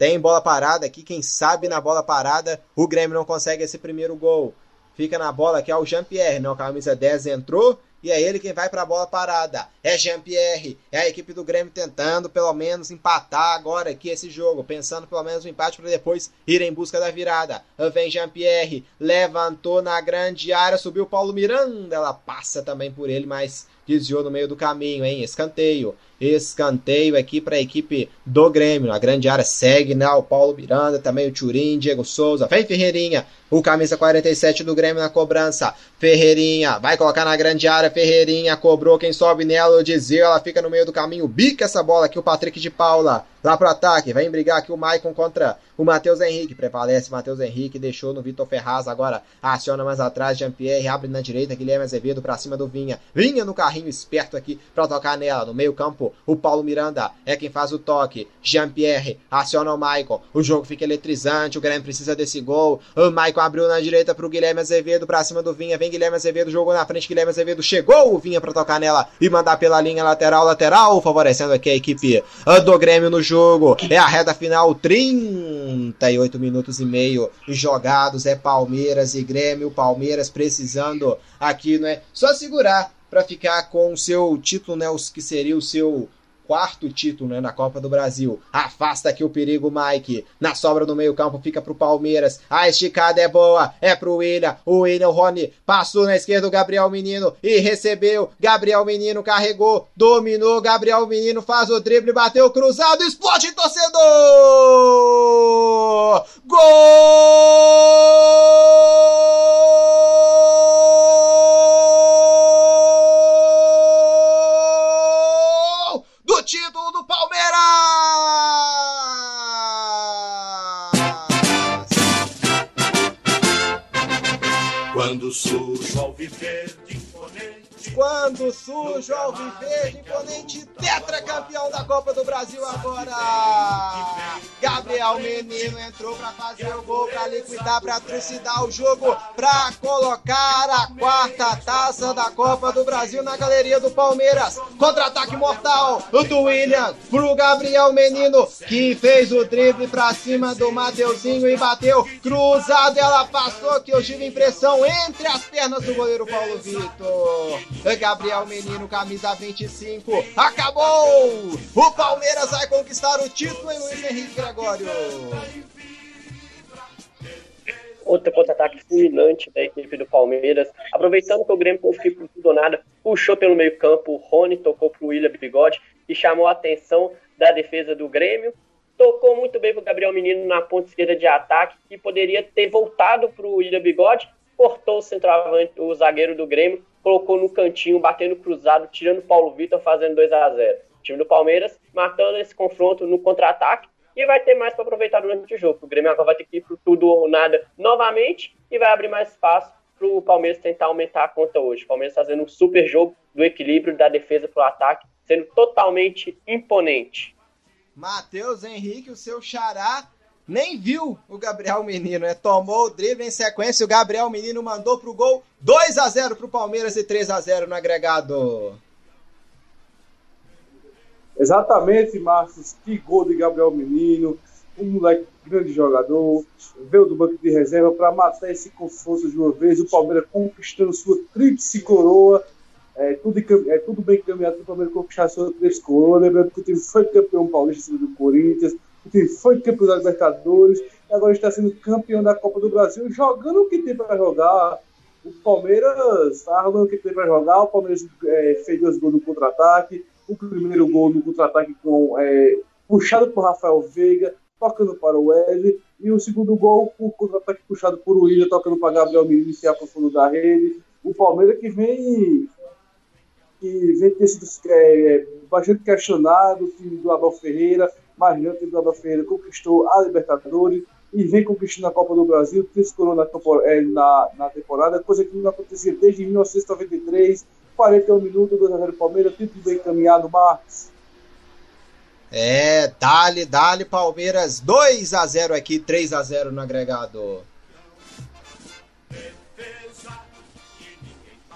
Speaker 1: Tem bola parada aqui, quem sabe na bola parada o Grêmio não consegue esse primeiro gol. Fica na bola aqui, ó, o Jean-Pierre, não, a camisa 10 entrou e é ele quem vai para a bola parada. É Jean-Pierre, é a equipe do Grêmio tentando pelo menos empatar agora aqui esse jogo, pensando pelo menos no empate para depois ir em busca da virada. Vem Jean-Pierre, levantou na grande área, subiu Paulo Miranda, ela passa também por ele, mas desviou no meio do caminho, hein? Escanteio. Escanteio aqui para a equipe do Grêmio. Na grande área segue né, o Paulo Miranda, também o Turim, Diego Souza. Vem Ferreirinha, o camisa 47 do Grêmio na cobrança. Ferreirinha vai colocar na grande área. Ferreirinha cobrou quem sobe nela. O Dizio, ela fica no meio do caminho. Bica essa bola aqui, o Patrick de Paula. Lá pro ataque, vem brigar aqui o Maicon contra o Matheus Henrique. Prevalece Matheus Henrique, deixou no Vitor Ferraz. Agora aciona mais atrás. Jean-Pierre abre na direita. Guilherme Azevedo pra cima do Vinha. Vinha no carrinho esperto aqui pra tocar nela. No meio-campo, o Paulo Miranda é quem faz o toque. Jean-Pierre aciona o Maicon. O jogo fica eletrizante. O Grêmio precisa desse gol. O Maicon abriu na direita pro Guilherme Azevedo pra cima do Vinha. Vem Guilherme Azevedo, jogou na frente. Guilherme Azevedo chegou. O Vinha pra tocar nela e mandar pela linha lateral, lateral, favorecendo aqui a equipe do Grêmio no jogo. É a reta final, 38 minutos e meio jogados. É Palmeiras e Grêmio. Palmeiras precisando aqui, né? Só segurar para ficar com o seu título, né? Os que seria o seu quarto título né, na Copa do Brasil. Afasta aqui o perigo, Mike. Na sobra do meio-campo fica pro Palmeiras. A esticada é boa, é pro William. O William Rony passou na esquerda o Gabriel Menino e recebeu. Gabriel Menino carregou, dominou. Gabriel Menino faz o drible, bateu cruzado, explode torcedor! Gol!
Speaker 2: Quando surge ao viver.
Speaker 1: Quando sujo ao viver imponente, tetracampeão da Copa do Brasil agora. Gabriel Menino entrou para fazer o gol, para liquidar, para trucidar o jogo, para colocar a quarta taça da Copa do Brasil na galeria do Palmeiras. Contra-ataque mortal do William pro Gabriel Menino, que fez o drible para cima do Mateuzinho e bateu cruzado. Ela passou que eu tive impressão entre as pernas do goleiro Paulo Vitor. Gabriel Menino, camisa 25. Acabou! O Palmeiras vai conquistar o título em Luiz Henrique Gregório.
Speaker 4: Outro contra-ataque fulminante da equipe do Palmeiras. Aproveitando que o Grêmio conseguiu por tudo ou nada, puxou pelo meio-campo. O Rony tocou pro William Bigode e chamou a atenção da defesa do Grêmio. tocou muito bem pro Gabriel Menino na ponta esquerda de ataque, que poderia ter voltado pro William Bigode, cortou o centroavante, o zagueiro do Grêmio, colocou no cantinho, batendo cruzado, tirando o Paulo Vitor, fazendo 2 a 0 O time do Palmeiras matando esse confronto no contra-ataque e vai ter mais para aproveitar durante o jogo. O Grêmio agora vai ter que ir pro tudo ou nada novamente e vai abrir mais espaço para o Palmeiras tentar aumentar a conta hoje. O Palmeiras fazendo um super jogo do equilíbrio da defesa para o ataque, sendo totalmente imponente.
Speaker 1: Matheus Henrique, o seu xará, nem viu o Gabriel Menino, né? Tomou o drible em sequência, o Gabriel Menino mandou pro gol 2 a 0 pro Palmeiras e 3 a 0 no agregado.
Speaker 5: Exatamente, Márcio. Que gol de Gabriel Menino. Um moleque grande jogador. Veio do banco de reserva para matar esse confronto de uma vez. O Palmeiras conquistando sua tríplice coroa. É tudo, é tudo bem caminhado para o Palmeiras conquistar sua tríplice coroa. Lembrando que o time foi campeão paulista do Corinthians. Time foi campeão da Libertadores. Agora está sendo campeão da Copa do Brasil. Jogando o que tem para jogar. O Palmeiras está jogando o que tem para jogar. O Palmeiras é, fez dois gols no contra-ataque o primeiro gol no contra-ataque com é, puxado por Rafael Veiga, tocando para o Wesley, e o segundo gol com contra-ataque puxado por William, tocando para Gabriel Menino e para o fundo da rede. O Palmeiras que vem que vem ter sido é, bastante questionado, o time do Abel Ferreira, mas não, o time do Abel Ferreira conquistou a Libertadores e vem conquistando a Copa do Brasil, triscorou na, é, na, na temporada, coisa que não acontecia desde 1993, 41 minutos, 2x0 Palmeiras, tudo bem encaminhado, Marcos.
Speaker 1: É, dali, dali Palmeiras, 2 x 0 aqui, 3 x 0 no agregado.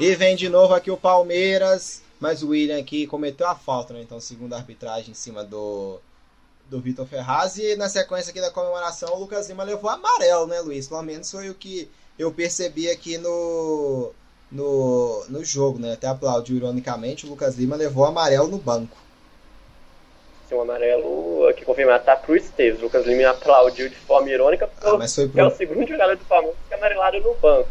Speaker 1: E vem de novo aqui o Palmeiras, mas o William aqui cometeu a falta, né? Então, segunda arbitragem em cima do do Vitor Ferraz e na sequência aqui da comemoração o Lucas Lima levou amarelo, né, Luiz? Pelo menos foi o que eu percebi aqui no no, no jogo, né? Até aplaudiu ironicamente, o Lucas Lima levou amarelo no banco.
Speaker 4: Sim, um amarelo que confirmar tá pro Esteves. O Lucas Lima aplaudiu de forma irônica porque ah, mas foi pro... é o segundo jogador do Palmeiras que é amarelado no banco.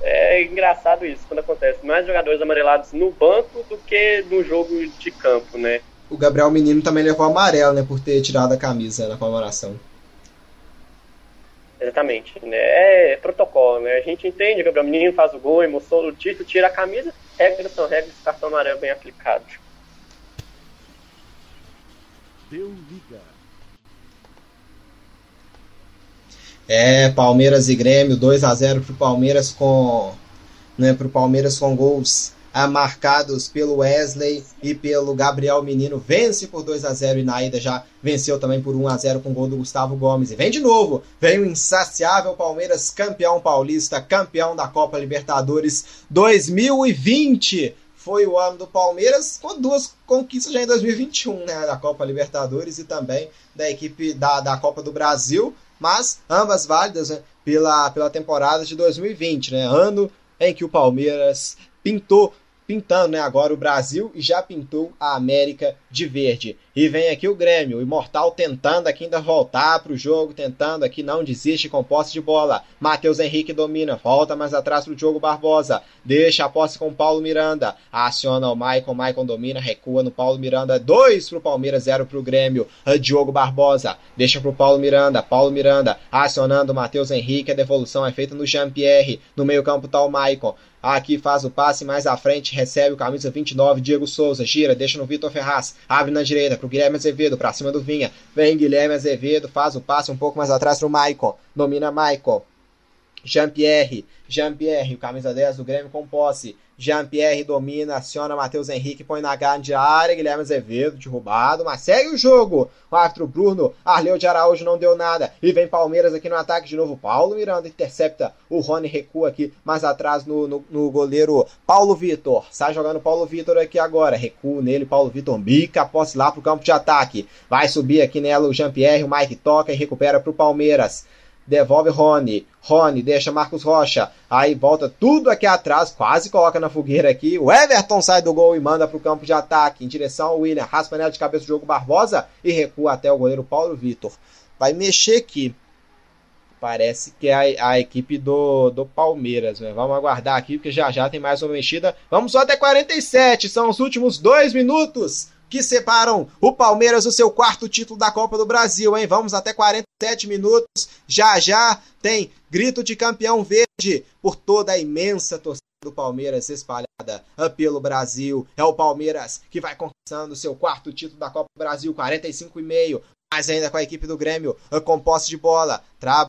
Speaker 4: É engraçado isso quando acontece. Mais jogadores amarelados no banco do que no jogo de campo, né?
Speaker 1: O Gabriel Menino também levou amarelo, né? Por ter tirado a camisa na comemoração.
Speaker 4: Exatamente. Né? É protocolo, né? A gente entende, o Gabriel Menino faz o gol, emoção do título, tira a camisa, regras são regras, cartão amarelo bem aplicado.
Speaker 3: Deu liga.
Speaker 1: É, Palmeiras e Grêmio, 2 a 0 pro Palmeiras com né, pro Palmeiras com gols marcados pelo Wesley e pelo Gabriel Menino. Vence por 2 a 0 e na ida já venceu também por 1 a 0 com o gol do Gustavo Gomes. E vem de novo, vem o insaciável Palmeiras, campeão paulista, campeão da Copa Libertadores 2020. Foi o ano do Palmeiras, com duas conquistas já em 2021, né? Da Copa Libertadores e também da equipe da, da Copa do Brasil, mas ambas válidas né? pela, pela temporada de 2020, né? Ano em que o Palmeiras pintou pintando né, agora o Brasil e já pintou a América de verde. E vem aqui o Grêmio, o Imortal tentando aqui ainda voltar para o jogo, tentando aqui não desiste com posse de bola. Matheus Henrique domina, volta mais atrás para o Diogo Barbosa, deixa a posse com Paulo Miranda, aciona o Maicon, Maicon domina, recua no Paulo Miranda, 2 para o Palmeiras, 0 para o Grêmio. Diogo Barbosa, deixa para o Paulo Miranda, Paulo Miranda acionando o Matheus Henrique, a devolução é feita no Jean-Pierre, no meio campo está o Maicon, Aqui faz o passe mais à frente, recebe o camisa 29, Diego Souza, gira, deixa no Vitor Ferraz, abre na direita pro Guilherme Azevedo, pra cima do Vinha. Vem Guilherme Azevedo, faz o passe um pouco mais atrás pro Maicon. Domina Maicon. Jean-Pierre, Jean-Pierre, o camisa 10 do Grêmio com posse. Jean-Pierre domina, aciona Matheus Henrique, põe na grande área, Guilherme Azevedo derrubado, mas segue o jogo. O Bruno, Arleu de Araújo não deu nada. E vem Palmeiras aqui no ataque de novo. Paulo Miranda intercepta, o Rony recua aqui mais atrás no, no, no goleiro Paulo Vitor. Sai jogando Paulo Vitor aqui agora, recua nele, Paulo Vitor bica, posse lá pro campo de ataque. Vai subir aqui nela o Jean-Pierre, o Mike toca e recupera pro Palmeiras devolve Rony. Rony deixa Marcos Rocha. Aí volta tudo aqui atrás, quase coloca na fogueira aqui. O Everton sai do gol e manda para o campo de ataque em direção ao William. Raspa nela de cabeça o jogo Barbosa e recua até o goleiro Paulo Vitor. Vai mexer aqui. Parece que é a, a equipe do, do Palmeiras. Né? Vamos aguardar aqui, porque já já tem mais uma mexida. Vamos só até 47. São os últimos dois minutos que separam o Palmeiras do seu quarto título da Copa do Brasil, hein? Vamos até 47 minutos. Já já tem grito de campeão verde por toda a imensa torcida do Palmeiras espalhada pelo Brasil. É o Palmeiras que vai conquistando seu quarto título da Copa do Brasil, 45,5. Mais ainda com a equipe do Grêmio, com posse de bola. Traba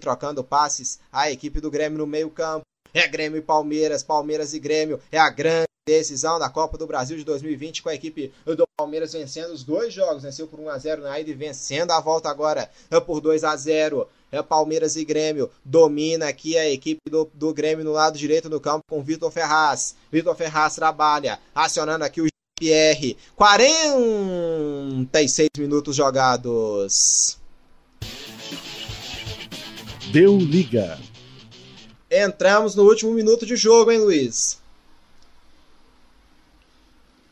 Speaker 1: trocando passes. A equipe do Grêmio no meio-campo. É Grêmio e Palmeiras, Palmeiras e Grêmio. É a grande decisão da Copa do Brasil de 2020 com a equipe do Palmeiras vencendo os dois jogos. Venceu por 1 a 0 na ida e vencendo a volta agora por 2 a 0 é Palmeiras e Grêmio. Domina aqui a equipe do, do Grêmio no lado direito do campo com Vitor Ferraz. Vitor Ferraz trabalha, acionando aqui o Pierre. 46 minutos jogados.
Speaker 3: Deu liga.
Speaker 1: Entramos no último minuto de jogo, hein, Luiz?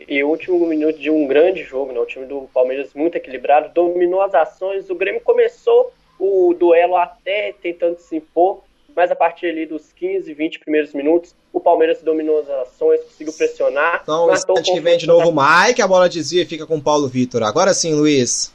Speaker 4: E o último minuto de um grande jogo, né? O time do Palmeiras muito equilibrado, dominou as ações. O Grêmio começou o duelo até tentando se impor, mas a partir ali dos 15, 20 primeiros minutos, o Palmeiras dominou as ações, conseguiu pressionar.
Speaker 1: Então, o instante que vem de novo o Mike, a bola desvia e fica com o Paulo Vitor. Agora sim, Luiz.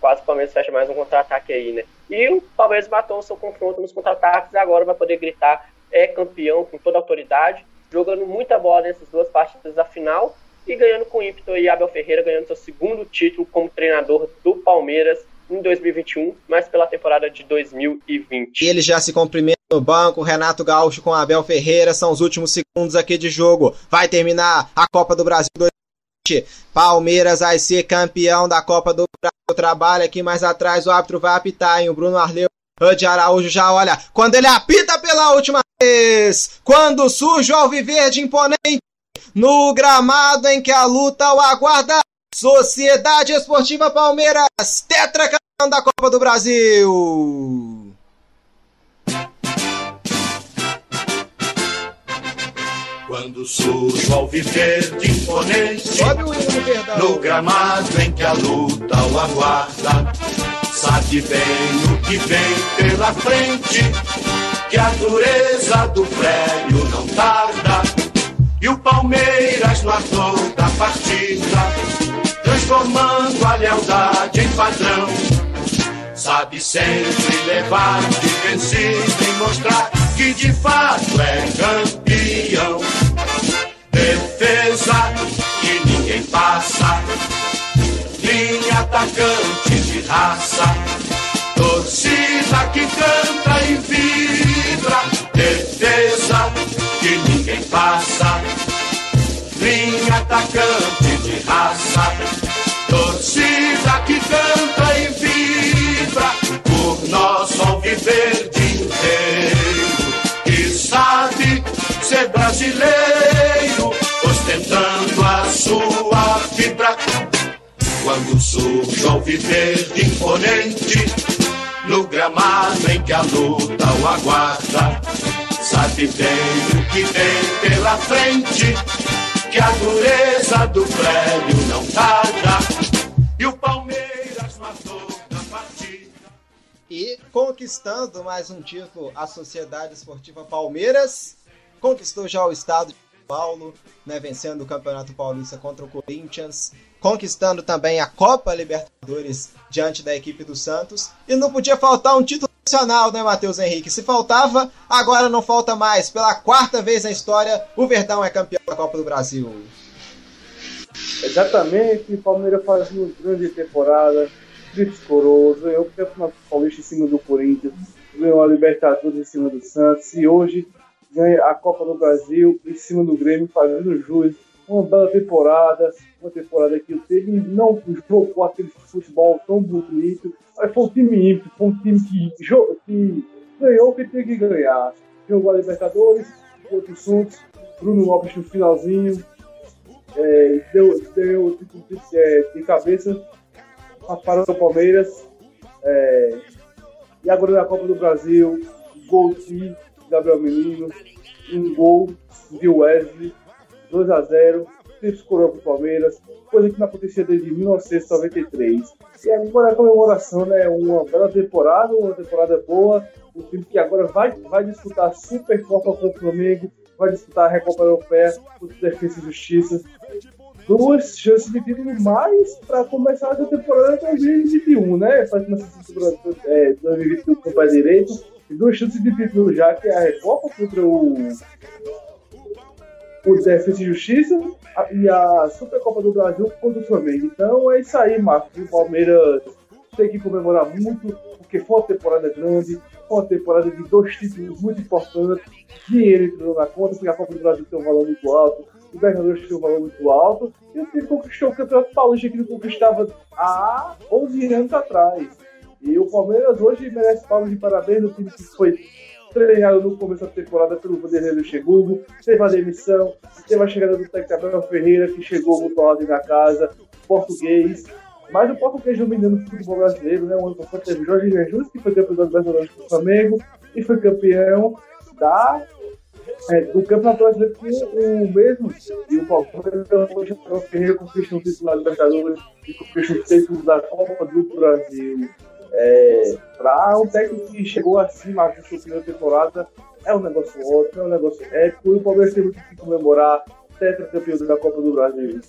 Speaker 4: Quase o Palmeiras fecha mais um contra-ataque aí, né? E o Palmeiras matou o seu confronto nos contra-ataques, agora vai poder gritar é campeão com toda a autoridade, jogando muita bola nessas duas partidas da final e ganhando com ímpeto e Abel Ferreira ganhando seu segundo título como treinador do Palmeiras em 2021, mas pela temporada de 2020.
Speaker 1: E ele já se cumprimenta no banco, Renato Gaúcho com Abel Ferreira, são os últimos segundos aqui de jogo. Vai terminar a Copa do Brasil 2020. Palmeiras vai ser campeão da Copa do Brasil. Trabalha aqui mais atrás, o árbitro vai apitar, hein? O Bruno Arleu de Araújo já olha. Quando ele apita pela última vez, quando surge o Alviverde imponente no gramado em que a luta o aguarda. Sociedade Esportiva Palmeiras, tetracampeão da Copa do Brasil.
Speaker 2: Quando surge o alviverde imponente
Speaker 1: Sobe o hino,
Speaker 2: no gramado em que a luta o aguarda, sabe bem o que vem pela frente, que a dureza do prédio não tarda. E o Palmeiras no ator da partida, transformando a lealdade em padrão. Sabe sempre levar de vencido e mostrar que de fato é campeão. Defesa que ninguém passa, linha atacante raça, torcida que canta e vibra. Defesa que ninguém passa, linha atacante de raça, torcida que canta e vibra por nosso alviverde inteiro, que sabe ser brasileiro, ostentando a sua fibra. Quando surge o alviverde imponente, no gramado em que a luta o aguarda, sabe bem o que vem pela frente, que a dureza do prédio não tarda, e o Palmeiras matou na partida.
Speaker 1: E conquistando mais um título, a Sociedade Esportiva Palmeiras conquistou já o estado Paulo, né, vencendo o Campeonato Paulista contra o Corinthians, conquistando também a Copa Libertadores diante da equipe do Santos. E não podia faltar um título nacional, né, Matheus Henrique? Se faltava, agora não falta mais. Pela quarta vez na história, o Verdão é campeão da Copa do Brasil.
Speaker 5: Exatamente, o Palmeiras faz uma grande temporada, Trips Coroas, ganhou o Campeonato Paulista em cima do Corinthians, ganhou a Libertadores em cima do Santos e hoje ganha a Copa do Brasil em cima do Grêmio, fazendo jus. Uma bela temporada, uma temporada que time não jogou aquele futebol tão bonito, mas foi um time ímpio, foi um time que, que ganhou o que tinha que ganhar. Jogou a Libertadores, contra o Santos, Bruno Lopes no finalzinho, é, deu, deu de, é, de cabeça para o Palmeiras. É, e agora na Copa do Brasil, gol de Gabriel Menino, um gol de Wesley, 2 a 0 Trips coroa para o Palmeiras, coisa que não acontecia desde 1993. E agora a comemoração, né? Uma bela temporada, uma temporada boa. Um time que agora vai, vai disputar a Supercopa com o Flamengo, vai disputar a Recopa Europeia contra Defesa e Justiça. duas chances de título mais para começar a temporada 2021, né? Para começar a temporada é, 2021 com o pé direito. Duas chances de título já, que é a Recopa contra o, o Defesa e Justiça e a Supercopa do Brasil contra o Flamengo. Então é isso aí, Marcos. O Palmeiras tem que comemorar muito, porque foi uma temporada grande, foi uma temporada de dois títulos muito importantes. Dinheiro entrou na conta, porque a Copa do Brasil tem um valor muito alto, o Bernardo tem um valor muito alto, e o time conquistou o Campeonato Paulista que ele conquistava há 11 anos atrás. E o Palmeiras hoje merece palmas de parabéns no time que foi treinado no começo da temporada pelo Vanderlei Luxemburgo, teve a demissão, teve a chegada do técnico Abel Ferreira, que chegou muito ordem na casa, português, mas o português dominando o futebol brasileiro, né? O ano passado teve Jorge Jesus, que foi campeão da Libertadores do Flamengo, e foi campeão da, é, do Campeonato Brasileiro com o mesmo. E o Palmeiras hoje o Ferreira conquistou o título da Libertadores e conquistou o título da Copa do Brasil. É, para um técnico que chegou acima da sua primeira temporada, é um negócio ótimo, é um negócio épico, e o Palmeiras tem muito que comemorar, tetracampeão da Copa do Brasil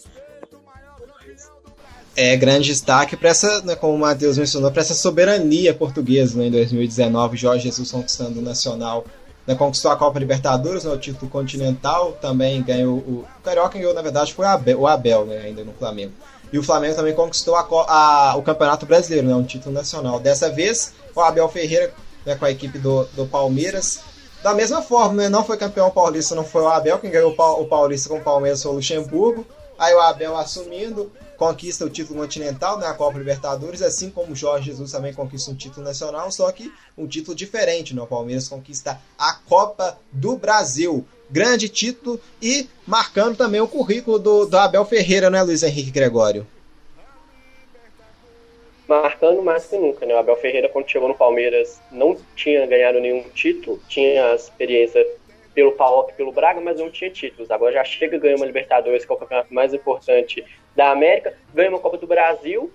Speaker 1: é, grande destaque para essa, né, como o Matheus mencionou, para essa soberania portuguesa né, em 2019. Jorge Jesus conquistando o Nacional, né, conquistou a Copa Libertadores, né, o título continental, também ganhou o, o Carioca ganhou, na verdade, foi Abel, o Abel né, ainda no Flamengo. E o Flamengo também conquistou a, a, o Campeonato Brasileiro, né, um título nacional. Dessa vez, o Abel Ferreira né, com a equipe do, do Palmeiras. Da mesma forma, né, não foi campeão paulista, não foi o Abel, quem ganhou o Paulista com o Palmeiras foi o Luxemburgo. Aí o Abel assumindo, conquista o título continental, né, a Copa Libertadores, assim como o Jorge Jesus também conquista um título nacional, só que um título diferente, né? O Palmeiras conquista a Copa do Brasil. Grande título e marcando também o currículo do, do Abel Ferreira, né, Luiz Henrique Gregório?
Speaker 4: Marcando mais que nunca, né? O Abel Ferreira, quando chegou no Palmeiras, não tinha ganhado nenhum título, tinha experiência pelo PAOK e pelo Braga, mas não tinha títulos. Agora já chega ganha uma Libertadores, que é o campeonato mais importante da América, ganha uma Copa do Brasil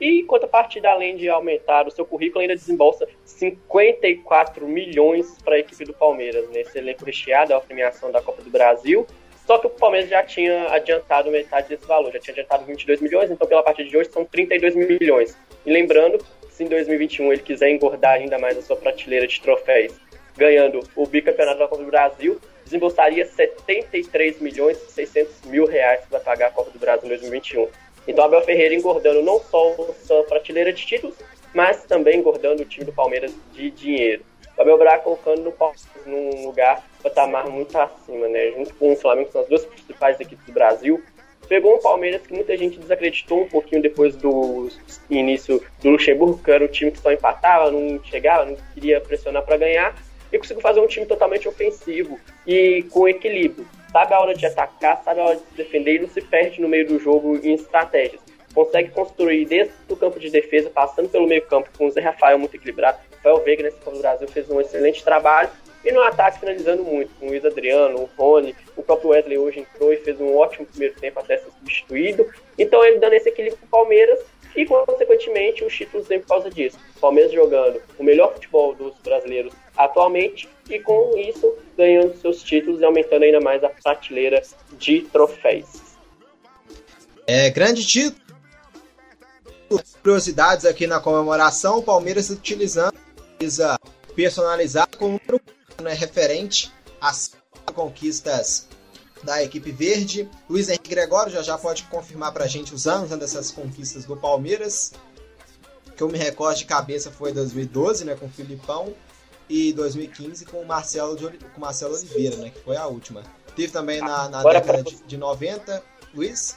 Speaker 4: e, enquanto a partida, além de aumentar o seu currículo, ainda desembolsa 54 milhões para a equipe do Palmeiras, nesse elenco recheado, a premiação da Copa do Brasil. Só que o Palmeiras já tinha adiantado metade desse valor, já tinha adiantado 22 milhões, então pela partida de hoje são 32 milhões. E lembrando, se em 2021 ele quiser engordar ainda mais a sua prateleira de troféus ganhando o bicampeonato da Copa do Brasil, desembolsaria 73 milhões e 600 mil reais para pagar a Copa do Brasil em 2021. Então, Abel Ferreira engordando não só a prateleira de títulos, mas também engordando o time do Palmeiras de dinheiro. O Abel Braga colocando no Palmeiras num lugar patamar muito acima, né? Junto com o Flamengo, que são as duas principais equipes do Brasil. Pegou um Palmeiras que muita gente desacreditou um pouquinho depois do início do Luxemburgo, que era o time que só empatava, não chegava, não queria pressionar para ganhar e consigo fazer um time totalmente ofensivo e com equilíbrio. Sabe a hora de atacar, sabe a hora de se defender e não se perde no meio do jogo em estratégias. Consegue construir desde o campo de defesa, passando pelo meio campo, com o Zé Rafael muito equilibrado. Rafael Veiga nesse Copa do Brasil fez um excelente trabalho. E no ataque finalizando muito, com o Luiz Adriano, o Rony, o próprio Wesley hoje entrou e fez um ótimo primeiro tempo até ser substituído. Então ele dando esse equilíbrio para o Palmeiras e, consequentemente, os títulos vêm por causa disso. O Palmeiras jogando o melhor futebol dos brasileiros atualmente e, com isso, ganhando seus títulos e aumentando ainda mais a prateleira de troféus.
Speaker 1: É, grande título. Curiosidades aqui na comemoração: o Palmeiras utilizando personalizar com um né, referente às conquistas da equipe verde. Luiz Henrique Gregório já já pode confirmar para a gente os anos né, dessas conquistas do Palmeiras. Que eu me recordo de cabeça foi 2012, né, com o Filipão, e 2015 com o Marcelo, de, com Marcelo Oliveira, né, que foi a última. Teve também na, na década de, de 90, Luiz?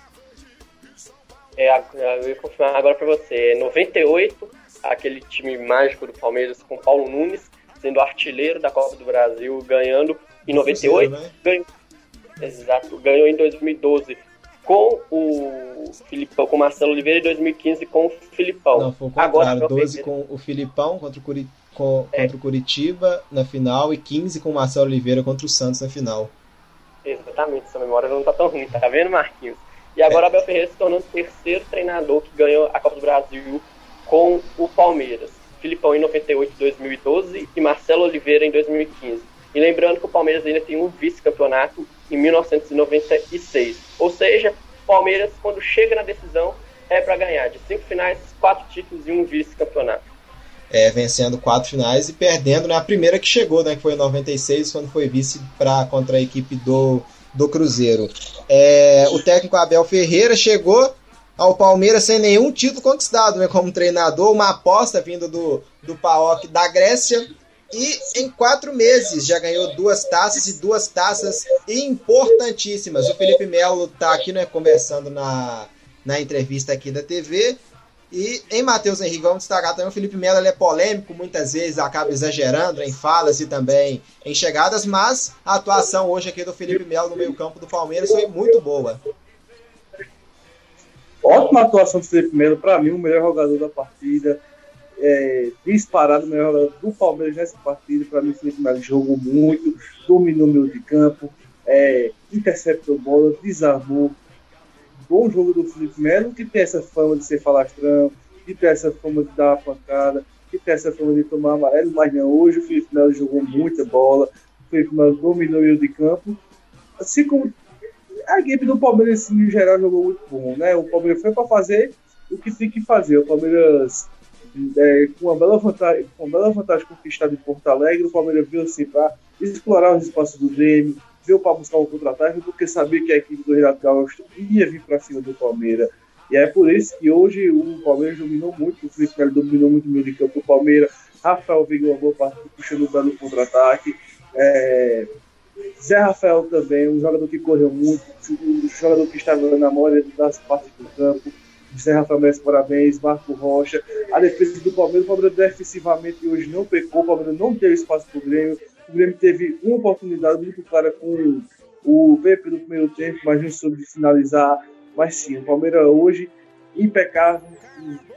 Speaker 4: É, eu ia confirmar agora para você. 98, aquele time mágico do Palmeiras com Paulo Nunes, sendo artilheiro da Copa do Brasil, ganhando em 98. Né? Ganhou, Exato, ganhou em 2012 com o Filipão, com o Marcelo Oliveira e 2015 com o Filipão.
Speaker 1: Não, foi o contrário, Agora, 12 com o Filipão contra o, Curi, com, é. contra o Curitiba na final e 15 com o Marcelo Oliveira contra o Santos na final.
Speaker 4: Exatamente, essa memória não tá tão ruim, tá vendo, Marquinhos? E agora é. Abel Ferreira se tornando o terceiro treinador que ganhou a Copa do Brasil com o Palmeiras. Filipão em 98 2012 e Marcelo Oliveira em 2015. E lembrando que o Palmeiras ainda tem um vice-campeonato em 1996. Ou seja, Palmeiras, quando chega na decisão, é para ganhar. De cinco finais, quatro títulos e um vice-campeonato.
Speaker 1: É, vencendo quatro finais e perdendo na né, primeira que chegou, né, que foi em 96, quando foi vice pra, contra a equipe do, do Cruzeiro. É, o técnico Abel Ferreira chegou ao Palmeiras sem nenhum título conquistado, né, como treinador, uma aposta vindo do, do PAOK da Grécia. E em quatro meses já ganhou duas taças e duas taças importantíssimas. O Felipe Melo está aqui né, conversando na, na entrevista aqui da TV. E em Matheus Henrique, vamos destacar também o Felipe Melo, ele é polêmico, muitas vezes acaba exagerando em falas e também em chegadas, mas a atuação hoje aqui do Felipe Melo no meio-campo do Palmeiras foi muito boa.
Speaker 5: Ótima atuação do Felipe Melo, para mim, o melhor jogador da partida. É, disparado o melhor jogador do Palmeiras nessa partida. Para mim, o Felipe Melo jogou muito, dominou o meio de campo, é, interceptou bola, desarmou. Bom jogo do Felipe Melo, que tem essa fama de ser falastrão, que tem essa fama de dar uma pancada, que tem essa fama de tomar amarelo, mas não. Hoje o Felipe Melo jogou muita bola, o Felipe Melo dominou o meio de campo. Assim como a equipe do Palmeiras, em geral, jogou muito bom, né? O Palmeiras foi para fazer o que tem que fazer. O Palmeiras, é, com uma bela vantagem, com uma bela vantagem conquistada em Porto Alegre, o Palmeiras veio assim para explorar os espaços do Grêmio, veio para buscar um contra-ataque, porque sabia que a equipe do Renato Gaúcho ia vir para cima do Palmeiras. E é por isso que hoje o Palmeiras dominou muito, o Felipe Melo dominou muito o meio de campo do Palmeiras. Rafael Veiga uma boa parte puxando o belo contra-ataque. É, Zé Rafael também, um jogador que correu muito, um jogador que estava na maioria das partes do campo. Zé Rafael merece parabéns, Marco Rocha. A defesa do Palmeiras, o Palmeiras defensivamente hoje não pecou, o Palmeiras não teve espaço para o Grêmio. O Grêmio teve uma oportunidade muito clara com o VP do primeiro tempo, mas não soube finalizar. Mas sim, o Palmeiras hoje impecável,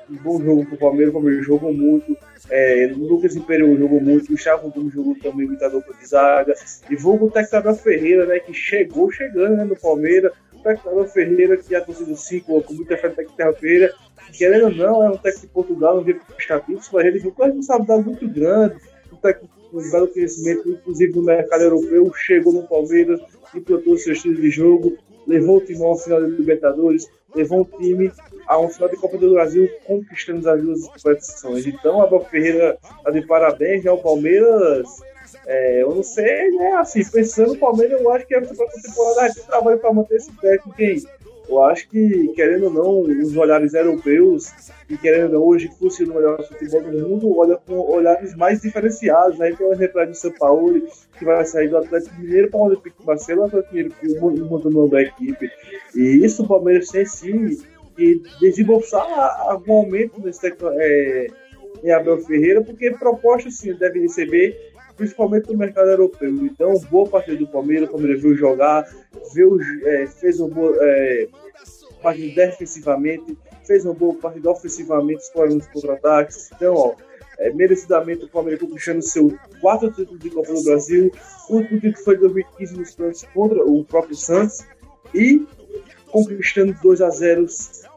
Speaker 5: um bom jogo para o Palmeiras, o Palmeiras jogou muito. É, Lucas Imperial jogou muito, o Chavo Gomes jogou também dupla de zaga. E vou com o Ferreira, né, que chegou chegando né, no Palmeiras. O Ferreira, que a torcida 5 com muita fé no Tectador Ferreira, querendo ou não, é um técnico de Portugal, não veio conquistar títulos, mas ele viu com uma muito grande. Um técnico um belo conhecimento, inclusive no mercado europeu, chegou no Palmeiras, implantou seu estilo de jogo, levou o time ao final da Libertadores, levou o time a um final de Copa do Brasil conquistando as duas competições. Então, Abel Ferreira está de parabéns, né? O Palmeiras, é, eu não sei, né? Assim, pensando no Palmeiras, eu acho que a próxima temporada de trabalho para manter esse técnico aí. Eu acho que, querendo ou não, os olhares europeus, e querendo ou não, hoje fosse o melhor futebol do mundo, olha com olhares mais diferenciados, né? Tem o exemplo do São Paulo, que vai sair do Atlético Mineiro para o Olympique de Marcelo, o Atlético Mineiro montou uma equipe. E isso o Palmeiras tem sim que desembolsar algum aumento nesse é, em Abel Ferreira, porque propostas sim deve receber, principalmente no mercado europeu. Então, boa partida do Palmeiras, o Palmeiras viu jogar, viu, é, fez uma boa é, partida defensivamente, fez uma boa partida ofensivamente, explorando os contra-ataques. Então, ó, é, merecidamente o Palmeiras conquistando seu quarto título de Copa do Brasil. O último título foi em 2015 nos pênaltis contra o próprio Santos e conquistando 2 a 0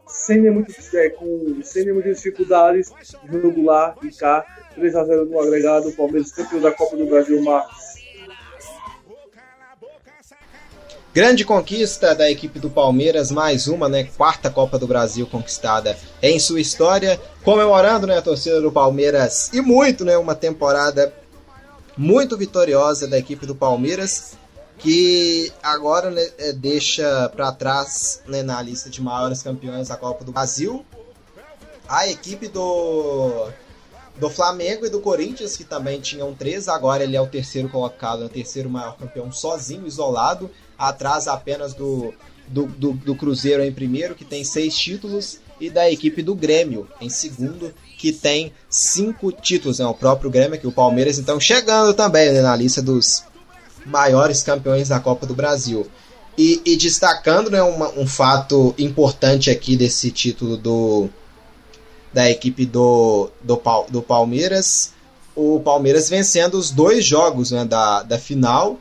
Speaker 5: sem nenhuma, é, com, sem nenhuma dificuldades, jogo lá e cá, 3 a 0 no agregado, o Palmeiras campeão da Copa do Brasil, Marcos.
Speaker 1: Grande conquista da equipe do Palmeiras, mais uma, né? Quarta Copa do Brasil conquistada em sua história, comemorando, né, a torcida do Palmeiras e muito, né, uma temporada muito vitoriosa da equipe do Palmeiras que agora né, é, deixa para trás né, na lista de maiores campeões da Copa do Brasil a equipe do do Flamengo e do Corinthians, que também tinham três, agora ele é o terceiro colocado, é o terceiro maior campeão sozinho, isolado, atrás apenas do, do, do, do Cruzeiro em primeiro, que tem seis títulos, e da equipe do Grêmio em segundo, que tem cinco títulos, né? o próprio Grêmio, que o Palmeiras, então chegando também né, na lista dos maiores campeões da Copa do Brasil. E, e destacando né, uma, um fato importante aqui desse título do, da equipe do, do, do Palmeiras, o Palmeiras vencendo os dois jogos né, da, da final,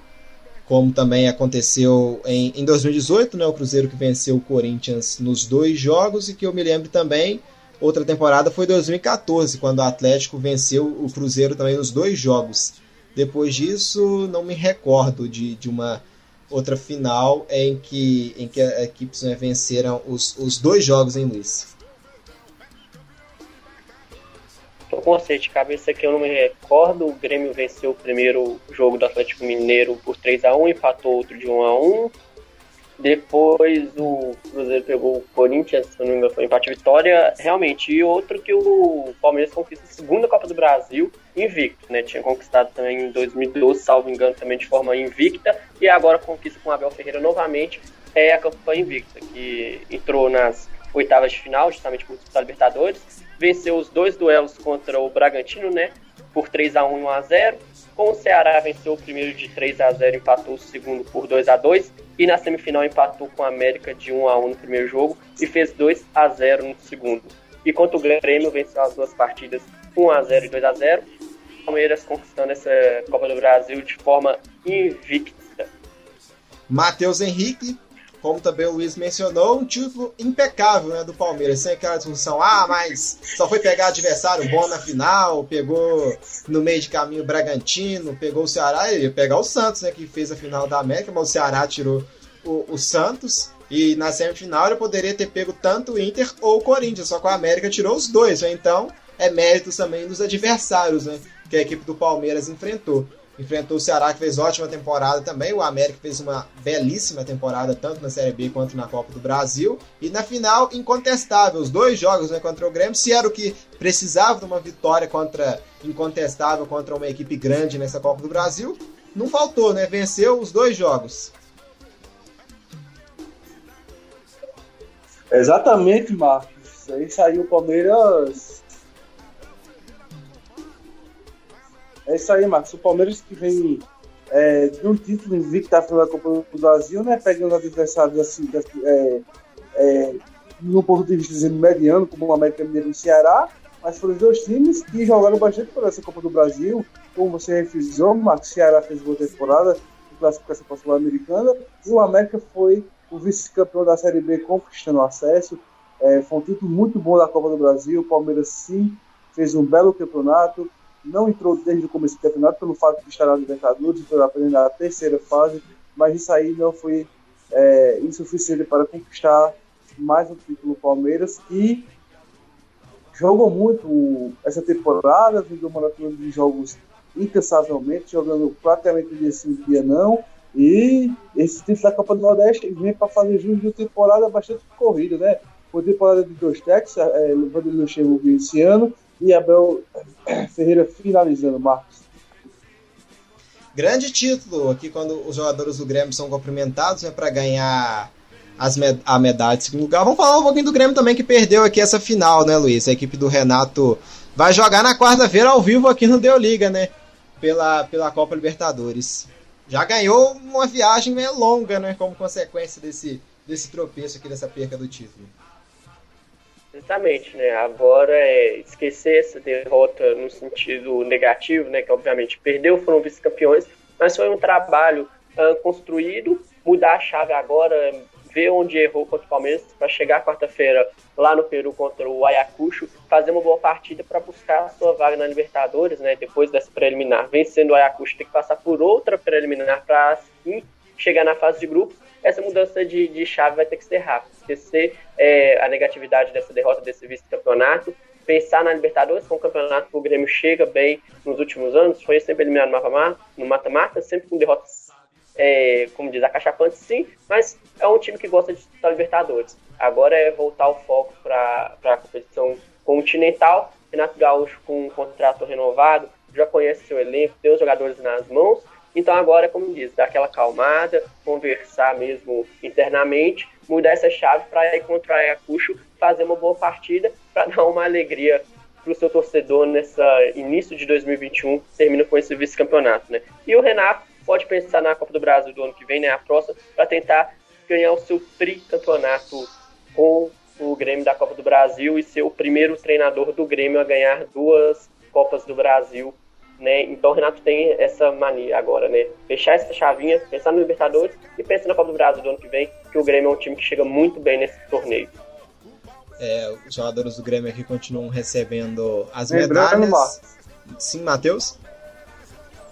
Speaker 1: como também aconteceu em, em 2018, né, o Cruzeiro que venceu o Corinthians nos dois jogos, e que eu me lembro também, outra temporada foi 2014, quando o Atlético venceu o Cruzeiro também nos dois jogos. Depois disso, não me recordo de, de uma outra final em que, em que equipes né, venceram os, os dois jogos em Luiz.
Speaker 4: Tô com você de cabeça que eu não me recordo. O Grêmio venceu o primeiro jogo do Atlético Mineiro por 3 a 1 empatou outro de 1 a 1 depois o Cruzeiro pegou o Corinthians, se não me engano, foi empate vitória, realmente. E outro que o Palmeiras conquista a segunda Copa do Brasil invicto, né? Tinha conquistado também em 2012, salvo engano, também de forma invicta. E agora conquista com o Abel Ferreira novamente é a campanha invicta, que entrou nas oitavas de final, justamente por Libertadores. Venceu os dois duelos contra o Bragantino, né? Por 3 a 1 e 1 a 0 com o Ceará venceu o primeiro de 3 a 0 empatou o segundo por 2 a 2 e na semifinal empatou com a América de 1 a 1 no primeiro jogo e fez 2 a 0 no segundo. E quanto o Grêmio venceu as duas partidas 1 a 0 e 2 a 0 Palmeiras conquistando essa Copa do Brasil de forma invicta.
Speaker 1: Matheus Henrique como também o Luiz mencionou, um título impecável né, do Palmeiras, sem aquela discussão, ah, mas só foi pegar adversário bom na final, pegou no meio de caminho o Bragantino, pegou o Ceará, e ia pegar o Santos, né, que fez a final da América, mas o Ceará tirou o, o Santos, e na semifinal ele poderia ter pego tanto o Inter ou o Corinthians, só que o América tirou os dois, né, então é mérito também dos adversários né, que a equipe do Palmeiras enfrentou enfrentou o Ceará, que fez ótima temporada também. O América fez uma belíssima temporada, tanto na Série B quanto na Copa do Brasil. E na final, incontestável, os dois jogos né, contra o Grêmio. Se era o que precisava de uma vitória contra incontestável contra uma equipe grande nessa Copa do Brasil, não faltou, né? Venceu os dois jogos.
Speaker 5: Exatamente, Marcos. Aí saiu o Palmeiras É isso aí, Marcos. O Palmeiras que vem é, de um título invicto da Copa do Brasil, né? Pegando adversários assim, é, é, no ponto de vista dizendo, mediano, como o América Mineiro e o Ceará, mas foram os dois times que jogaram bastante por essa Copa do Brasil. Como você refrisou, o Ceará fez boa temporada em classificação para a Sul-Americana e o América foi o vice-campeão da Série B conquistando acesso. É, foi um título muito bom da Copa do Brasil. O Palmeiras sim fez um belo campeonato não entrou desde o começo do campeonato pelo fato de estar na Libertadores, foi apenas na terceira fase, mas isso aí não foi é, insuficiente para conquistar mais um título Palmeiras e jogou muito essa temporada, vindo uma maratona de jogos incansavelmente, jogando praticamente dia sim, dia não. E esse título da Copa do Nordeste vem para fazer jus de uma temporada bastante corrida, né? Foi temporada de dois técnicos, é, Vanderlei Luxemburgo esse ano e Abel Ferreira finalizando, Marcos.
Speaker 1: Grande título aqui quando os jogadores do Grêmio são cumprimentados né, para ganhar as med a medalha de segundo lugar. Vamos falar um pouquinho do Grêmio também que perdeu aqui essa final, né, Luiz? A equipe do Renato vai jogar na quarta-feira ao vivo aqui no Deu Liga, né? Pela, pela Copa Libertadores. Já ganhou uma viagem meio longa, né? Como consequência desse, desse tropeço aqui, dessa perca do título.
Speaker 4: Exatamente, né? Agora é esquecer essa derrota no sentido negativo, né? Que obviamente perdeu, foram vice-campeões, mas foi um trabalho uh, construído, mudar a chave agora, ver onde errou contra o Palmeiras para chegar quarta-feira lá no Peru contra o Ayacucho, fazer uma boa partida para buscar a sua vaga na Libertadores, né? Depois dessa preliminar, vencendo o Ayacucho, tem que passar por outra preliminar para assim chegar na fase de grupos essa mudança de, de chave vai ter que ser rápida. Esquecer é, a negatividade dessa derrota desse vice-campeonato, pensar na Libertadores, que é um campeonato que o Grêmio chega bem nos últimos anos, foi sempre eliminado no mata-mata, sempre com derrotas, é, como diz, acachapantes, sim, mas é um time que gosta de disputar Libertadores. Agora é voltar o foco para a competição continental. Renato Gaúcho com um contrato renovado, já conhece seu elenco, tem os jogadores nas mãos, então agora, como diz, dar aquela calmada, conversar mesmo internamente, mudar essa chave para ir contra Ayacucho, fazer uma boa partida para dar uma alegria para o seu torcedor nessa início de 2021, termina com esse vice-campeonato, né? E o Renato pode pensar na Copa do Brasil do ano que vem, né, a próxima, para tentar ganhar o seu tricampeonato com o Grêmio da Copa do Brasil e ser o primeiro treinador do Grêmio a ganhar duas Copas do Brasil né? Então o Renato tem essa mania agora, né? Fechar essa chavinha, pensar no Libertadores e pensar na Copa do Brasil do ano que vem, que o Grêmio é um time que chega muito bem nesse torneio.
Speaker 1: É, os jogadores do Grêmio aqui continuam recebendo as medalhas. Sim, Matheus?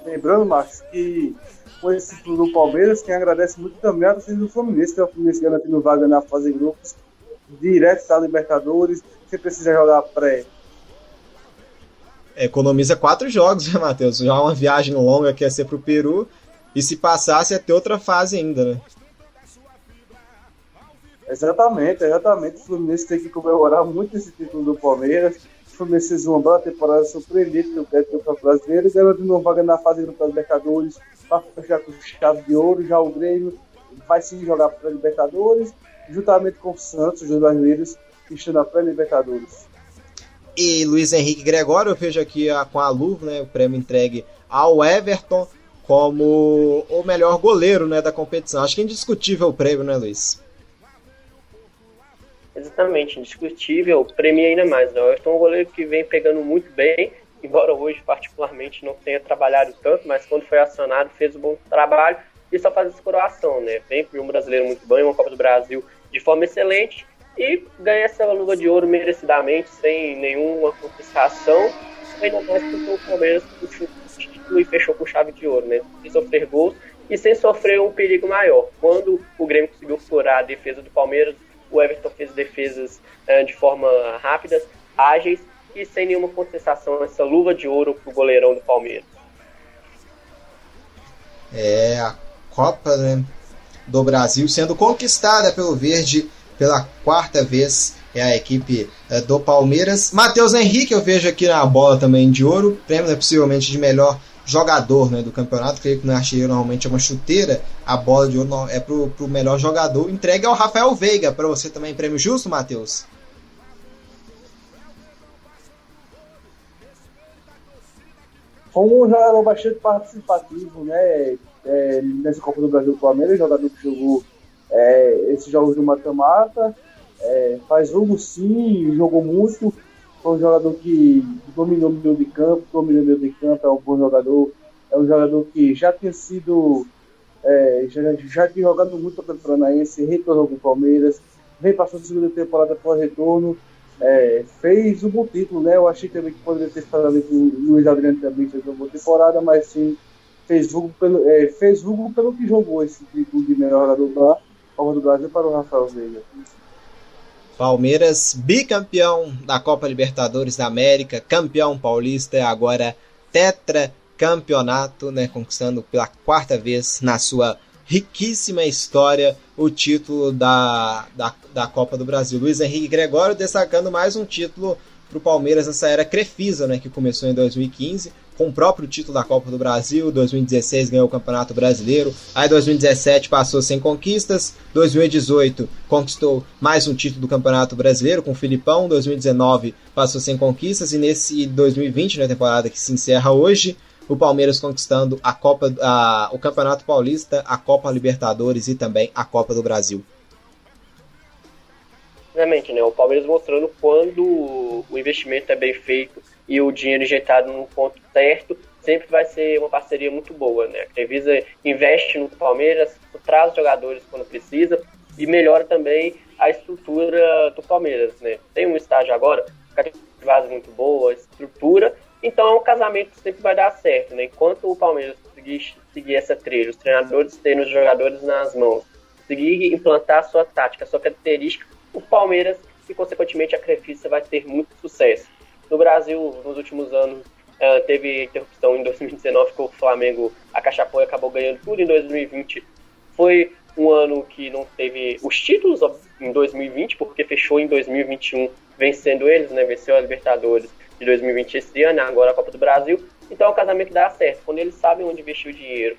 Speaker 5: Lembrando, Marcos, que com esse título do Palmeiras, quem agradece muito também é a torcida do Fluminense, que é o Fluminense garantindo vaga na fase de grupos, direto da Libertadores, sem precisar jogar pré.
Speaker 1: Economiza quatro jogos, né, Matheus? Já uma viagem longa que ia ser pro Peru, e se passasse ia ter outra fase ainda, né?
Speaker 5: Exatamente, exatamente. O Fluminense tem que comemorar muito esse título do Palmeiras. O Fluminense uma boa temporada surpreendente no Campeonato Brasileiro, garantindo uma vaga na fase do Libertadores para fechar com chave de ouro. Já o Grêmio vai sim jogar para Libertadores, juntamente com o Santos, os brasileiros, que estão na pré-Libertadores.
Speaker 1: E Luiz Henrique Gregório, eu vejo aqui a, com a luva, né, o prêmio entregue ao Everton como o melhor goleiro né, da competição. Acho que é indiscutível o prêmio, né, Luiz?
Speaker 4: Exatamente, indiscutível, premia ainda mais. Né? O Everton é um goleiro que vem pegando muito bem, embora hoje particularmente não tenha trabalhado tanto, mas quando foi acionado fez um bom trabalho e só faz essa coroação, né? Vem um brasileiro muito bem, uma Copa do Brasil de forma excelente e ganha essa luva de ouro merecidamente, sem nenhuma contestação, ainda mais porque o Palmeiras puxou o título e fechou com chave de ouro, né? Sem sofrer gols e sem sofrer um perigo maior. Quando o Grêmio conseguiu furar a defesa do Palmeiras, o Everton fez defesas uh, de forma rápidas, ágeis e sem nenhuma contestação essa luva de ouro pro goleirão do Palmeiras.
Speaker 1: É a Copa né, do Brasil sendo conquistada pelo Verde pela quarta vez é a equipe uh, do Palmeiras. Matheus Henrique, eu vejo aqui na bola também de ouro, prêmio né, possivelmente de melhor jogador né, do campeonato. Creio que no artilheiro normalmente é uma chuteira. A bola de ouro é pro, pro melhor jogador. Entrega ao Rafael Veiga. Para você também, prêmio justo, Matheus?
Speaker 5: Foi um jogador bastante participativo, né? É, nessa Copa do Brasil do Palmeiras, jogador que jogou é, esses jogos do mata-mata. É, faz jogo sim, jogou muito foi um jogador que dominou o meio de campo, dominou o meio de campo, é um bom jogador, é um jogador que já tinha sido, é, já, já tinha jogado muito pelo Paranaense, retornou com o Palmeiras, vem passando a segunda temporada por retorno, é, fez um bom título, né? Eu achei também que poderia ter ficado ali com o Luiz Adriano também fez uma boa temporada, mas sim fez jogo pelo, é, fez jogo pelo que jogou esse título de melhor jogador da Copa do Brasil para o Rafael Veiga.
Speaker 1: Palmeiras, bicampeão da Copa Libertadores da América, campeão paulista, agora tetracampeonato, né, conquistando pela quarta vez na sua riquíssima história o título da, da, da Copa do Brasil. Luiz Henrique Gregório destacando mais um título para o Palmeiras nessa era Crefisa, né, que começou em 2015 com o próprio título da Copa do Brasil, 2016 ganhou o Campeonato Brasileiro, aí 2017 passou sem conquistas, 2018 conquistou mais um título do Campeonato Brasileiro com o Filipão, 2019 passou sem conquistas e nesse 2020, na né, temporada que se encerra hoje, o Palmeiras conquistando a Copa, a, o Campeonato Paulista, a Copa Libertadores e também a Copa do Brasil.
Speaker 4: Realmente, né? O Palmeiras mostrando quando o investimento é bem feito e o dinheiro injetado no ponto certo, sempre vai ser uma parceria muito boa, né? A Crevisa investe no Palmeiras, traz jogadores quando precisa e melhora também a estrutura do Palmeiras, né? Tem um estágio agora, base muito boa, estrutura, então é um casamento que sempre vai dar certo, né? Enquanto o Palmeiras conseguir seguir essa trilha, os treinadores terem os jogadores nas mãos, conseguir implantar a sua tática, a sua característica, o Palmeiras e consequentemente a Crefisa vai ter muito sucesso. No Brasil, nos últimos anos, uh, teve interrupção em 2019 com o Flamengo, a Cachapoia acabou ganhando tudo em 2020. Foi um ano que não teve os títulos em 2020, porque fechou em 2021 vencendo eles, né? Venceu a Libertadores de 2020 esse ano, agora a Copa do Brasil. Então é um casamento dá certo. Quando eles sabem onde investir o dinheiro,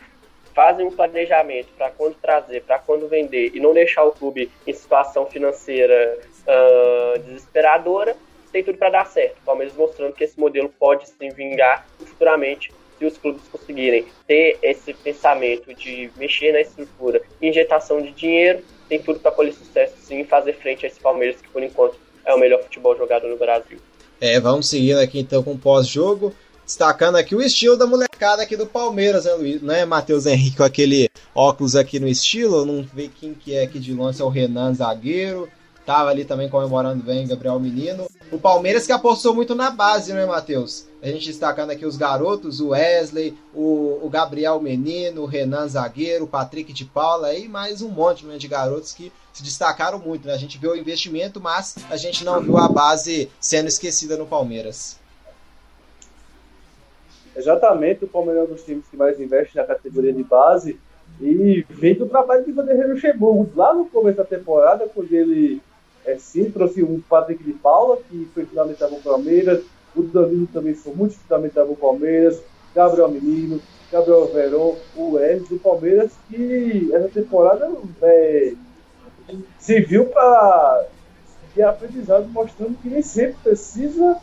Speaker 4: fazem um planejamento para quando trazer, para quando vender e não deixar o clube em situação financeira uh, desesperadora, tem tudo para dar certo. Palmeiras mostrando que esse modelo pode se vingar futuramente se os clubes conseguirem ter esse pensamento de mexer na estrutura, injetação de dinheiro, tem tudo para colher sucesso sim e fazer frente a esse Palmeiras que por enquanto é o melhor futebol jogado no Brasil.
Speaker 1: É, vamos seguindo aqui então com o pós-jogo, destacando aqui o estilo da molecada aqui do Palmeiras, né, Luiz? Não é Matheus Henrique com aquele óculos aqui no estilo, não vê quem que é aqui de longe, é o Renan zagueiro, tava ali também comemorando bem Gabriel Menino. O Palmeiras que apostou muito na base, né, Matheus? A gente destacando aqui os garotos, o Wesley, o, o Gabriel Menino, o Renan Zagueiro, o Patrick de Paula e mais um monte né, de garotos que se destacaram muito. Né? A gente viu o investimento, mas a gente não viu a base sendo esquecida no Palmeiras.
Speaker 5: Exatamente, o Palmeiras é um dos times que mais investe na categoria de base e vem do trabalho de Vanderlei Luxemburgo. Lá no começo da temporada, quando ele é, sim, trouxe um Patrick de Paula, que foi fundamental para o Palmeiras. O Danilo também foi muito fundamental para o Palmeiras. Gabriel Menino, Gabriel Verón, o Wesley do Palmeiras, que essa temporada é, serviu para de aprendizado, mostrando que nem sempre precisa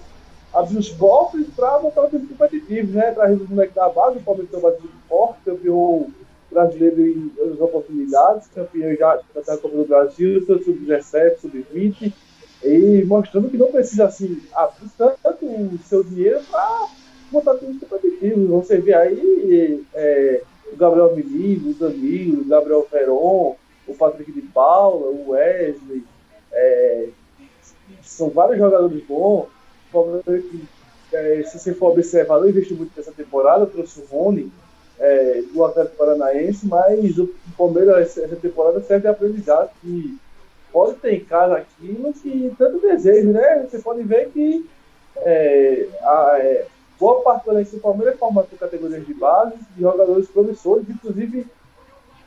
Speaker 5: abrir os cofres para montar o time competitivo, né? Traz os moleques da base, o Palmeiras tem um batido forte, campeão brasileiro em outras oportunidades, campeão já da Copa do Brasil, sub-17, sub-20, e mostrando que não precisa assim abrir tanto o seu dinheiro para montar times competitivos. Você vê aí é, o Gabriel Menino, o Danilo, o Gabriel Ferron, o Patrick de Paula, o Wesley, é, são vários jogadores bons. É, se você for observar, não investiu muito nessa temporada, trouxe o Rony, é, do Atlético Paranaense, mas o Palmeiras essa temporada serve de aprendizado que pode ter em casa aquilo que tanto desejo, né? Você pode ver que é, a, é, boa parte do do Palmeiras é formada por categorias de base, de jogadores promissores, inclusive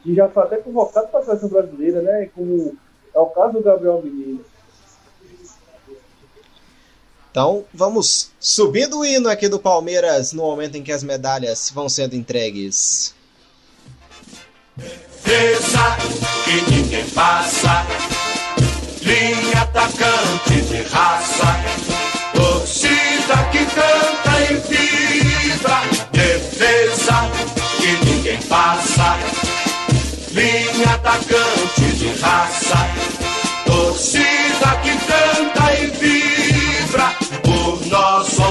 Speaker 5: que já foi até convocado para a seleção brasileira, né? Como é o caso do Gabriel Menino.
Speaker 1: Então vamos subindo o hino aqui do Palmeiras no momento em que as medalhas vão sendo entregues.
Speaker 2: Defesa que ninguém passa, linha atacante de raça, torcida que canta e vibra. Defesa que ninguém passa, linha atacante de raça, torcida que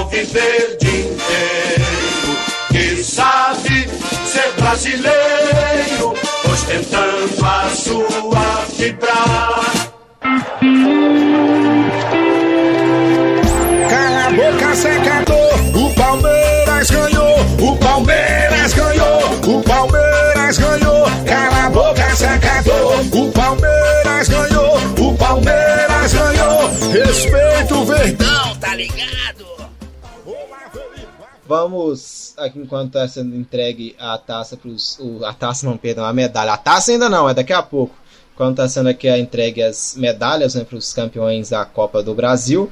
Speaker 2: nosso alviverde inteiro, que sabe ser brasileiro, ostentando a sua vibrar.
Speaker 6: Cala a boca, secador. O Palmeiras ganhou. O Palmeiras ganhou. O Palmeiras ganhou. Cala a boca, secador. O Palmeiras ganhou. O Palmeiras ganhou. Respeita o verdão, tá ligado?
Speaker 1: Vamos, aqui enquanto está sendo entregue a taça para os. A taça não, perdão, a medalha. A taça ainda não, é daqui a pouco. Quando está sendo aqui a entregue as medalhas né, para os campeões da Copa do Brasil.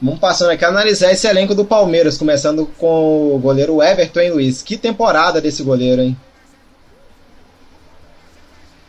Speaker 1: Vamos passando aqui a analisar esse elenco do Palmeiras, começando com o goleiro Everton, hein, Luiz? Que temporada desse goleiro, hein?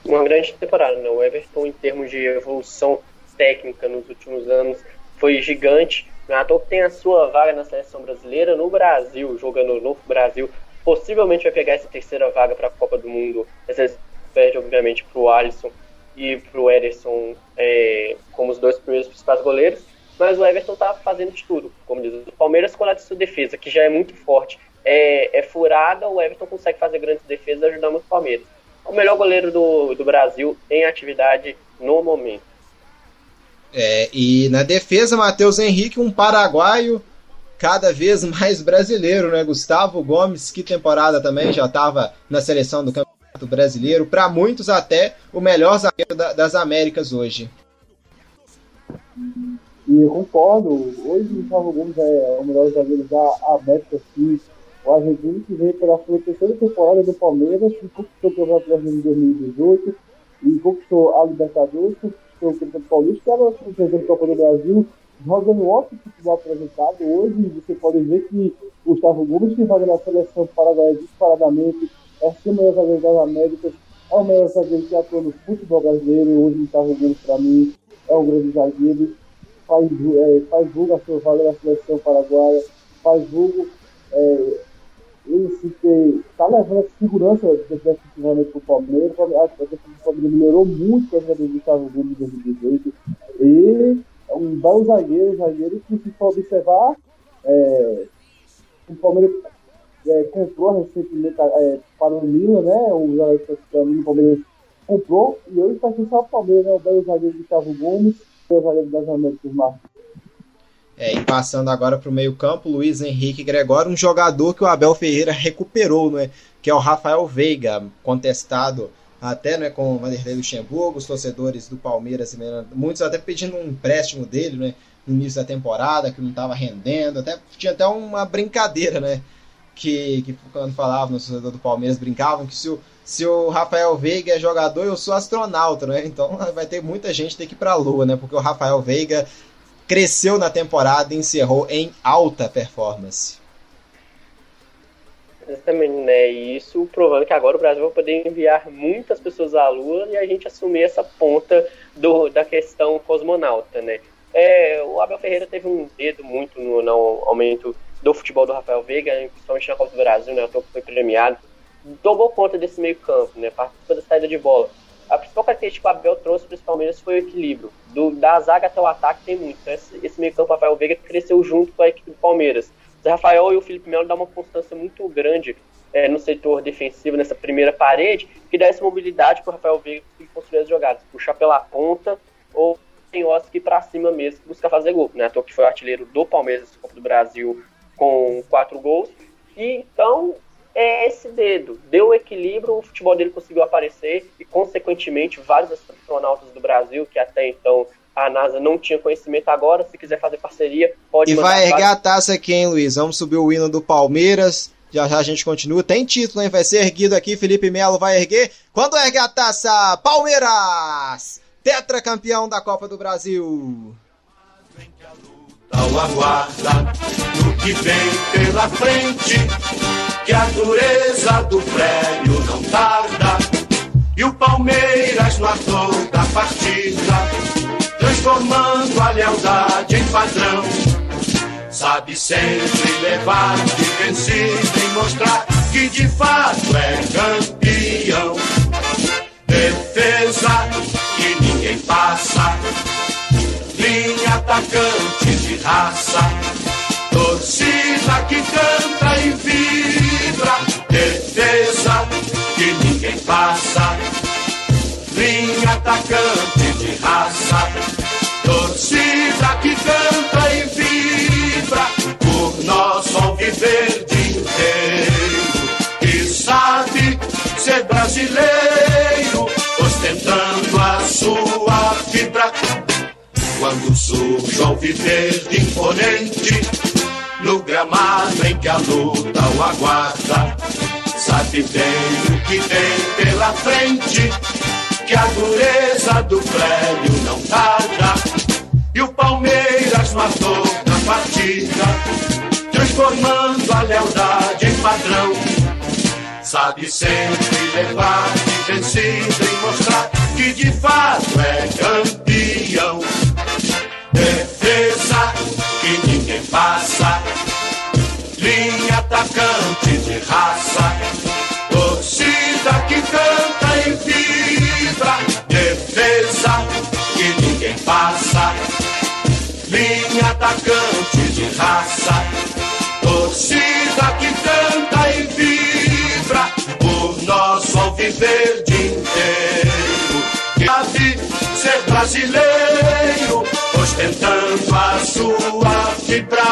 Speaker 4: Uma grande temporada, né? O Everton, em termos de evolução técnica nos últimos anos, foi gigante. À toa que tem a sua vaga na seleção brasileira no Brasil, jogando no Brasil. Possivelmente vai pegar essa terceira vaga para a Copa do Mundo. Essa perde, obviamente, para o Alisson e para o Ederson é, como os dois primeiros principais goleiros. Mas o Everton tá fazendo de tudo, como diz o Palmeiras, com a sua defesa, que já é muito forte, é, é furada, o Everton consegue fazer grandes defesas e ajudar muito o Palmeiras. É o melhor goleiro do, do Brasil em atividade no momento.
Speaker 1: É, e na defesa, Matheus Henrique, um paraguaio cada vez mais brasileiro, né? Gustavo Gomes, que temporada também já estava na seleção do Campeonato Brasileiro, para muitos até o melhor zagueiro da, das Américas hoje.
Speaker 5: E eu concordo, hoje o Gustavo Gomes é o melhor zagueiro da América Sul. O argentino que veio pela sua terceira temporada do Palmeiras, que conquistou o Campeonato Brasileiro em 2018 e conquistou a Libertadores, conquistou o Campeonato Paulista, que era o presidente da Copa do Brasil, jogando ótimo futebol apresentado. Hoje você pode ver que o Gustavo Gomes, que joga na seleção paraguaia disparadamente, é o melhor zagueiro das Américas, é o melhor zagueiro que atua no futebol brasileiro. Hoje o Gustavo Gomes, para mim, é um grande zagueiro faz, é, faz jogo a sua vaga na seleção paraguaia, faz jogo, é, ele se está levando essa segurança defensivamente para o Palmeiras. A defesa do Palmeiras melhorou muito a do Gustavo Gomes em 2018. E é um belo zagueiro, zagueiro que, se for observar, é, o Palmeiras é, comprou recentemente é, para o Milan, né? O jogador que o Palmeiras comprou e hoje está só o Palmeiras, né? O belo zagueiro Gustavo Gomes das Américas, Marcos.
Speaker 1: É, e passando agora para o meio-campo, Luiz Henrique Gregório, um jogador que o Abel Ferreira recuperou, né? Que é o Rafael Veiga, contestado até né, com o Vanderlei Luxemburgo, os torcedores do Palmeiras, muitos até pedindo um empréstimo dele, né? No início da temporada, que não estava rendendo, até tinha até uma brincadeira, né? Que, que quando falavam no torcedor do Palmeiras, brincavam que se o, se o Rafael Veiga é jogador, eu sou astronauta, né? Então vai ter muita gente ter que ir para a lua, né? Porque o Rafael Veiga cresceu na temporada e encerrou em alta performance.
Speaker 4: Exatamente, né? E isso provando que agora o Brasil vai poder enviar muitas pessoas à Lua e a gente assumir essa ponta do, da questão cosmonauta, né? É, o Abel Ferreira teve um dedo muito no, no, aumento do futebol do Rafael Veiga, principalmente na Copa do Brasil, né? O foi premiado. Tomou conta desse meio campo, né? Participou da saída de bola a principal característica que o Abel trouxe para os Palmeiras foi o equilíbrio. Do, da zaga até o ataque tem muito. Então, esse, esse meio campo Rafael Veiga cresceu junto com a equipe do Palmeiras. O Rafael e o Felipe Melo dão uma constância muito grande é, no setor defensivo, nessa primeira parede, que dá essa mobilidade para o Rafael Veiga construir as jogadas. Puxar pela ponta ou tem que para cima mesmo, buscar fazer gol. Né? Ator que foi o artilheiro do Palmeiras Copa do Brasil com quatro gols. E então é esse dedo. Deu equilíbrio, o futebol dele conseguiu aparecer e, consequentemente, vários astronautas do Brasil, que até então a NASA não tinha conhecimento agora, se quiser fazer parceria, pode
Speaker 1: E vai erguer a taça aqui, hein, Luiz? Vamos subir o hino do Palmeiras. Já já a gente continua. Tem título, hein? Vai ser erguido aqui. Felipe Melo vai erguer. Quando ergue a taça? Palmeiras! Tetracampeão da Copa do Brasil.
Speaker 2: Ao aguarda no que vem pela frente que a dureza do prédio não tarda. E o Palmeiras no ator da partida, transformando a lealdade em padrão. Sabe sempre levar de vencido e mostrar que de fato é campeão. Defesa que ninguém passa, linha atacante de raça, torcida que canta e vibra defesa que ninguém passa. Linha atacante de raça, torcida que canta e vibra por nosso alviverde inteiro. E sabe ser brasileiro, ostentando a sua fibra. Quando surge o alviverde imponente, no gramado em que a luta o aguarda. Sabe bem o que vem pela frente, que a dureza do prédio não tarda. E o Palmeiras matou na partida, transformando a lealdade em padrão. Sabe sempre levar de vencido e mostrar que de fato é campeão. Ninguém passa. Linha atacante de raça, torcida que canta e vibra, defesa que ninguém passa, linha atacante de raça, torcida que canta e vibra, por nosso alviverde inteiro, que ser brasileiro, ostentando a sua fibra.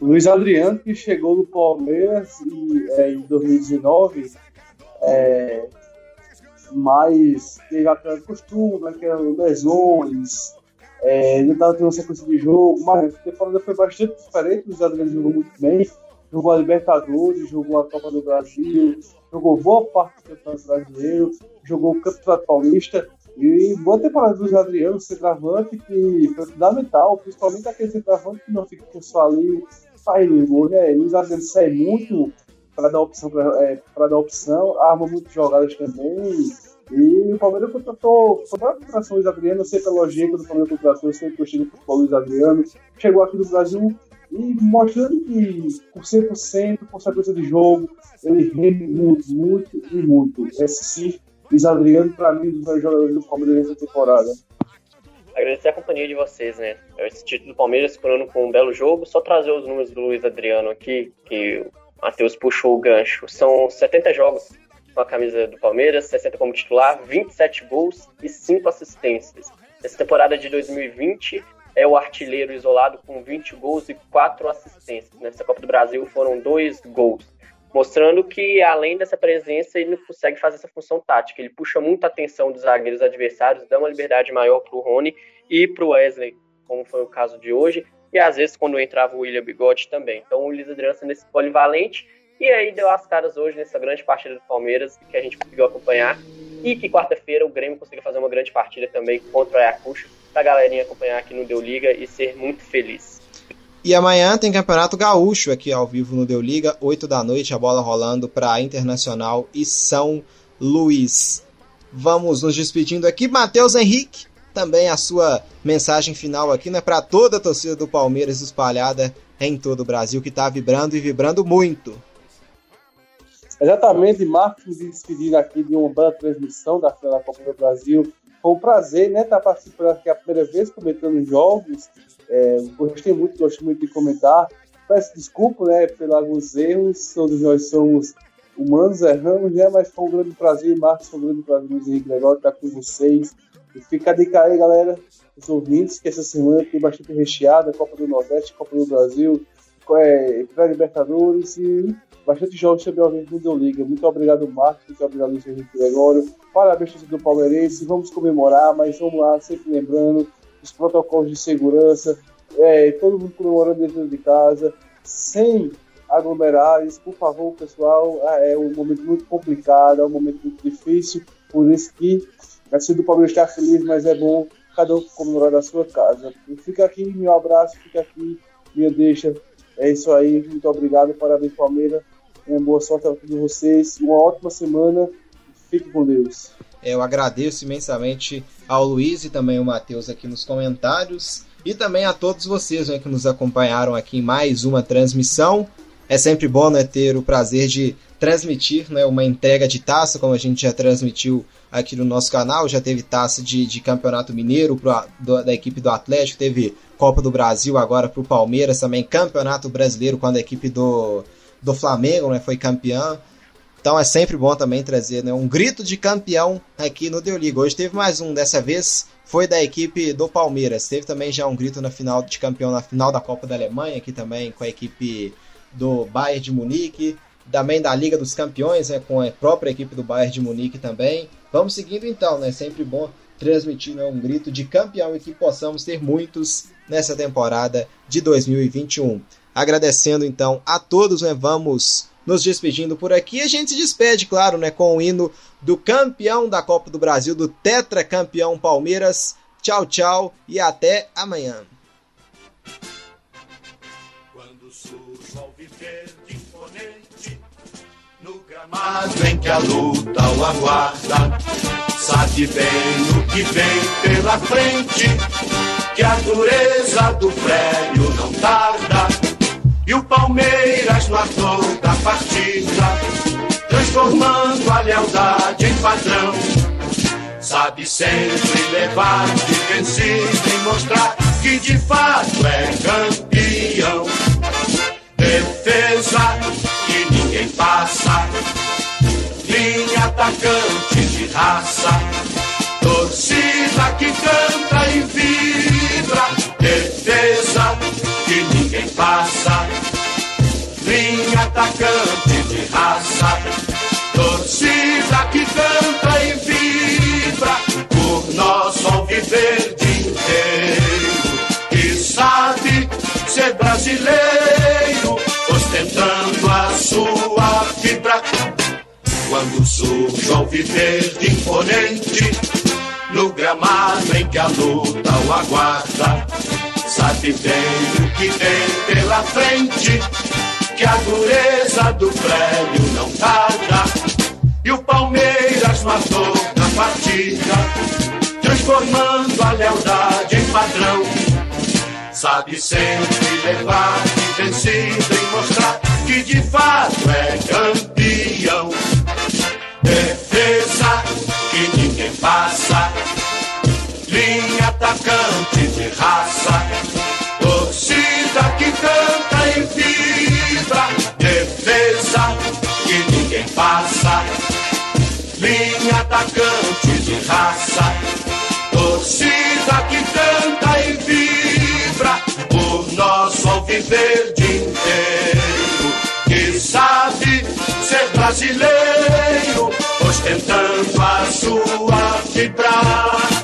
Speaker 5: Luiz Adriano, que chegou no Palmeiras e, é, em 2019, é, mas teve aquele costume, aquelas lesões, é, não estava tendo uma sequência de jogo, mas a temporada foi bastante diferente, o Luiz Adriano jogou muito bem, jogou a Libertadores, jogou a Copa do Brasil, jogou boa parte do Campeonato Brasileiro, jogou o Campeonato Paulista, e boa temporada do Luiz Adriano, centroavante, que foi fundamental, principalmente aquele centroavante que não fica só ali saindo gol, né? Luiz Adriano sai muito para dar opção, para é, dar opção, arma muitas jogadas também. E o Palmeiras contratou, foi a contratação Luiz Adriano, não sei pela lógica do Palmeiras contratou, sempre gostei do futebol Luiz Adriano. Chegou aqui no Brasil e mostrando que por 100%, consequência de jogo, ele rende muito, muito e muito. Esse Luiz Adriano, para mim, é um dos melhores jogadores do Palmeiras nessa temporada
Speaker 4: agradecer a companhia de vocês, né? Esse título do Palmeiras coroando com um belo jogo. Só trazer os números do Luiz Adriano aqui, que o Matheus puxou o gancho. São 70 jogos com a camisa do Palmeiras, 60 como titular, 27 gols e 5 assistências. Nessa temporada de 2020, é o artilheiro isolado com 20 gols e 4 assistências. Nessa Copa do Brasil foram 2 gols. Mostrando que, além dessa presença, ele consegue fazer essa função tática. Ele puxa muita atenção dos zagueiros adversários, dá uma liberdade maior para o Rony e para o Wesley, como foi o caso de hoje. E às vezes, quando entrava o William Bigode também. Então, o liderança nesse polivalente. E aí, deu as caras hoje nessa grande partida do Palmeiras, que a gente conseguiu acompanhar. E que quarta-feira o Grêmio conseguiu fazer uma grande partida também contra o Ayacucho pra galerinha acompanhar aqui no Deu Liga e ser muito feliz.
Speaker 1: E amanhã tem Campeonato Gaúcho aqui ao vivo no Deu Liga, 8 da noite, a bola rolando para Internacional e São Luís. Vamos nos despedindo aqui. Matheus Henrique, também a sua mensagem final aqui, né, para toda a torcida do Palmeiras espalhada em todo o Brasil, que está vibrando e vibrando muito.
Speaker 5: Exatamente, Marcos, despedindo aqui de uma bela transmissão da final da Copa do Brasil foi um prazer, né, estar tá participando aqui a primeira vez, comentando jogos. É, gostei muito, gosto muito de comentar. Peço desculpa, né, pelos alguns erros. Todos nós somos humanos, erramos, né, mas foi um grande prazer, Marcos, foi um grande prazer, Luiz Henrique Gregório, estar com vocês. E fica a dica aí, galera, os ouvintes, que essa semana tem bastante recheada, Copa do Nordeste, Copa do Brasil, é, Pré-Libertadores e bastante jogos também ao vivo no Liga. Muito obrigado, Marcos, muito obrigado, Luiz Henrique Gregório. Parabéns, do Palmeirense. Vamos comemorar, mas vamos lá, sempre lembrando os protocolos de segurança. É, todo mundo comemorando dentro de casa, sem aglomerares. Por favor, pessoal, é, é um momento muito complicado, é um momento muito difícil. Por isso que a torcida do Palmeiras está feliz, mas é bom cada um comemorar da sua casa. E fica aqui meu abraço, fica aqui minha deixa. É isso aí, muito obrigado, parabéns Palmeiras. Uma boa sorte a todos vocês, uma ótima semana Fique com Deus.
Speaker 1: Eu agradeço imensamente ao Luiz e também ao Matheus aqui nos comentários. E também a todos vocês né, que nos acompanharam aqui em mais uma transmissão. É sempre bom né, ter o prazer de transmitir né, uma entrega de taça, como a gente já transmitiu aqui no nosso canal. Já teve taça de, de Campeonato Mineiro pro, do, da equipe do Atlético, teve Copa do Brasil agora para o Palmeiras, também Campeonato Brasileiro quando a equipe do, do Flamengo né, foi campeã. Então é sempre bom também trazer né, um grito de campeão aqui no Deu. Hoje teve mais um, dessa vez foi da equipe do Palmeiras. Teve também já um grito na final de campeão na final da Copa da Alemanha, aqui também com a equipe do Bayern de Munique, também da Liga dos Campeões, né, com a própria equipe do Bayern de Munique também. Vamos seguindo então, né? Sempre bom transmitir né, um grito de campeão e que possamos ter muitos nessa temporada de 2021. Agradecendo então a todos, né? Vamos nos despedindo por aqui. A gente se despede, claro, né, com o hino do campeão da Copa do Brasil, do tetracampeão Palmeiras. Tchau, tchau e até amanhã.
Speaker 2: Quando surge ao viver de imponente, no gramado em que a luta o aguarda, sabe bem o que vem pela frente, que a dureza do prédio não tarda e o Palmeiras no ator da partida, transformando a lealdade em padrão. Sabe sempre levar de vencido e mostrar que de fato é campeão. Defesa que ninguém passa, linha atacante de raça, brasileiro, ostentando a sua fibra. Quando surge o alviverde imponente, no gramado em que a luta o aguarda, sabe bem o que vem pela frente que a dureza do prédio não tarda. E o Palmeiras matou na partida, transformando a lealdade em padrão. Sabe sempre levar de vencido e mostrar que de fato é campeão. Defesa que ninguém passa, linha atacante de raça, torcida que canta e vibra defesa que ninguém passa. raça. Nosso alviverde inteiro. Que sabe ser brasileiro, ostentando a sua vibrar.